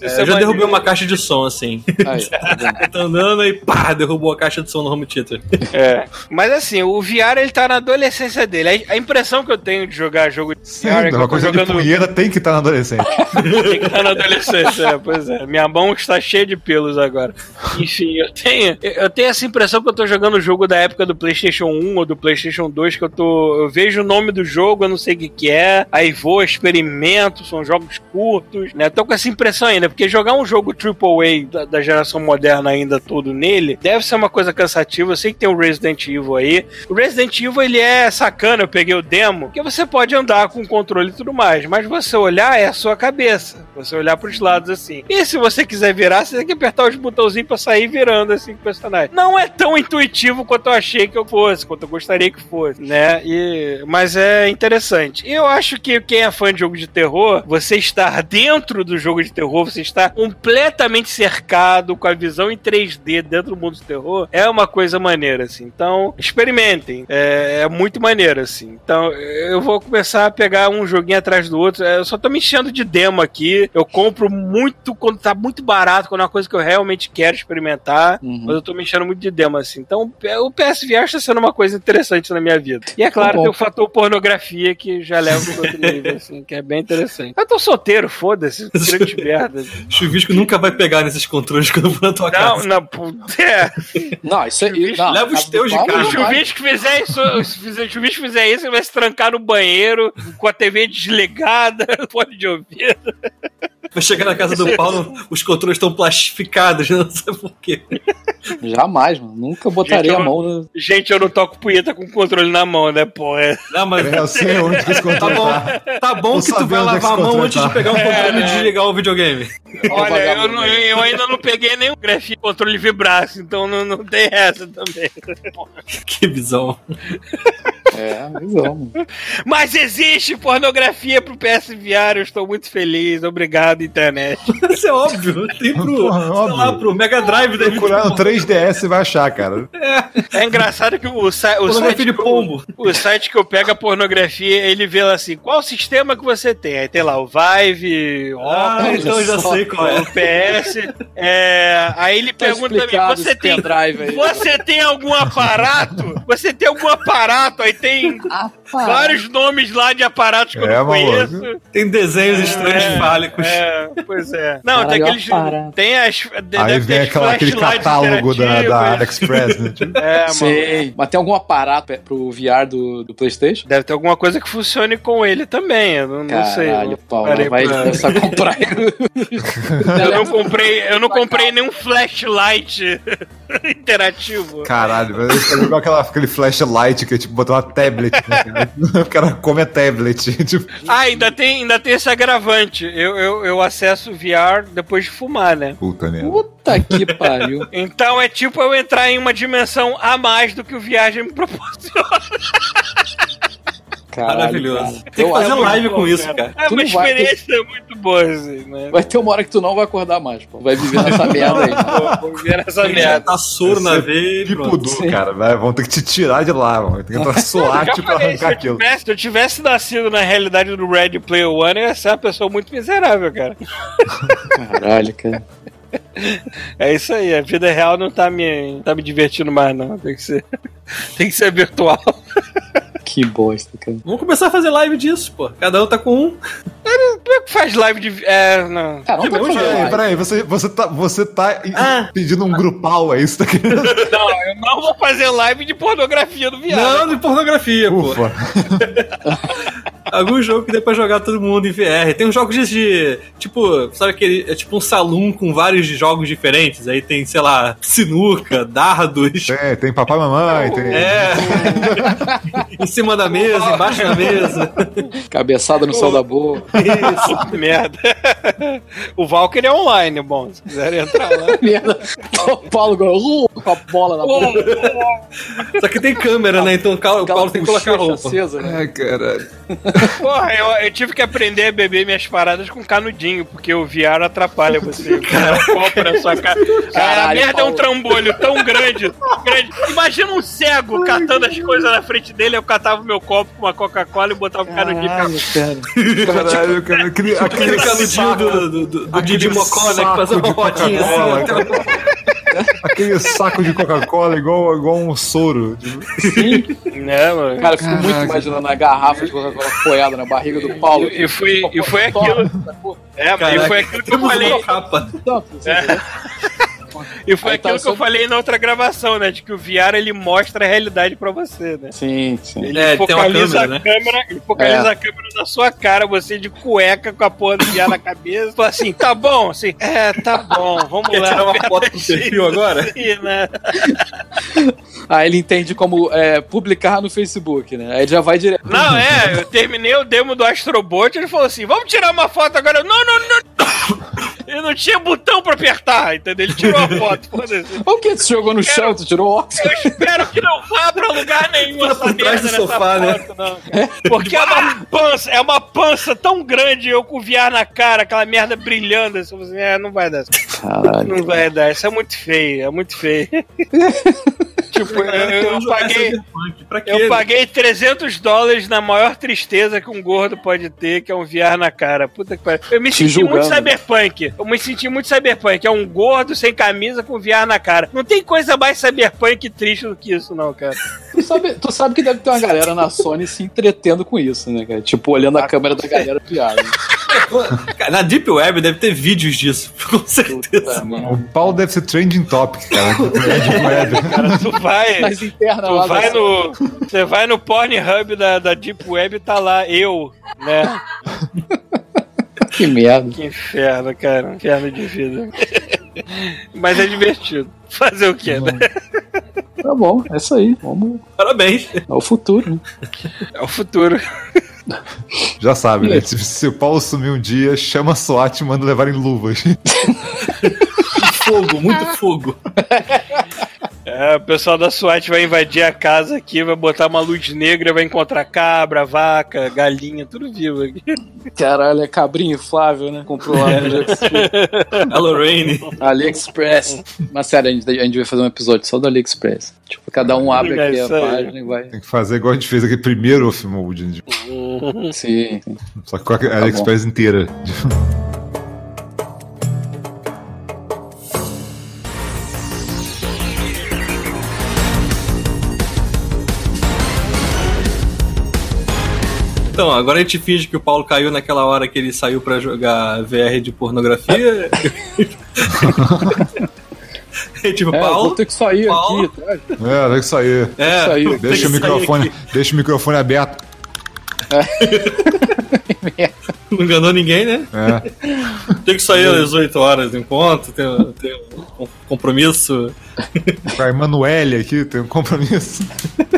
D: É,
B: é
D: eu já derrubei uma caixa de som assim.
C: Aí, tá
D: tá andando e pá, derrubou a caixa de som no home theater.
B: É. Mas assim, o VR ele tá na adolescência dele. A a impressão que eu tenho de jogar jogo de VR que eu
E: uma coisa de
B: jogando
E: punheta tem que estar na adolescente.
B: Tem que estar na adolescência, é, pois é. Minha mão está cheia de pelos agora. Enfim, eu tenho, eu tenho essa impressão que eu tô jogando o jogo da época do PlayStation 1 ou do PlayStation 2, que eu tô. Eu vejo o nome do jogo, eu não sei o que, que é, aí vou, experimento, são jogos curtos, né? Tô com essa impressão ainda, porque jogar um jogo AAA da, da geração moderna ainda todo nele, deve ser uma coisa cansativa. Eu sei que tem o Resident Evil aí. O Resident Evil, ele é sacana, eu peguei o demo, que você pode andar com controle e tudo mais, mas você olhar é a sua cabeça. Você olhar pros lados assim. E se você quiser virar, você tem que apertar os botãozinhos pra sair virando assim com o personagem. Não é tão intuitivo quanto eu achei que eu fosse, quanto eu gostaria que fosse, né? E, mas é interessante. Eu acho que quem é fã de jogo de terror, você estar dentro do jogo de terror, você está completamente cercado com a visão em 3D dentro do mundo do terror, é uma coisa maneira, assim. Então, experimentem. É, é muito maneiro, assim. Então, eu vou começar a pegar um joguinho atrás do outro. É, Eu só tô me enchendo de demo aqui. Eu compro muito quando tá muito barato, quando é uma coisa que eu realmente quero experimentar.
C: Uhum.
B: Mas eu tô me enchendo muito de demo, assim. Então, o PSVR está sendo uma coisa interessante na minha vida. E é claro,
C: Tá
B: tem o fator pornografia que já leva pro outro nível, assim, que é bem interessante. Eu tô solteiro, foda-se, grande merda.
D: Chuvisco nunca vai pegar nesses controles quando for na tua
B: Não,
D: casa.
B: não, puta, é.
C: Não, isso aí. Não,
D: Leva os teus de casa.
B: Se
C: não
B: o. Chuvisco fizer isso, se o Chuvisco fizer isso, ele vai se trancar no banheiro, com a TV desligada, fone de ouvido.
D: Vai chegar na casa do Paulo, os controles estão plastificados, não sei porquê.
C: Jamais, mano. Nunca botaria
B: Gente,
C: a mão no.
B: Gente, eu não toco punheta com o controle na mão, né, pô? É.
D: Não, mas
E: É, eu sei onde que esse
D: tá
E: controle
D: bom,
E: tá.
D: tá bom que tu vai
E: é
D: lavar a mão antes
E: tá.
D: de pegar o controle e desligar o videogame.
B: Olha, eu, não-
C: aí.
B: eu ainda não peguei nenhum grafite controle vibraço, então não, não tem essa também.
D: Que visão.
C: É, mano.
B: Mas existe pornografia pro PSVR, eu estou muito feliz. Obrigado, internet.
D: Isso é óbvio. Tem pro,
E: Porra,
D: lá, pro Mega Drive da
E: Procurar no 3DS e vai achar, cara.
B: É engraçado que o, o
D: Pornografia
B: site
D: de
B: que eu-
D: pombo.
B: O site que eu pego a pornografia, ele vê lá assim, qual sistema que você tem? Aí tem lá o Vive, o
D: Ah, então eu já
C: só,
D: sei qual é.
B: o PS. é, aí ele
C: Tá
B: pergunta também,
C: explicado
B: você tem, você tem algum aparato? Você tem algum aparato? Aí tem tem. Ah, vários nomes lá de aparatos que eu
E: É,
B: não
E: maluco.
B: conheço.
D: Tem desenhos estranhos
B: É,
D: fálicos.
B: É, pois é. Não,
C: Caralho,
B: tem aqueles.
C: aparato.
B: Tem as. de-
E: Aí vem
B: as
E: aquela, aquele catálogo da, da
B: interativas.
E: AliExpress, né? Tipo,
B: É, mano.
C: Sei. Mas tem algum aparato pro VR do, do PlayStation?
B: Deve ter alguma coisa que funcione com ele também. Eu não, não sei.
C: Caralho,
B: não
C: Paulo, vai começar a comprar.
B: Eu não comprei, eu não comprei nenhum flashlight interativo.
E: Caralho, mas ele pegou aquela, aquele flashlight que é tipo botar uma tablet, né, cara? O cara come a tablet. Tipo,
B: Ah, ainda tem, ainda tem esse agravante. Eu, eu, eu acesso VR depois de fumar, né?
E: puta merda.
C: Puta que pariu.
B: Então é tipo eu entrar em uma dimensão a mais do que o viagem me proporciona.
C: Caralho,
D: Maravilhoso.
C: cara.
D: Tem que
C: Eu
D: fazer
C: acho-
D: live com
B: bom,
D: isso,
B: cara. É
C: Tu
B: uma
C: vai-
B: experiência muito boa, assim, né?
C: Vai ter uma hora que tu não vai acordar mais, pô. Vai viver nessa merda aí.
B: Vou ver essa
D: Tem que
B: merda.
D: tá soro na veia e
E: Tipo cara, vai, vão ter que te tirar de lá, mano. Tem que entrar SWAT pra
B: se
E: arrancar
B: eu,
E: aquilo.
B: tivesse, se eu tivesse nascido na realidade do Red Player One, eu ia ser uma pessoa muito miserável, cara.
C: Caralho, cara.
B: É isso aí, a vida real não tá me, não tá me divertindo mais, não. Tem que ser, tem que ser virtual.
C: Que bosta, cara.
D: Vamos começar a fazer live disso, pô. Cada um tá com um.
B: Como é que faz live de. É, não.
C: Cara, não
D: bom,
C: fazer
E: Peraí,
C: live.
E: peraí, você, você tá, você tá
D: Ah.
E: pedindo um grupal, é isso tá querendo?
B: Não, eu não vou fazer live de pornografia do viado.
D: Não, de pornografia, pô. Algum jogo que dê pra jogar todo mundo em VR. Tem uns jogos de. de- tipo, sabe aquele. É tipo um salão com vários jogos diferentes. Aí tem, sei lá, sinuca, dardos.
E: Tem, tem papai e mamãe, tem.
D: É. em cima da mesa, embaixo da mesa.
C: Cabeçada no céu da boca.
B: Isso, merda. O Valkyrie é online, bom, se quiserem entrar lá.
C: Merda. O Paulo uh, com a bola na boca.
D: Só que tem câmera, né? Então o Paulo, Paulo tem que colocar
C: bochecha
D: roupa.
C: acesa, né?
E: Ai, caralho.
B: Porra, eu, eu tive que aprender a beber minhas paradas com canudinho, porque o VR atrapalha você. O cara copo na sua cara. Cara, a
C: Caralho,
B: merda é um
C: Paulo.
B: trambolho tão grande, tão grande. Imagina um cego catando as coisas na frente dele, eu catava o meu copo com uma Coca-Cola e botava o canudinho pra
C: Caralho, cara.
E: Caralho, cara. Aquele,
D: Aquele
E: aquele
D: canudinho do, do, do, do Didi Mocó, né? Que fazia uma rodinha assim.
E: Aquele saco de Coca-Cola igual, igual um soro. Tipo,
B: né, mano?
C: Cara, eu fico muito imaginando a garrafa de Coca-Cola apoiada na barriga do Paulo.
B: E foi, e foi aquilo. É, e foi aquilo que eu falei.
D: uma capa.
C: Né?
B: E foi
C: Aí tá
B: aquilo que eu falei na outra gravação, né? De que o VR ele mostra a realidade pra você, né?
C: Sim, sim.
B: Ele
D: É, tem uma
B: focaliza
D: câmera,
B: a câmera, ele focaliza
C: É.
B: a câmera na sua cara, você de cueca com a porra do VR na cabeça. Fala assim, tá bom, assim, é, tá bom, vamos
D: Quer
B: lá.
D: tirar uma
B: aperta
D: foto do perfil agora?
B: assim, né?
C: Aí ele entende como é, publicar no Facebook, né? Aí ele já vai direto.
B: Não, é, eu terminei o demo do Astrobot, ele falou assim, vamos tirar uma foto agora. Eu, não, não, não. Ele não tinha botão pra apertar, entendeu? Ele tirou a foto, foda-se.
C: O que? Tu jogou no chão, tu tirou óculos?
B: Eu espero que não vá pra lugar nenhum
D: Fica
B: essa
D: por trás
B: merda
D: do sofá,
B: nessa
D: né?
B: foto, não. Porque é uma pança, é uma pança tão grande, eu com o VR na cara, aquela merda brilhando, assim, assim, é, não vai dar.
C: Caralho.
B: Não vai dar, isso é muito feio, é muito feio. tipo, eu, eu- eu paguei, eu paguei 300 dólares na maior tristeza que um gordo pode ter, que é um VR na cara. Puta que pariu. Eu me
C: Te
B: senti muito
C: julgando.
B: cyberpunk. Eu me senti muito cyberpunk. É um gordo sem camisa com VR na cara. Não tem coisa mais cyberpunk e triste do que isso, não, cara.
C: Tu sabe, tu sabe que deve ter uma galera na Sony se entretendo com isso, né, cara? Tipo, olhando a câmera da galera piada.
D: Cara, Na Deep Web deve ter vídeos disso, com certeza.
E: o Paulo deve ser trending topic, cara. Trending web.
B: Cara, tu vai.
C: Nas internas
B: Tu vai
C: da
B: no. Você vai no Pornhub da, da Deep Web e tá lá, eu, né?
C: Que merda.
B: Que inferno, cara. Inferno de vida. Mas é divertido. Fazer o quê, né?
C: Tá bom, é isso aí. Vamos.
D: Parabéns.
C: É o futuro, né?
B: É o futuro.
E: Já sabe, né? Se, se o Paulo sumir um dia, chama a SWAT e manda levar em luvas.
D: Fogo, muito fogo.
B: É, o pessoal da SWAT vai invadir a casa aqui, vai botar uma luz negra, vai encontrar cabra, vaca, galinha, tudo vivo aqui.
C: Caralho, é cabrinho inflável, né? Comprou lá no AliExpress.
D: A Lorraine.
C: AliExpress. Mas sério, a gente, a gente vai fazer um episódio só do AliExpress. Tipo, cada um abre
B: É
C: aqui a página e vai.
E: Tem que fazer igual a gente fez aquele primeiro off-mode. né?
C: Sim.
E: Só que com a AliExpress inteira.
D: Então, agora a gente finge que o Paulo caiu naquela hora que ele saiu pra jogar VR de pornografia. E tipo,
C: É,
D: Paulo.
C: vou ter que sair
D: Paulo.
C: aqui, tá?
E: É, tem que sair.
D: É, que
E: Deixa o
D: sair
E: microfone, deixa o microfone aberto.
D: Não enganou ninguém, né?
E: É.
D: Tem que sair às 8 horas do encontro, tem, tem um compromisso.
E: Com a Emanuele aqui, tem um compromisso.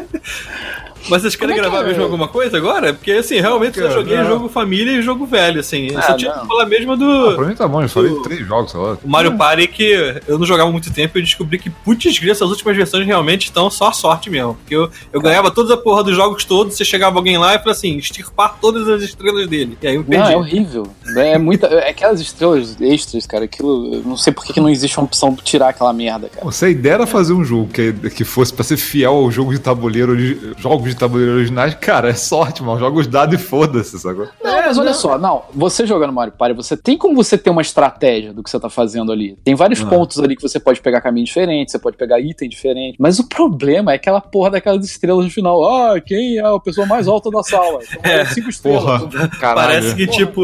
D: Mas vocês querem
C: é que
D: gravar
C: é?
D: mesmo alguma coisa agora? Porque assim, realmente eu joguei
E: não.
D: jogo família e jogo velho, assim. Eu
C: Ah,
D: só tinha
C: não.
D: que falar mesmo
E: Ah,
D: do.
E: pra mim tá bom, eu falei três jogos, sei lá.
D: O Mario Party que eu não jogava muito tempo e descobri que, putz, essas últimas versões realmente estão só sorte mesmo. Porque eu, eu ganhava toda a porra dos jogos todos, você chegava alguém lá e falava assim, extirpar todas as estrelas dele. E aí eu
C: Não, é
D: perdi.
C: horrível. É muita. É aquelas estrelas extras, cara. Aquilo. eu Não sei por que não existe uma opção de tirar aquela merda, cara.
E: Se a ideia era fazer um jogo que, que fosse pra ser fiel ao jogo de tabuleiro, jogos de tabuleiro originais, cara, é sorte, mano. Joga os dados e foda-se, sacou?
C: Não, mas olha só, não, você jogando Mario Party, você tem como você ter uma estratégia do que você tá fazendo ali. Tem vários
E: Ah.
C: pontos ali que você pode pegar caminho diferente, você pode pegar item diferente. Mas o problema é aquela porra daquelas estrelas no final. Ah, quem é a pessoa mais alta da sala? Então,
D: É,
C: cinco estrelas.
E: Porra, caralho.
D: Parece que, tipo.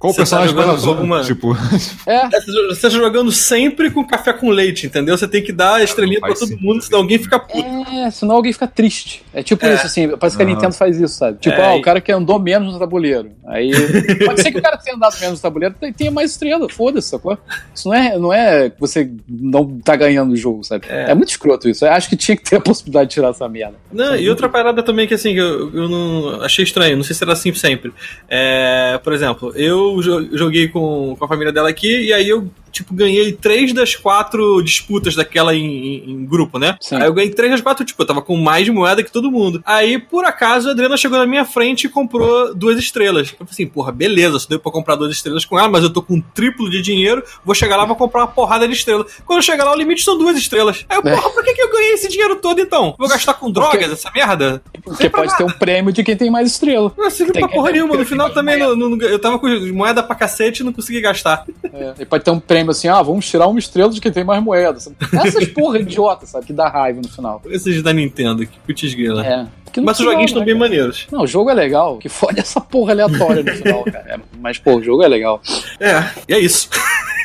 E: Qual o
D: você tá
E: personagem mais
D: jogando
E: azul?
D: com uma-
E: Tipo,
C: É,
D: Você tá jogando sempre com café com leite, entendeu? Você tem que dar a estrelinha pra todo mundo, senão alguém fica puto.
C: é, senão alguém fica triste. É tipo
D: É.
C: isso, assim, parece que a. Nintendo faz isso, sabe? Tipo,
D: É,
C: ah, o cara que andou menos no tabuleiro. Aí. Pode ser que o cara que tenha andado menos no tabuleiro tenha- tenha mais estrela, foda-se, sacou? Isso não é, não é que você não tá ganhando o jogo, sabe? É. muito escroto isso. Eu acho que tinha que ter a possibilidade de tirar essa merda.
D: Não, e outra parada também que assim, que eu, eu não achei estranho, não sei se era assim sempre. É, por exemplo, eu jo- joguei com, com a família dela aqui e aí eu, tipo, ganhei três das quatro disputas daquela em, em- em grupo, né?
C: Sim.
D: Aí eu ganhei três das quatro, tipo, eu tava com mais moeda que todo mundo. Aí, por acaso, a Adriana chegou na minha frente e comprou duas estrelas. Eu falei assim, porra, beleza, só deu pra comprar duas estrelas com ela, mas eu tô com um triplo de dinheiro, vou chegar lá e vou comprar uma porrada de estrela. Quando eu chegar lá, o limite são duas estrelas. Aí eu,
C: É.
D: porra, por que, que eu ganhei esse dinheiro todo então? Vou gastar com drogas, essa merda?
C: Porque pode ter um prêmio de quem tem mais estrela.
D: Não serviu
C: Tem
D: pra
C: que-
D: porra nenhuma. No final também não, não- eu tava com moeda pra cacete e não consegui gastar.
C: É, e pode ter um prêmio assim, ah, vamos tirar uma estrela de quem tem mais moedas. Essas porra idiota, sabe? Que dá raiva no final.
D: Esses da Nintendo, que putz grila.
C: É.
D: Mas os joguinhos
C: né,
D: estão bem
C: cara?
D: maneiros.
C: Não, o jogo é legal. Que foda essa porra aleatória no final, cara. É, mas, pô, o jogo é legal.
D: É, e é isso.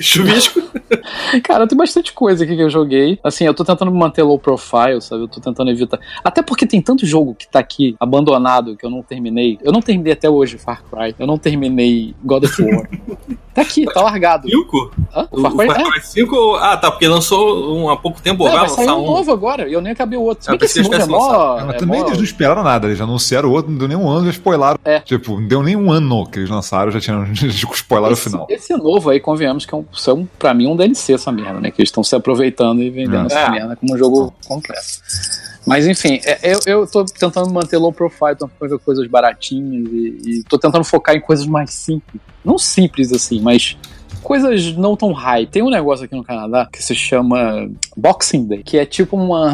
D: Chuvisco.
C: Cara, tem bastante coisa aqui que eu joguei. Assim, eu tô tentando me manter low profile, sabe? Eu tô tentando evitar. Até porque tem tanto jogo que tá aqui abandonado que eu não terminei. Eu não terminei até hoje Far Cry. Eu não terminei God of War. tá aqui, tá largado.
D: 5?
C: Hã? O
D: O
C: Far Cry?
D: Far
C: É.
D: Cry 5? Ah, tá, porque lançou um, há pouco tempo.
C: É,
D: vai
C: vai sair um
D: um.
C: novo agora, e eu nem acabei o outro. Se
D: Ah,
C: bem que esse novo é mó.
E: mas
C: é
E: também
C: mó-
E: eles não esperaram nada, eles já anunciaram o outro, não deu nem um ano, já spoilaram.
C: É.
E: Tipo, não deu nem um ano que eles lançaram, já tinham já spoilaram o final.
C: esse novo aí, convenhamos que é um, são, pra mim, um DLC essa merda, né? Que eles estão se aproveitando e vendendo
E: É.
C: essa merda como um jogo completo. Mas enfim, é- eu, eu tô tentando manter low profile, tentando fazer coisas baratinhas e, e tô tentando focar em coisas mais simples. Não simples assim, mas coisas não tão high. Tem um negócio aqui no Canadá que se chama Boxing Day, que é tipo uma.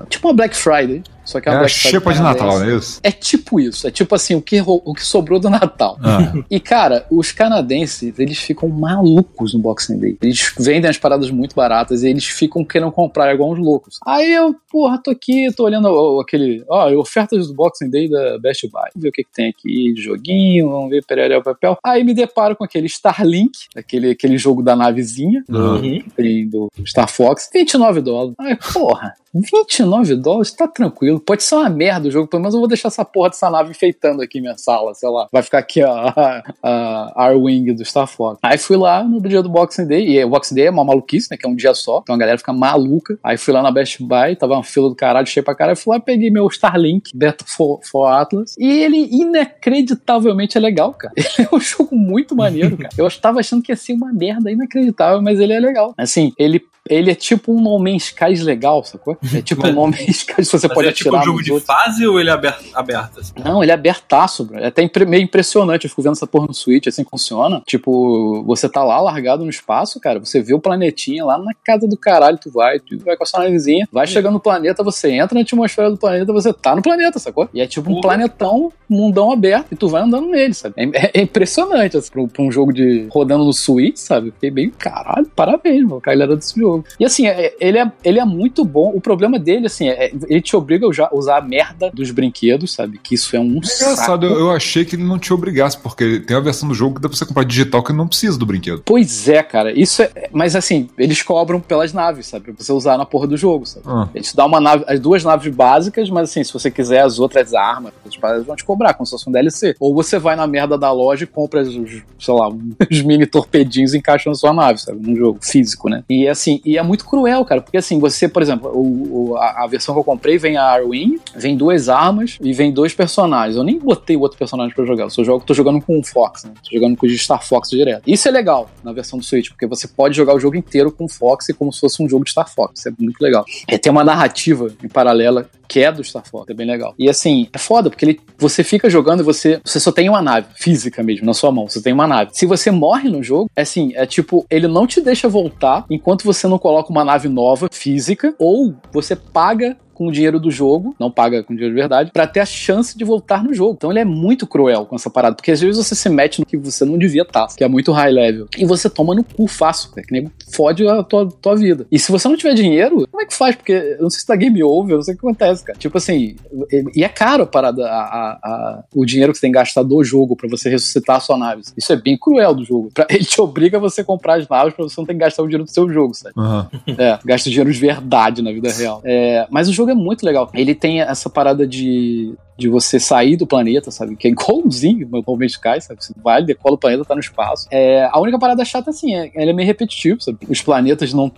C: ah, tipo uma Black Friday. Só que é
E: É a xepa de Natal, é isso?
C: É tipo isso. É tipo assim, o que, o que sobrou do Natal.
E: Ah.
C: E, cara, os canadenses, eles ficam malucos no Boxing Day. Eles vendem as paradas muito baratas e eles ficam querendo comprar igual uns loucos. Aí eu, porra, tô aqui, tô olhando ó, aquele, ó, ofertas do Boxing Day da Best Buy. Vamos ver o que, que tem aqui de joguinho, vamos ver pereré papel. Aí me deparo com aquele Starlink, aquele, aquele jogo da navezinha, do,
D: Uhum.
C: do Star Fox, 29 dólares. Ai, porra, 29 dólares, tá tranquilo. Pode ser uma merda o jogo, pelo menos eu vou deixar essa porra dessa nave enfeitando aqui minha sala, sei lá. Vai ficar aqui a, a, a R-Wing do Star Fox. Aí fui lá no dia do Boxing Day, e o Boxing Day é uma maluquice, né, que é um dia só, então a galera fica maluca. Aí fui lá na Best Buy, tava uma fila do caralho, cheio pra caralho, fui lá, peguei meu Starlink, Beta for, for Atlas, e ele inacreditavelmente é legal, cara. Ele é um jogo muito maneiro, cara. Eu tava achando que ia ser uma merda inacreditável, mas ele é legal. Assim, ele ele é tipo um No Man's Sky legal, sacou? É tipo um No Man's Sky, se você
D: Mas
C: pode
D: é tipo
C: atirar
D: um jogo de
C: outros.
D: fase ou ele é aberto? aberto assim?
C: Não, ele é abertaço, bro. É até meio impressionante. Eu fico vendo essa porra no Switch, assim funciona. Tipo, você tá lá largado no espaço, cara. Você vê o planetinha lá na casa do caralho, tu vai, tu vai com a sua navezinha, vai chegando no planeta, você entra na atmosfera do planeta, você tá no planeta, sacou? E é tipo um planetão, mundão aberto, e tu vai andando nele, sabe? É, é impressionante, assim, pra, um- pra um jogo de rodando no Switch, sabe? Fiquei bem, caralho, parabéns, mano, a galera desse jogo. E assim, é- ele é, ele é muito bom. O problema dele, assim, é, ele te obriga a usar- a merda dos brinquedos, sabe? Que isso é um
E: É engraçado,
C: saco.
E: eu, eu achei que ele não te obrigasse, porque tem a versão do jogo que dá pra você comprar digital que não precisa do brinquedo.
C: Pois é, cara. Isso é. Mas assim, eles cobram pelas naves, sabe? Pra você usar na porra do jogo, sabe?
E: Ah.
C: Eles te dão uma nave, as duas naves básicas, mas assim, se você quiser as outras armas, as paradas vão te cobrar, como se fosse um DLC. Ou você vai na merda da loja e compra os, sei lá, os mini torpedinhos e encaixa na sua nave, sabe? Num jogo físico, né? E assim, e é muito cruel, cara, porque assim, você, por exemplo, o, o- a, a versão que eu comprei vem a Arwing, vem duas armas e vem dois personagens. Eu nem botei outro personagem pra jogar, eu só jogo, tô jogando com o Fox, né? Tô jogando com o Star Fox direto. Isso é legal na versão do Switch, porque você pode jogar o jogo inteiro com o Fox como se fosse um jogo de Star Fox. Isso é muito legal. É, tem uma narrativa em paralela que é do Star Fox, é bem legal. E assim, é foda, porque ele, você fica jogando e você, você só tem uma nave física mesmo, na sua mão, você tem uma nave. Se você morre no jogo, é assim, é tipo, ele não te deixa voltar enquanto você não coloca uma nave nova, física, ou você paga com o dinheiro do jogo, não paga com dinheiro de verdade, pra ter a chance de voltar no jogo. Então ele é muito cruel com essa parada, porque às vezes você se mete no que você não devia estar, que é muito high level, e você toma no cu fácil, que nego fode a tua, tua vida. E se você não tiver dinheiro, como é que faz? Porque eu não sei se tá game over, eu não sei o que acontece, cara. Tipo assim, e é caro a parada, a, a- a- o dinheiro que você tem que gastar do jogo pra você ressuscitar a sua nave. Isso é bem cruel do jogo. Pra- ele te obriga a você comprar as naves pra você não ter que gastar o dinheiro do seu jogo, sabe?
E: Aham.
C: É, gasta dinheiro de verdade na vida real. É, mas o jogo é muito legal. Ele tem essa parada de, de você sair do planeta, sabe? Que é igualzinho No Man's Sky, sabe? Você vai, decola o planeta, tá no espaço. É, a única parada chata, assim, é ele é meio repetitivo, sabe? Os planetas não.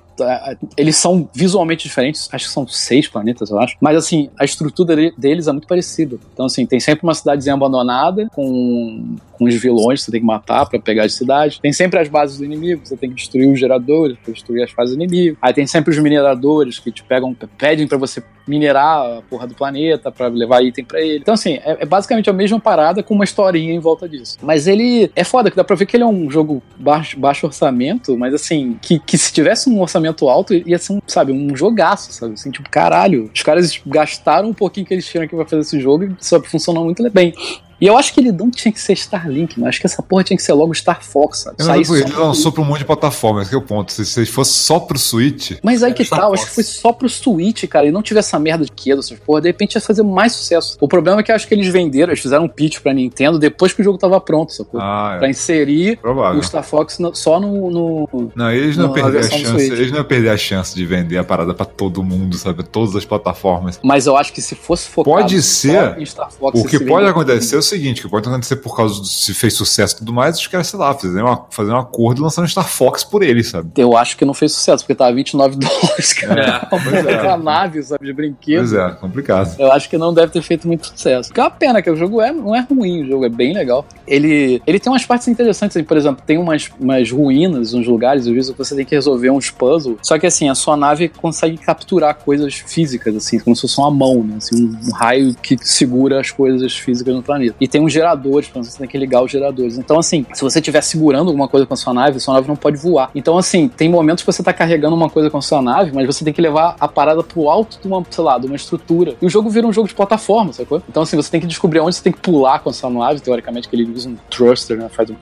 C: Eles são visualmente diferentes, acho que são seis planetas, eu acho. Mas, assim, a estrutura de- deles é muito parecida. Então, assim, tem sempre uma cidadezinha abandonada com, com os vilões que você tem que matar pra pegar a cidade. Tem sempre as bases do inimigo, você tem que destruir os geradores pra destruir as fases do inimigo. Aí tem sempre os mineradores que te pegam, pedem pra você minerar a porra do planeta pra levar item pra ele. Então, assim, é, é basicamente a mesma parada com uma historinha em volta disso. Mas ele é foda, que dá pra ver que ele é um jogo baixo, baixo orçamento, mas assim, que, que se tivesse um orçamento alto, ia ser um, sabe, um jogaço, sabe? Assim, tipo, caralho, os caras gastaram um pouquinho que eles tinham aqui pra fazer esse jogo e só funcionou muito bem. E eu acho que ele não tinha que ser Starlink, mas acho que essa porra tinha que ser logo Star Fox, sabe?
E: Eu
C: Sair
E: não,
C: só
E: ele lançou pra um monte de plataforma, esse que é o ponto. Se, se fosse só pro Switch,
C: Mas aí que
D: Star
C: tá, eu
D: Fox.
C: acho que foi só pro Switch, cara, e não tivesse essa merda de quedo, essas porra, de repente ia fazer mais sucesso. O problema é que eu acho que eles venderam, eles fizeram um pitch pra Nintendo depois que o jogo tava pronto, sacou?
E: ah,
C: Pra
E: é
C: inserir
E: provável.
C: o Star Fox no- só no, no-
E: Não, eles não perderam a chance, eles não iam perder a chance de vender a parada pra todo mundo, sabe? Todas as plataformas.
C: Mas eu acho que se fosse focado
E: Pode ser.
C: em Star Fox,
E: O que pode acontecer seguinte, que pode acontecer por causa do se fez sucesso e tudo mais, os caras, sei lá, fazerem uma, fazer um acordo lançando Star Fox por eles, sabe?
C: Eu acho que não fez sucesso, porque tava 29 dólares, cara.
D: É,
C: Uma
E: é.
C: porra nave, sabe, de brinquedo.
E: Pois é, complicado.
C: Eu acho que não deve ter feito muito sucesso. Que é uma pena, que o jogo é, não é ruim, o jogo é bem legal. Ele, ele tem umas partes interessantes, assim, por exemplo, tem umas, umas ruínas, uns lugares, às vezes você tem que resolver uns puzzles. Só que assim, a sua nave consegue capturar coisas físicas, assim, como se fosse uma mão, né? Assim, um, um raio que segura as coisas físicas no planeta. E tem uns geradores, por exemplo, você tem que ligar os geradores. Então, assim, se você estiver segurando alguma coisa com a sua nave, sua nave não pode voar. Então, assim, tem momentos que você tá carregando uma coisa com a sua nave, mas você tem que levar a parada pro alto de uma, sei lá, de uma estrutura. E o jogo vira um jogo de plataforma, sacou? Então, assim, você tem que descobrir onde você tem que pular com a sua nave, teoricamente, que ele usa um thruster, né? Faz um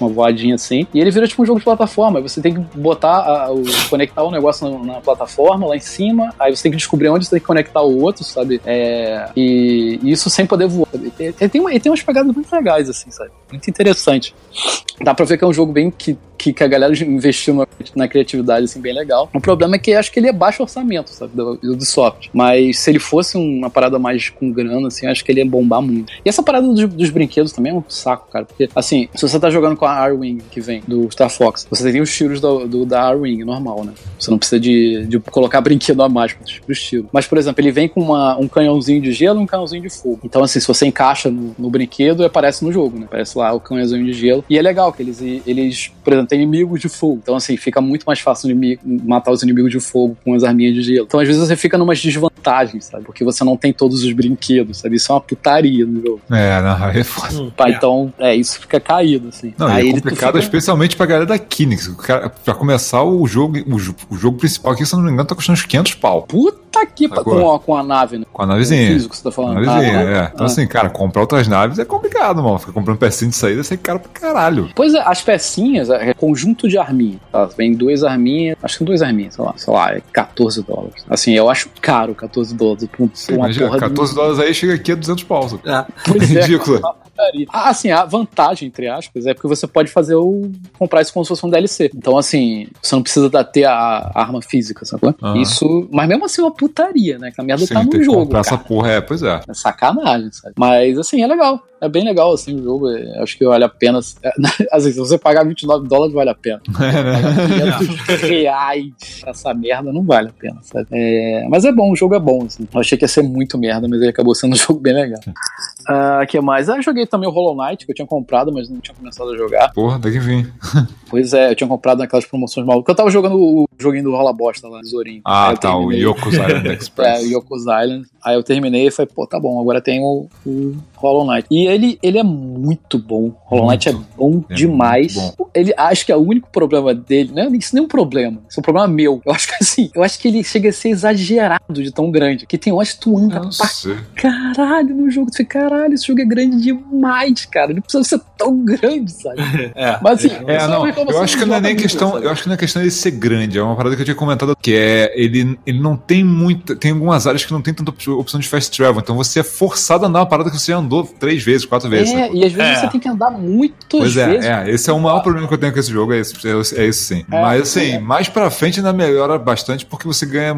C: uma voadinha assim. E ele vira tipo um jogo de plataforma. Você tem que botar, a- o, conectar o negócio na, na plataforma lá em cima. Aí você tem que descobrir onde você tem que conectar o outro, sabe? É, e, e isso sem poder voar. Ele tem, uma- tem umas pegadas muito legais, assim, sabe? Muito interessante. Dá pra ver que é um jogo bem que, que, que a galera investiu na, na criatividade, assim, bem legal. O problema é que acho que ele é baixo orçamento, sabe? Do, do Ubisoft. Mas se ele fosse uma parada mais com grana, assim, acho que ele ia bombar muito. E essa parada dos, dos brinquedos também é um saco, cara. Porque, assim, se você tá jogando com a Arwing que vem do Star Fox, você tem os tiros do, do- da Arwing normal, né? Você não precisa de, de colocar brinquedo a mais pro pro estilo. Mas, por exemplo, ele vem com uma- um canhãozinho de gelo e um canhãozinho de fogo. Então, assim, se você encaixa no, no brinquedo, aparece no jogo, né? Aparece lá o canhãozinho de gelo. E é legal que eles, eles por exemplo, tem inimigos de fogo. Então, assim, fica muito mais fácil inimi- matar os inimigos de fogo com as arminhas de gelo. Então, às vezes, você fica numas desvantagens, sabe? Porque você não tem todos os brinquedos, sabe? Isso é uma putaria no jogo.
E: É, não, aí é foda.
C: Pá, Então, é, isso fica caído, assim.
E: Não,
C: Aí
E: é
C: ele- tu
E: complicado,
C: fica-
E: especialmente pra galera da Kinix. Cara- Pra começar, o jogo, o, o jogo principal aqui, se eu não me engano, tá custando uns 500 pau.
C: Puta que pa-
E: Sacou?
C: com a, com a nave, né?
E: Com a navezinha.
C: O físico que você tá falando.
E: navezinha,
C: Ah,
E: é. Então,
C: ah.
E: assim, cara, comprar outras naves é complicado, mano. Ficar comprando pecinha de saída, sai caro pra caralho.
C: Pois é, as pecinhas, é conjunto de arminha. Tá? Vem duas arminhas, acho que duas arminhas, sei lá, sei lá, é 14 dólares. Assim, eu acho caro 14 dólares uma
E: Imagina,
C: porra de-
E: 14 dólares aí chega aqui a 200 pau. sabe?
D: É.
C: Pois é,
E: Ridículo.
C: Uma putaria. Ah, assim, a vantagem, entre aspas, é porque você pode fazer o. comprar isso como se fosse um DLC. Então, assim, você não precisa da- ter a, arma física, sacou?
E: Aham.
C: Isso. Mas mesmo assim, é uma putaria, né? Que a merda
E: Sim,
C: tá no jogo.
E: comprar
C: cara.
E: essa porra, é, pois é.
C: É sacanagem, sabe? Mas, assim, é legal. É bem legal, assim, o jogo. é- acho que vale a pena. Assim, se você pagar 29 dólares, vale a pena. Pagar 500 reais pra essa merda não vale a pena, sabe? É, mas é bom, o jogo é bom, assim. Eu achei que ia ser muito merda, mas ele acabou sendo um jogo bem legal. Ah, que mais? Ah, eu joguei também o Hollow Knight, que eu tinha comprado, mas não tinha começado a jogar.
E: Porra, tem que vir.
C: Pois é, eu tinha comprado naquelas promoções malucas. Eu tava jogando o joguinho do Rola Bosta lá, Zorinho.
E: Ah, tá, o. Yoko's Island
C: É,
E: Express.
C: o Yoko's Island. Aí eu terminei e falei, pô, tá bom, agora tem o, o Hollow Knight. E ele, ele é muito bom. Hollow Knight é bom
E: É
C: demais.
E: muito
C: Ele acho que é o único problema dele, não é isso nem um problema, isso é um problema meu. Eu acho que assim, eu acho que ele chega a ser exagerado de tão grande. Que tem horas que tu anda pra
E: sei.
C: caralho no jogo. Tu fica, caralho, esse jogo é grande demais, cara. Não precisa ser tão grande, sabe?
D: É.
C: Mas assim,
E: É,
C: isso
E: não, eu acho que não é nem questão,
C: sabe?
E: eu acho que não é questão de ser grande, é uma parada que eu tinha comentado que é ele, ele não tem muita, tem algumas áreas que não tem tanta op- opção de fast travel, então você é forçado a andar uma parada que você já andou três vezes, quatro vezes.
C: É,
E: sacou?
C: e às vezes
F: É.
C: você tem que andar muitas
E: Pois é,
C: vezes.
E: é, esse é o maior problema que eu tenho com esse jogo, é isso, é, é isso sim.
C: É,
E: Mas assim,
C: é.
E: mais pra frente ainda melhora bastante porque você ganha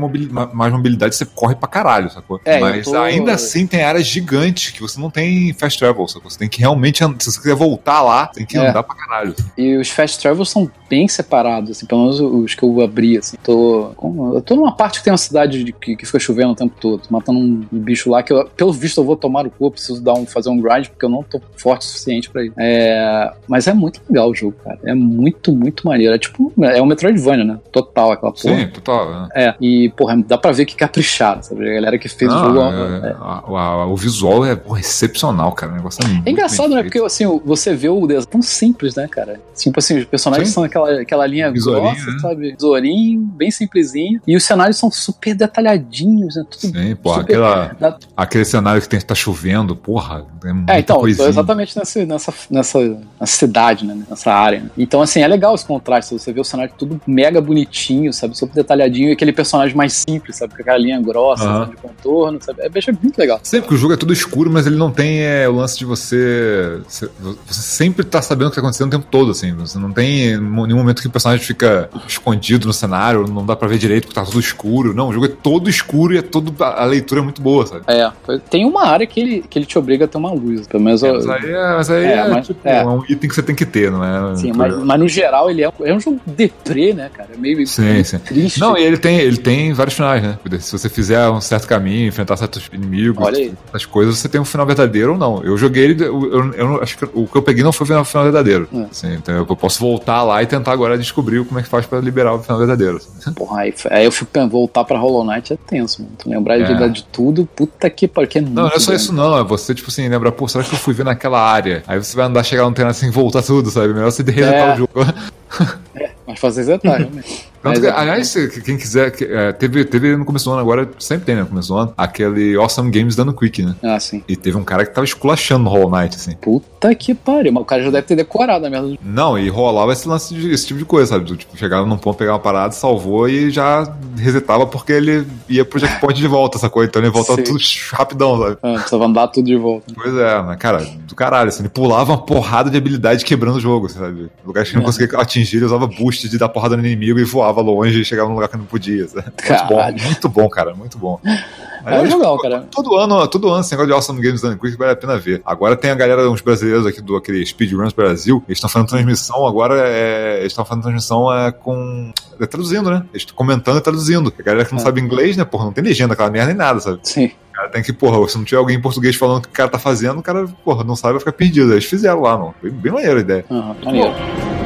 E: mais mobilidade, você corre pra caralho, sacou?
C: É,
E: Mas
C: tô-
E: ainda assim tem áreas gigantes que você não tem fast travel, sacou? Você tem que realmente, se você quiser voltar lá, tem que
C: É.
E: andar pra caralho.
C: E os fast travels são bem separados, assim, pelo menos os que eu abri, assim. Tô, eu tô numa parte que tem uma cidade de- que, que fica chovendo o tempo todo, matando um bicho lá que, eu- pelo visto, eu vou tomar o cu, eu preciso dar um, fazer um grind, porque eu não tô forte o suficiente pra isso. É, mas é muito legal o jogo, cara. É muito, muito maneiro. É tipo, é um Metroidvania, né? Total, aquela porra.
E: Sim, total. né?
C: É, e, porra, dá pra ver que capricharam, sabe? A galera que fez o jogo.
E: é-
C: é-
E: a- a- o visual é porra, excepcional, cara. O negócio é, muito
C: É engraçado, né?
E: feito.
C: Porque assim, você vê o desenho tão simples, né, cara? Tipo assim, os personagens
E: Sim.
C: são aquela, aquela linha grossa,
E: né?
C: sabe? Besourinho, bem simplesinho. E os cenários são super detalhadinhos, né? Tudo
E: Sim, porra,
C: super-
E: aquela,
C: da-
E: aquele cenário que tem, tá chovendo, porra, é muita
C: É, então, tô
E: coisinha.
C: exatamente nessa, nessa, nessa, cidade, né? Nessa área. né? Então, assim, é legal esse contraste. Você vê o cenário tudo mega bonitinho, sabe? Super detalhadinho. E aquele personagem mais simples, sabe? Com aquela linha grossa, de contorno, sabe? É, é muito legal.
E: Sempre que o jogo é tudo escuro, mas ele não tem é, o lance de você. Você você sempre tá sabendo o que tá acontecendo o tempo todo, assim. Você não tem nenhum momento que o personagem fica escondido no cenário, não dá pra ver direito porque tá tudo escuro. Não, o jogo é todo escuro e é todo. A leitura é muito boa, sabe?
C: É, tem uma área que ele, que ele te obriga a ter uma luz. Pelo menos
E: É, mas aí, é, mas aí
C: É,
E: é,
C: mas-
E: tipo,
C: é.
E: é um item que você tem que ter, não é?
C: Sim, mas, mas no geral ele é, é um jogo deprê, né, cara? É meio,
E: Sim,
C: meio
E: sim.
C: triste.
E: Não, e ele tem, ele tem vários finais, né? Se você fizer um certo caminho, enfrentar certos inimigos, certas coisas, você tem um final verdadeiro ou não. Eu joguei ele, eu, eu, eu acho que o que eu peguei não foi o final, final verdadeiro.
C: É.
E: Assim, então eu posso voltar lá e tentar agora descobrir como é que faz pra liberar o final verdadeiro.
C: Porra, aí, aí eu fico pensando, voltar pra Hollow Knight é tenso, mano. Tu lembrar de,
E: É.
C: de tudo, puta que pariu, que é
E: Não, não é só
C: grande.
E: isso não, é você, tipo assim, lembra, pô, será que eu fui ver naquela área? Aí você vai andar, chegar no terreno assim, voltar tudo, sabe? Melhor você resetar
C: É.
E: o jogo.
C: Mas fazer detalhe, realmente. Mas
E: que,
C: é-
E: aliás, quem quiser, é, teve, teve no começo do ano, agora sempre tem né, no começo do ano, aquele Awesome Games dando quick, né?
C: Ah, sim.
E: E teve um cara que tava esculachando no Hollow Knight, assim.
C: Puta que pariu. Mas o cara já deve ter decorado a merda do
E: Não, e rolava esse lance de esse tipo de coisa, sabe? Tipo, chegava num ponto, pegava uma parada, salvou e já resetava porque ele ia pro checkpoint de volta, sacou? Então ele voltava
C: Sim.
E: tudo rapidão, sabe?
C: Ah, precisava andar tudo de volta.
E: Pois é, mas, cara, do caralho, assim, ele pulava uma porrada de habilidade quebrando o jogo, sabe? Lugares que não conseguia atingir, ele usava boost de dar porrada no inimigo e voava longe e chegava num lugar que não podia? Muito bom, muito bom, cara, muito bom.
C: É
E: Aliás,
C: legal, cara.
E: Todo ano, todo ano, esse negócio de Awesome Games Done Quick vale a pena ver. Agora tem a galera, uns brasileiros aqui do aquele Speedruns Brasil, eles estão fazendo transmissão agora, é, eles estão fazendo transmissão é, com. É, traduzindo, né? Eles estão comentando e traduzindo. A galera que não
C: É.
E: sabe inglês, né? Porra, não tem legenda, aquela merda nem nada, sabe?
C: Sim.
E: Cara tem que, porra, se não tiver alguém em português falando o que o cara tá fazendo, o cara, porra, não sabe, vai ficar perdido. Eles fizeram lá, mano. Bem, bem maneiro a ideia.
C: Aham, maneiro. É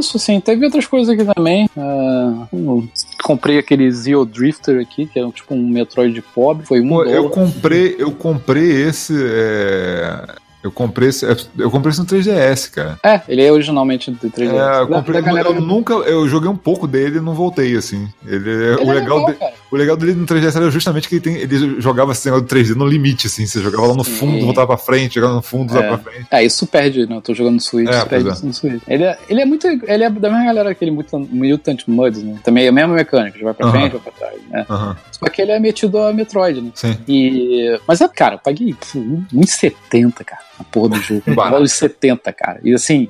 C: isso, assim. Teve outras coisas aqui também. Eu comprei aquele Zeo Drifter aqui, que é tipo um Metroid pobre. Foi um
E: Pô,
C: dólar.
E: eu comprei, eu comprei esse. é, Eu comprei esse. Eu comprei esse no 3DS, cara.
C: É, ele é originalmente de 3DS.
E: É, eu,
C: Da-
E: comprei,
C: da galera-
E: eu nunca. Eu joguei um pouco dele e não voltei, assim. Ele,
C: Ele
E: o,
C: é
E: legal
C: legal,
E: de- o legal dele no 3DS era justamente que ele, tem, ele jogava esse negócio do 3D no limite, assim. Você jogava lá no
C: Sim.
E: fundo, voltava pra frente, jogava no fundo, voltava
C: É.
E: pra frente.
C: É, isso perde, né? Eu tô jogando no Switch,
E: É,
C: perde
E: é.
C: isso no Switch. Ele é, ele é muito. Ele é da mesma galera que ele Mutant, Mutant Muds, né? Também é a mesma mecânica, vai pra
E: Aham.
C: frente, vai pra trás. Né?
E: Aham,
C: Só que ele é metido a Metroid, né?
E: sim.
C: E. Mas é, cara, eu paguei pô, 1,70, cara, a porra do jogo.
E: Barato.
C: 1,70, cara. E assim,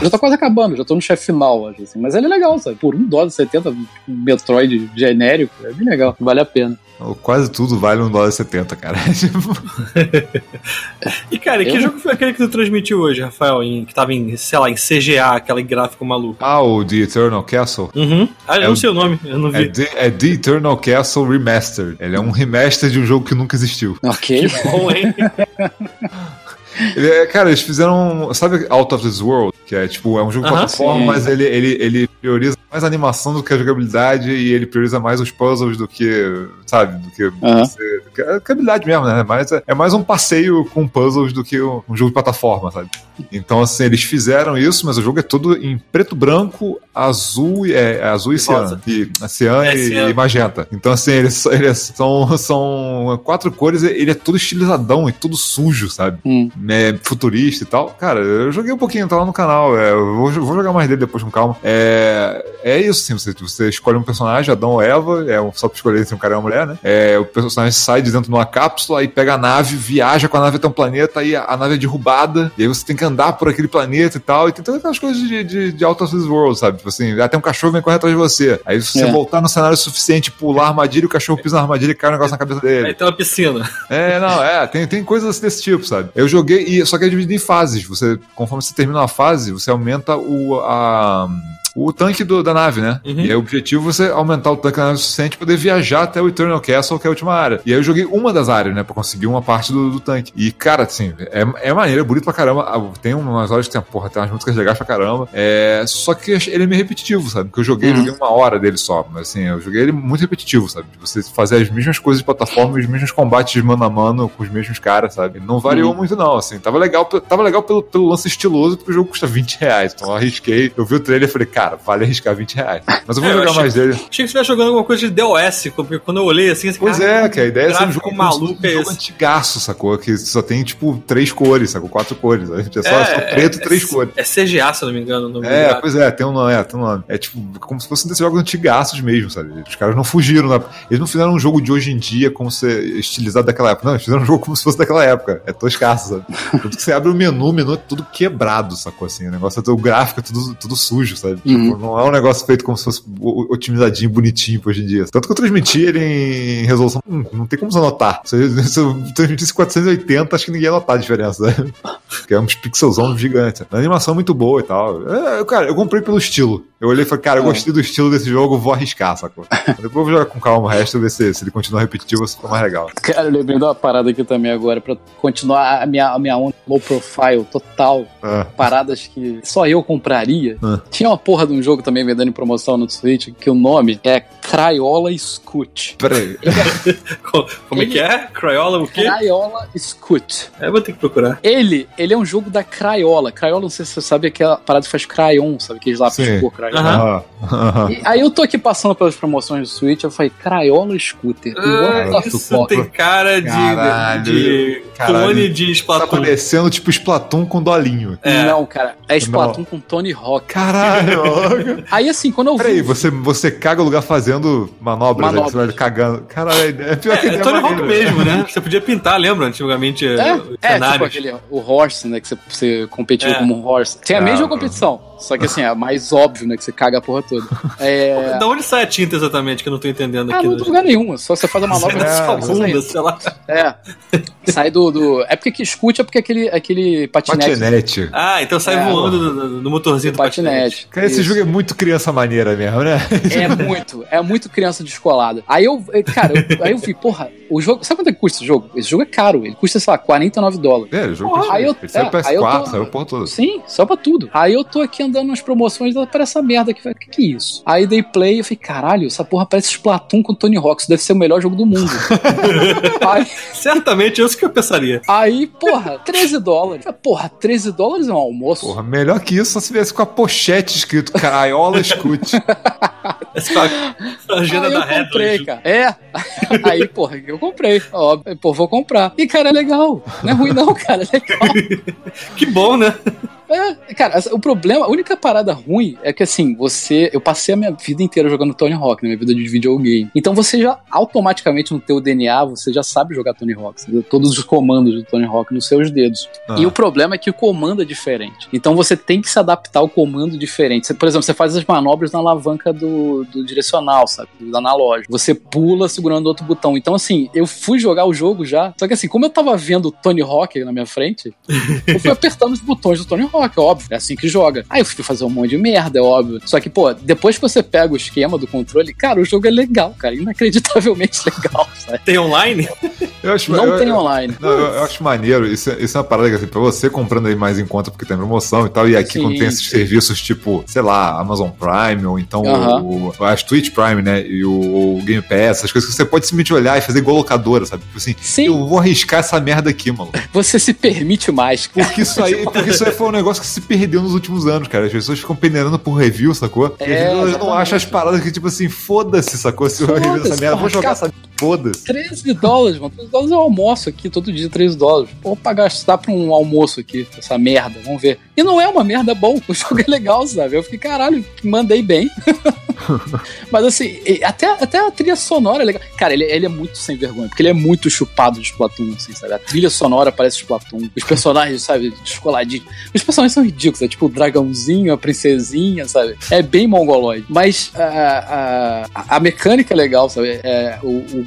C: já tô quase acabando, já tô no chefe final, acho, assim. Mas ele é legal, sabe? Por 1 dólar e 70, um Metroid genérico, é bem legal. vale a pena.
E: Quase tudo vale um dólar e 70, cara. Tipo,
D: E, cara, que
C: Eu-
D: jogo foi aquele que tu transmitiu hoje, Rafael? Em, que tava em, sei lá, em CGA, aquele gráfico maluco.
E: ah, o The Eternal Castle.
D: Uhum. Ah, eu
E: É
D: não
E: o-
D: sei o nome, eu não
E: É
D: vi.
E: The, é The Eternal Castle Remastered. Ele é um remaster de um jogo que nunca existiu.
C: Ok.
D: Bom, hein?
E: Ele é- cara, eles fizeram. Sabe Out of This World? Que é tipo, é um jogo de
D: Aham,
E: plataforma,
C: sim.
E: mas ele, ele, ele prioriza mais a animação do que a jogabilidade e ele prioriza mais os puzzles do que, sabe, do que,
C: Aham.
E: você, do que a habilidade mesmo, né? Mas é, é mais um passeio com puzzles do que um, um jogo de plataforma, sabe? Então, assim, eles fizeram isso, mas o jogo é todo em preto, branco, azul, e- é, azul e,
D: E
E: cian. E, cian
D: É,
E: e, e magenta. Então, assim, eles, eles são, são quatro cores, ele é todo estilizadão e todo sujo, sabe?
C: Hum.
E: é, futurista e tal. Cara, eu joguei um pouquinho, tá lá no canal. é, eu vou, vou jogar mais dele depois com calma. É, é isso, sim. Você, você escolhe um personagem, Adão ou Eva, é um- só pra escolher se um cara é uma mulher, né? É, o personagem sai de dentro de uma cápsula e pega a nave, viaja com a nave até um planeta, aí a, a nave é derrubada, e aí você tem que andar por aquele planeta e tal. E tem todas aquelas coisas de, de, de Out of This World, sabe? Tipo assim, até um cachorro vem correr atrás de você. Aí se você
C: É.
E: voltar no cenário suficiente, pular a armadilha, o cachorro pisa na armadilha e cai um negócio na cabeça dele.
D: Aí tem uma piscina.
E: É, não, é, tem, tem coisas desse tipo, sabe? Eu joguei, e só que é dividido em fases. Você, conforme você termina uma fase, você aumenta o, a, o tanque do- da nave, né?
D: Uhum.
E: E aí o objetivo é você aumentar o tanque da nave o suficiente pra poder viajar até o Eternal Castle, que é a última área. E aí eu joguei uma das áreas, né? Pra conseguir uma parte do, do tanque. E, cara, assim, é, é maneiro, é bonito pra caramba. Ah, Tem umas horas que tem, porra, tem umas músicas legais pra caramba. É, só que ele é meio repetitivo, sabe? Porque eu joguei,
C: Uhum.
E: joguei uma hora dele só. Mas assim, eu joguei ele muito repetitivo, sabe? De Você fazer as mesmas coisas de plataforma, os mesmos combates de mano a mano com os mesmos caras, sabe? Não variou
C: Uhum.
E: muito, não. Assim, tava legal, tava legal pelo, pelo lance estiloso, porque o jogo custa 20 reais. Então eu arrisquei, eu vi o trailer e falei, cara, vale arriscar 20 reais. Mas eu vou
D: É, eu
E: jogar
D: achei-
E: mais dele.
D: Achei que você estivesse jogando alguma coisa de DOS, porque quando eu olhei assim, assim
E: Pois
D: cara,
E: é, que a ideia é ser um jogo
D: maluco
E: um
D: é
E: jogo
D: esse.
E: antigaço, sacou? Que só tem, tipo, três cores, sacou? Quatro cores. É só, só preto e três cores.
D: É CGA, se eu não me engano. o nome do
E: É, pois é, tem um nome, é, tem um nome. É tipo, como se fossem desses jogos antigaços mesmo, sabe? Os caras não fugiram, né? Eles não fizeram um jogo de hoje em dia como se estilizado daquela época. Não, eles fizeram um jogo como se fosse daquela época. É toscaço, sabe? Tanto que você abre o menu, o menu é tudo quebrado, sacou assim? O negócio é o gráfico é tudo, tudo sujo, sabe?
C: Uhum.
E: Não é um negócio feito como se fosse otimizadinho, bonitinho hoje em dia. Tanto que eu transmiti ele em resolução. Hum, não tem como você anotar. Se, se eu transmitisse 480, acho que ninguém ia notar a diferença, né? Porque é uns pixelzão gigantes. A animação é muito boa e tal. É, cara, eu comprei pelo estilo. Eu olhei e falei, cara, eu
C: É.
E: gostei do estilo desse jogo, vou arriscar, sacou? Depois eu vou jogar com calma o resto, ver se, se ele continua repetitivo ou se ficou mais legal.
C: Cara, eu lembrei de uma parada aqui também agora, pra continuar a minha, a minha onda low profile total.
E: Ah,
C: Paradas que só eu compraria.
E: Ah.
C: Tinha uma porra de um jogo também vendendo em promoção no Switch, que o nome é Crayola Scoot.
E: peraí.
D: Como é que é? Crayola o quê?
C: Crayola Scoot.
D: É, eu vou ter que procurar.
C: Ele, ele é um jogo da Crayola. Crayola, não sei se você sabe, é aquela parada que faz crayon, sabe? Aqueles lápis de cor crayon.
D: Aham.
E: Aham, aham.
C: E aí eu tô aqui passando pelas promoções do Switch, eu falei, Crayola Scooter.
D: Ah, isso tem cara de,
E: Caralho.
D: de
E: Caralho.
D: clone de
E: Tá
D: Splatoon.
E: parecendo tipo Splatoon com dolinho.
D: É.
C: Não, cara, é Splatoon com Tony Hawk.
E: Caralho!
C: Aí assim, quando eu vi.
E: Peraí, você, você caga o lugar fazendo manobras, aí
C: Manobras.
E: você vai cagando. Caralho, é pior que
D: É, é Tony Hawk mesmo, né? Você podia pintar, lembra? Antigamente,
C: É,
D: os
C: é tipo aquele, o Horse, né? Que você, você competiu
D: É.
C: como um Horse. Tem a mesma competição, só que assim, é mais óbvio, né? Que você caga a porra toda. É.
D: Da onde sai a tinta exatamente, que eu não tô entendendo
C: Ah,
D: aqui.
C: não
D: no-
C: tem lugar nenhum, só você faz a manobra
D: da sua bunda, sei lá.
C: É. Sai do, do. É porque que escute é porque aquele, aquele patinete.
E: Patinete.
D: Ah, então sai
C: É,
D: voando do, do- do motorzinho do patinete.
C: Patinete.
E: Cara, esse
C: Isso.
E: jogo é muito criança maneira mesmo, né?
C: É muito, é muito criança descolada. Aí eu, cara, eu- aí eu vi, porra, o jogo. Sabe quanto é que custa esse jogo? Esse jogo é caro, ele custa, sei lá, 49 dólares.
E: É, o jogo
C: Porra,
E: que
C: aí eu-
E: ele saiu
C: é,
E: PS4,
C: aí eu tô-
E: saiu porra toda.
C: Sim, só pra tudo. Aí eu tô aqui andando nas promoções para essa merda aqui. Falei, que que é isso? Aí dei play e eu falei, caralho, essa porra parece Splatoon com Tony Hawk. Isso deve ser o melhor jogo do mundo. aí,
D: Certamente é isso que eu pensaria.
C: aí, porra, 13 dólares. Porra, 13 dólares é um almoço.
E: Porra, melhor que isso só se viesse com a pochete escrito Craiola Scoot.
D: Essa é a agenda
C: aí
D: da
C: eu comprei,
D: Redland.
C: cara. É. Aí, porra, eu comprei. Óbvio. Pô, vou comprar. E, cara, é legal. Não é ruim, não, cara. É legal.
D: Que bom, né?
C: É, cara, o problema, a única parada ruim é que assim, você. Eu passei a minha vida inteira jogando Tony Hawk, na minha vida de videogame. Então você já automaticamente no teu DNA, você já sabe jogar Tony Hawk. Vê todos os comandos do Tony Hawk nos seus dedos.
E: Ah.
C: E o problema é que o comando é diferente. Então você tem que se adaptar ao comando diferente. Você, por exemplo, você faz as manobras na alavanca do, do direcional, sabe? Do analógico. Você pula segurando outro botão. Então, assim, eu fui jogar o jogo já. Só que assim, como eu tava vendo o Tony Hawk na minha frente, eu fui apertando os botões do Tony Hawk, é óbvio. É assim que joga. Aí eu fui fazer um monte de merda, é óbvio. Só que, pô, depois que você pega o esquema do controle, cara, o jogo é legal, cara. Inacreditavelmente legal, sabe?
D: Tem online?
E: Eu acho,
C: Não
E: eu-
C: tem
E: eu-
C: online.
E: Não, eu, eu acho maneiro. Isso, é- isso é uma parada que, assim, pra você comprando aí mais em conta porque tem promoção e tal, e aqui
C: Sim,
E: quando tem esses serviços tipo, sei lá, Amazon Prime, ou então
C: Aham.
E: o, o, as Twitch Prime, né? E o, o Game Pass, essas coisas que você pode simplesmente olhar e fazer igual locadora, sabe? Tipo assim,
C: Sim.
E: eu vou arriscar essa merda aqui, mano.
C: Você se permite mais, cara.
E: Porque isso aí, porque isso aí foi um negócio que se perdeu nos últimos anos, cara. As pessoas ficam peneirando por review, sacou? E
C: É,
E: vezes elas não acham as paradas que, tipo assim, foda-se, sacou? Se eu review essa merda, vou jogar essa foda-se.
C: 13 dólares, mano. 13 dólares eu almoço aqui todo dia, 13 dólares. Vou pagar, gastar pra um almoço aqui, essa merda, vamos ver. E não é uma merda bom, o jogo é legal, sabe? Eu fiquei, caralho, mandei bem. Mas assim, até, até a trilha sonora é legal. Cara, ele, ele é muito sem vergonha, porque ele é muito chupado de Splatoon, assim, sabe? A trilha sonora parece Splatoon. Os personagens, sabe, descoladinhos. Os personagens são ridículos, é tipo o dragãozinho, a princesinha, sabe? É bem mongoloide. Mas a, a, a mecânica é legal, sabe? É, o, o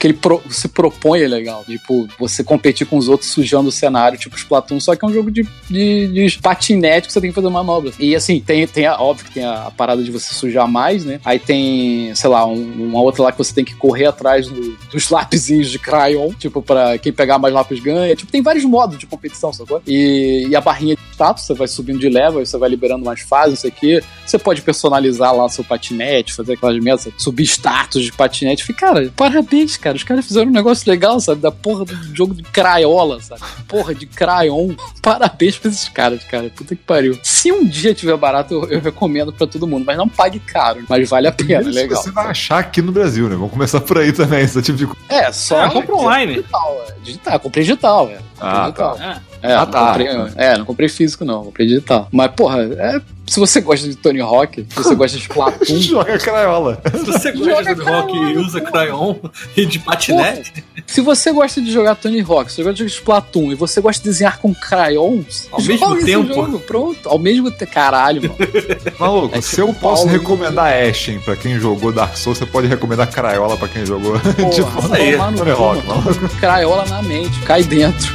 C: que ele pro- se propõe é legal. Tipo, você competir com os outros sujando o cenário, tipo Splatoon, só que é um jogo de, de, de patinete que você tem que fazer manobras. E assim, tem, tem a, óbvio que tem a, a parada de você sujar mais, né? Aí tem, sei lá, um- uma outra lá que você tem que correr atrás do- dos lapisinhos de crayon, tipo, pra quem pegar mais lápis ganha. Tipo, tem vários modos de competição, sacou? E, e a barrinha de status, você vai subindo de level, você vai liberando mais fases, não sei o quê. Você pode personalizar lá seu patinete, fazer aquelas merdas, subir status de patinete. Falei, cara, parabéns, cara. Os caras fizeram um negócio legal, sabe? Da porra do jogo de crayola, sabe? Porra de crayon. Parabéns pra esses caras, cara. Puta que pariu. Se um dia tiver barato, eu, eu recomendo pra todo mundo. Mas não pague caro. Mas vale a pena,
E: Isso
C: legal.
E: Você vai achar aqui no Brasil, né? Vamos começar por aí também, esse tipo de coisa.
C: É, só.
D: Ah, compra online.
C: Digital, é. Digital, eu comprei digital, é.
E: Ah,
C: digital.
D: tá.
C: É,
E: Ah,
C: não
E: tá.
C: comprei, é, não comprei físico, não, comprei digital. Mas, porra, é, se você gosta de Tony Hawk, se você gosta de Splatoon,
E: Joga craiola.
D: Se você gosta de rock e usa crayon e de patinete,
C: se você gosta de jogar Tony Hawk, se você gosta de jogar Splatoon e você gosta de desenhar com crayons,
D: Ao mesmo tempo.
C: jogo, pronto, ao mesmo tempo, caralho, mano.
E: Maluco,
C: É
E: se
C: tipo
E: eu posso
C: Paulo-
E: recomendar Ashen pra quem jogou Dark Souls, você pode recomendar Crayola pra quem jogou.
C: Porra,
E: tipo, Tony Hawk,
C: mano. Crayola na mente, cai dentro.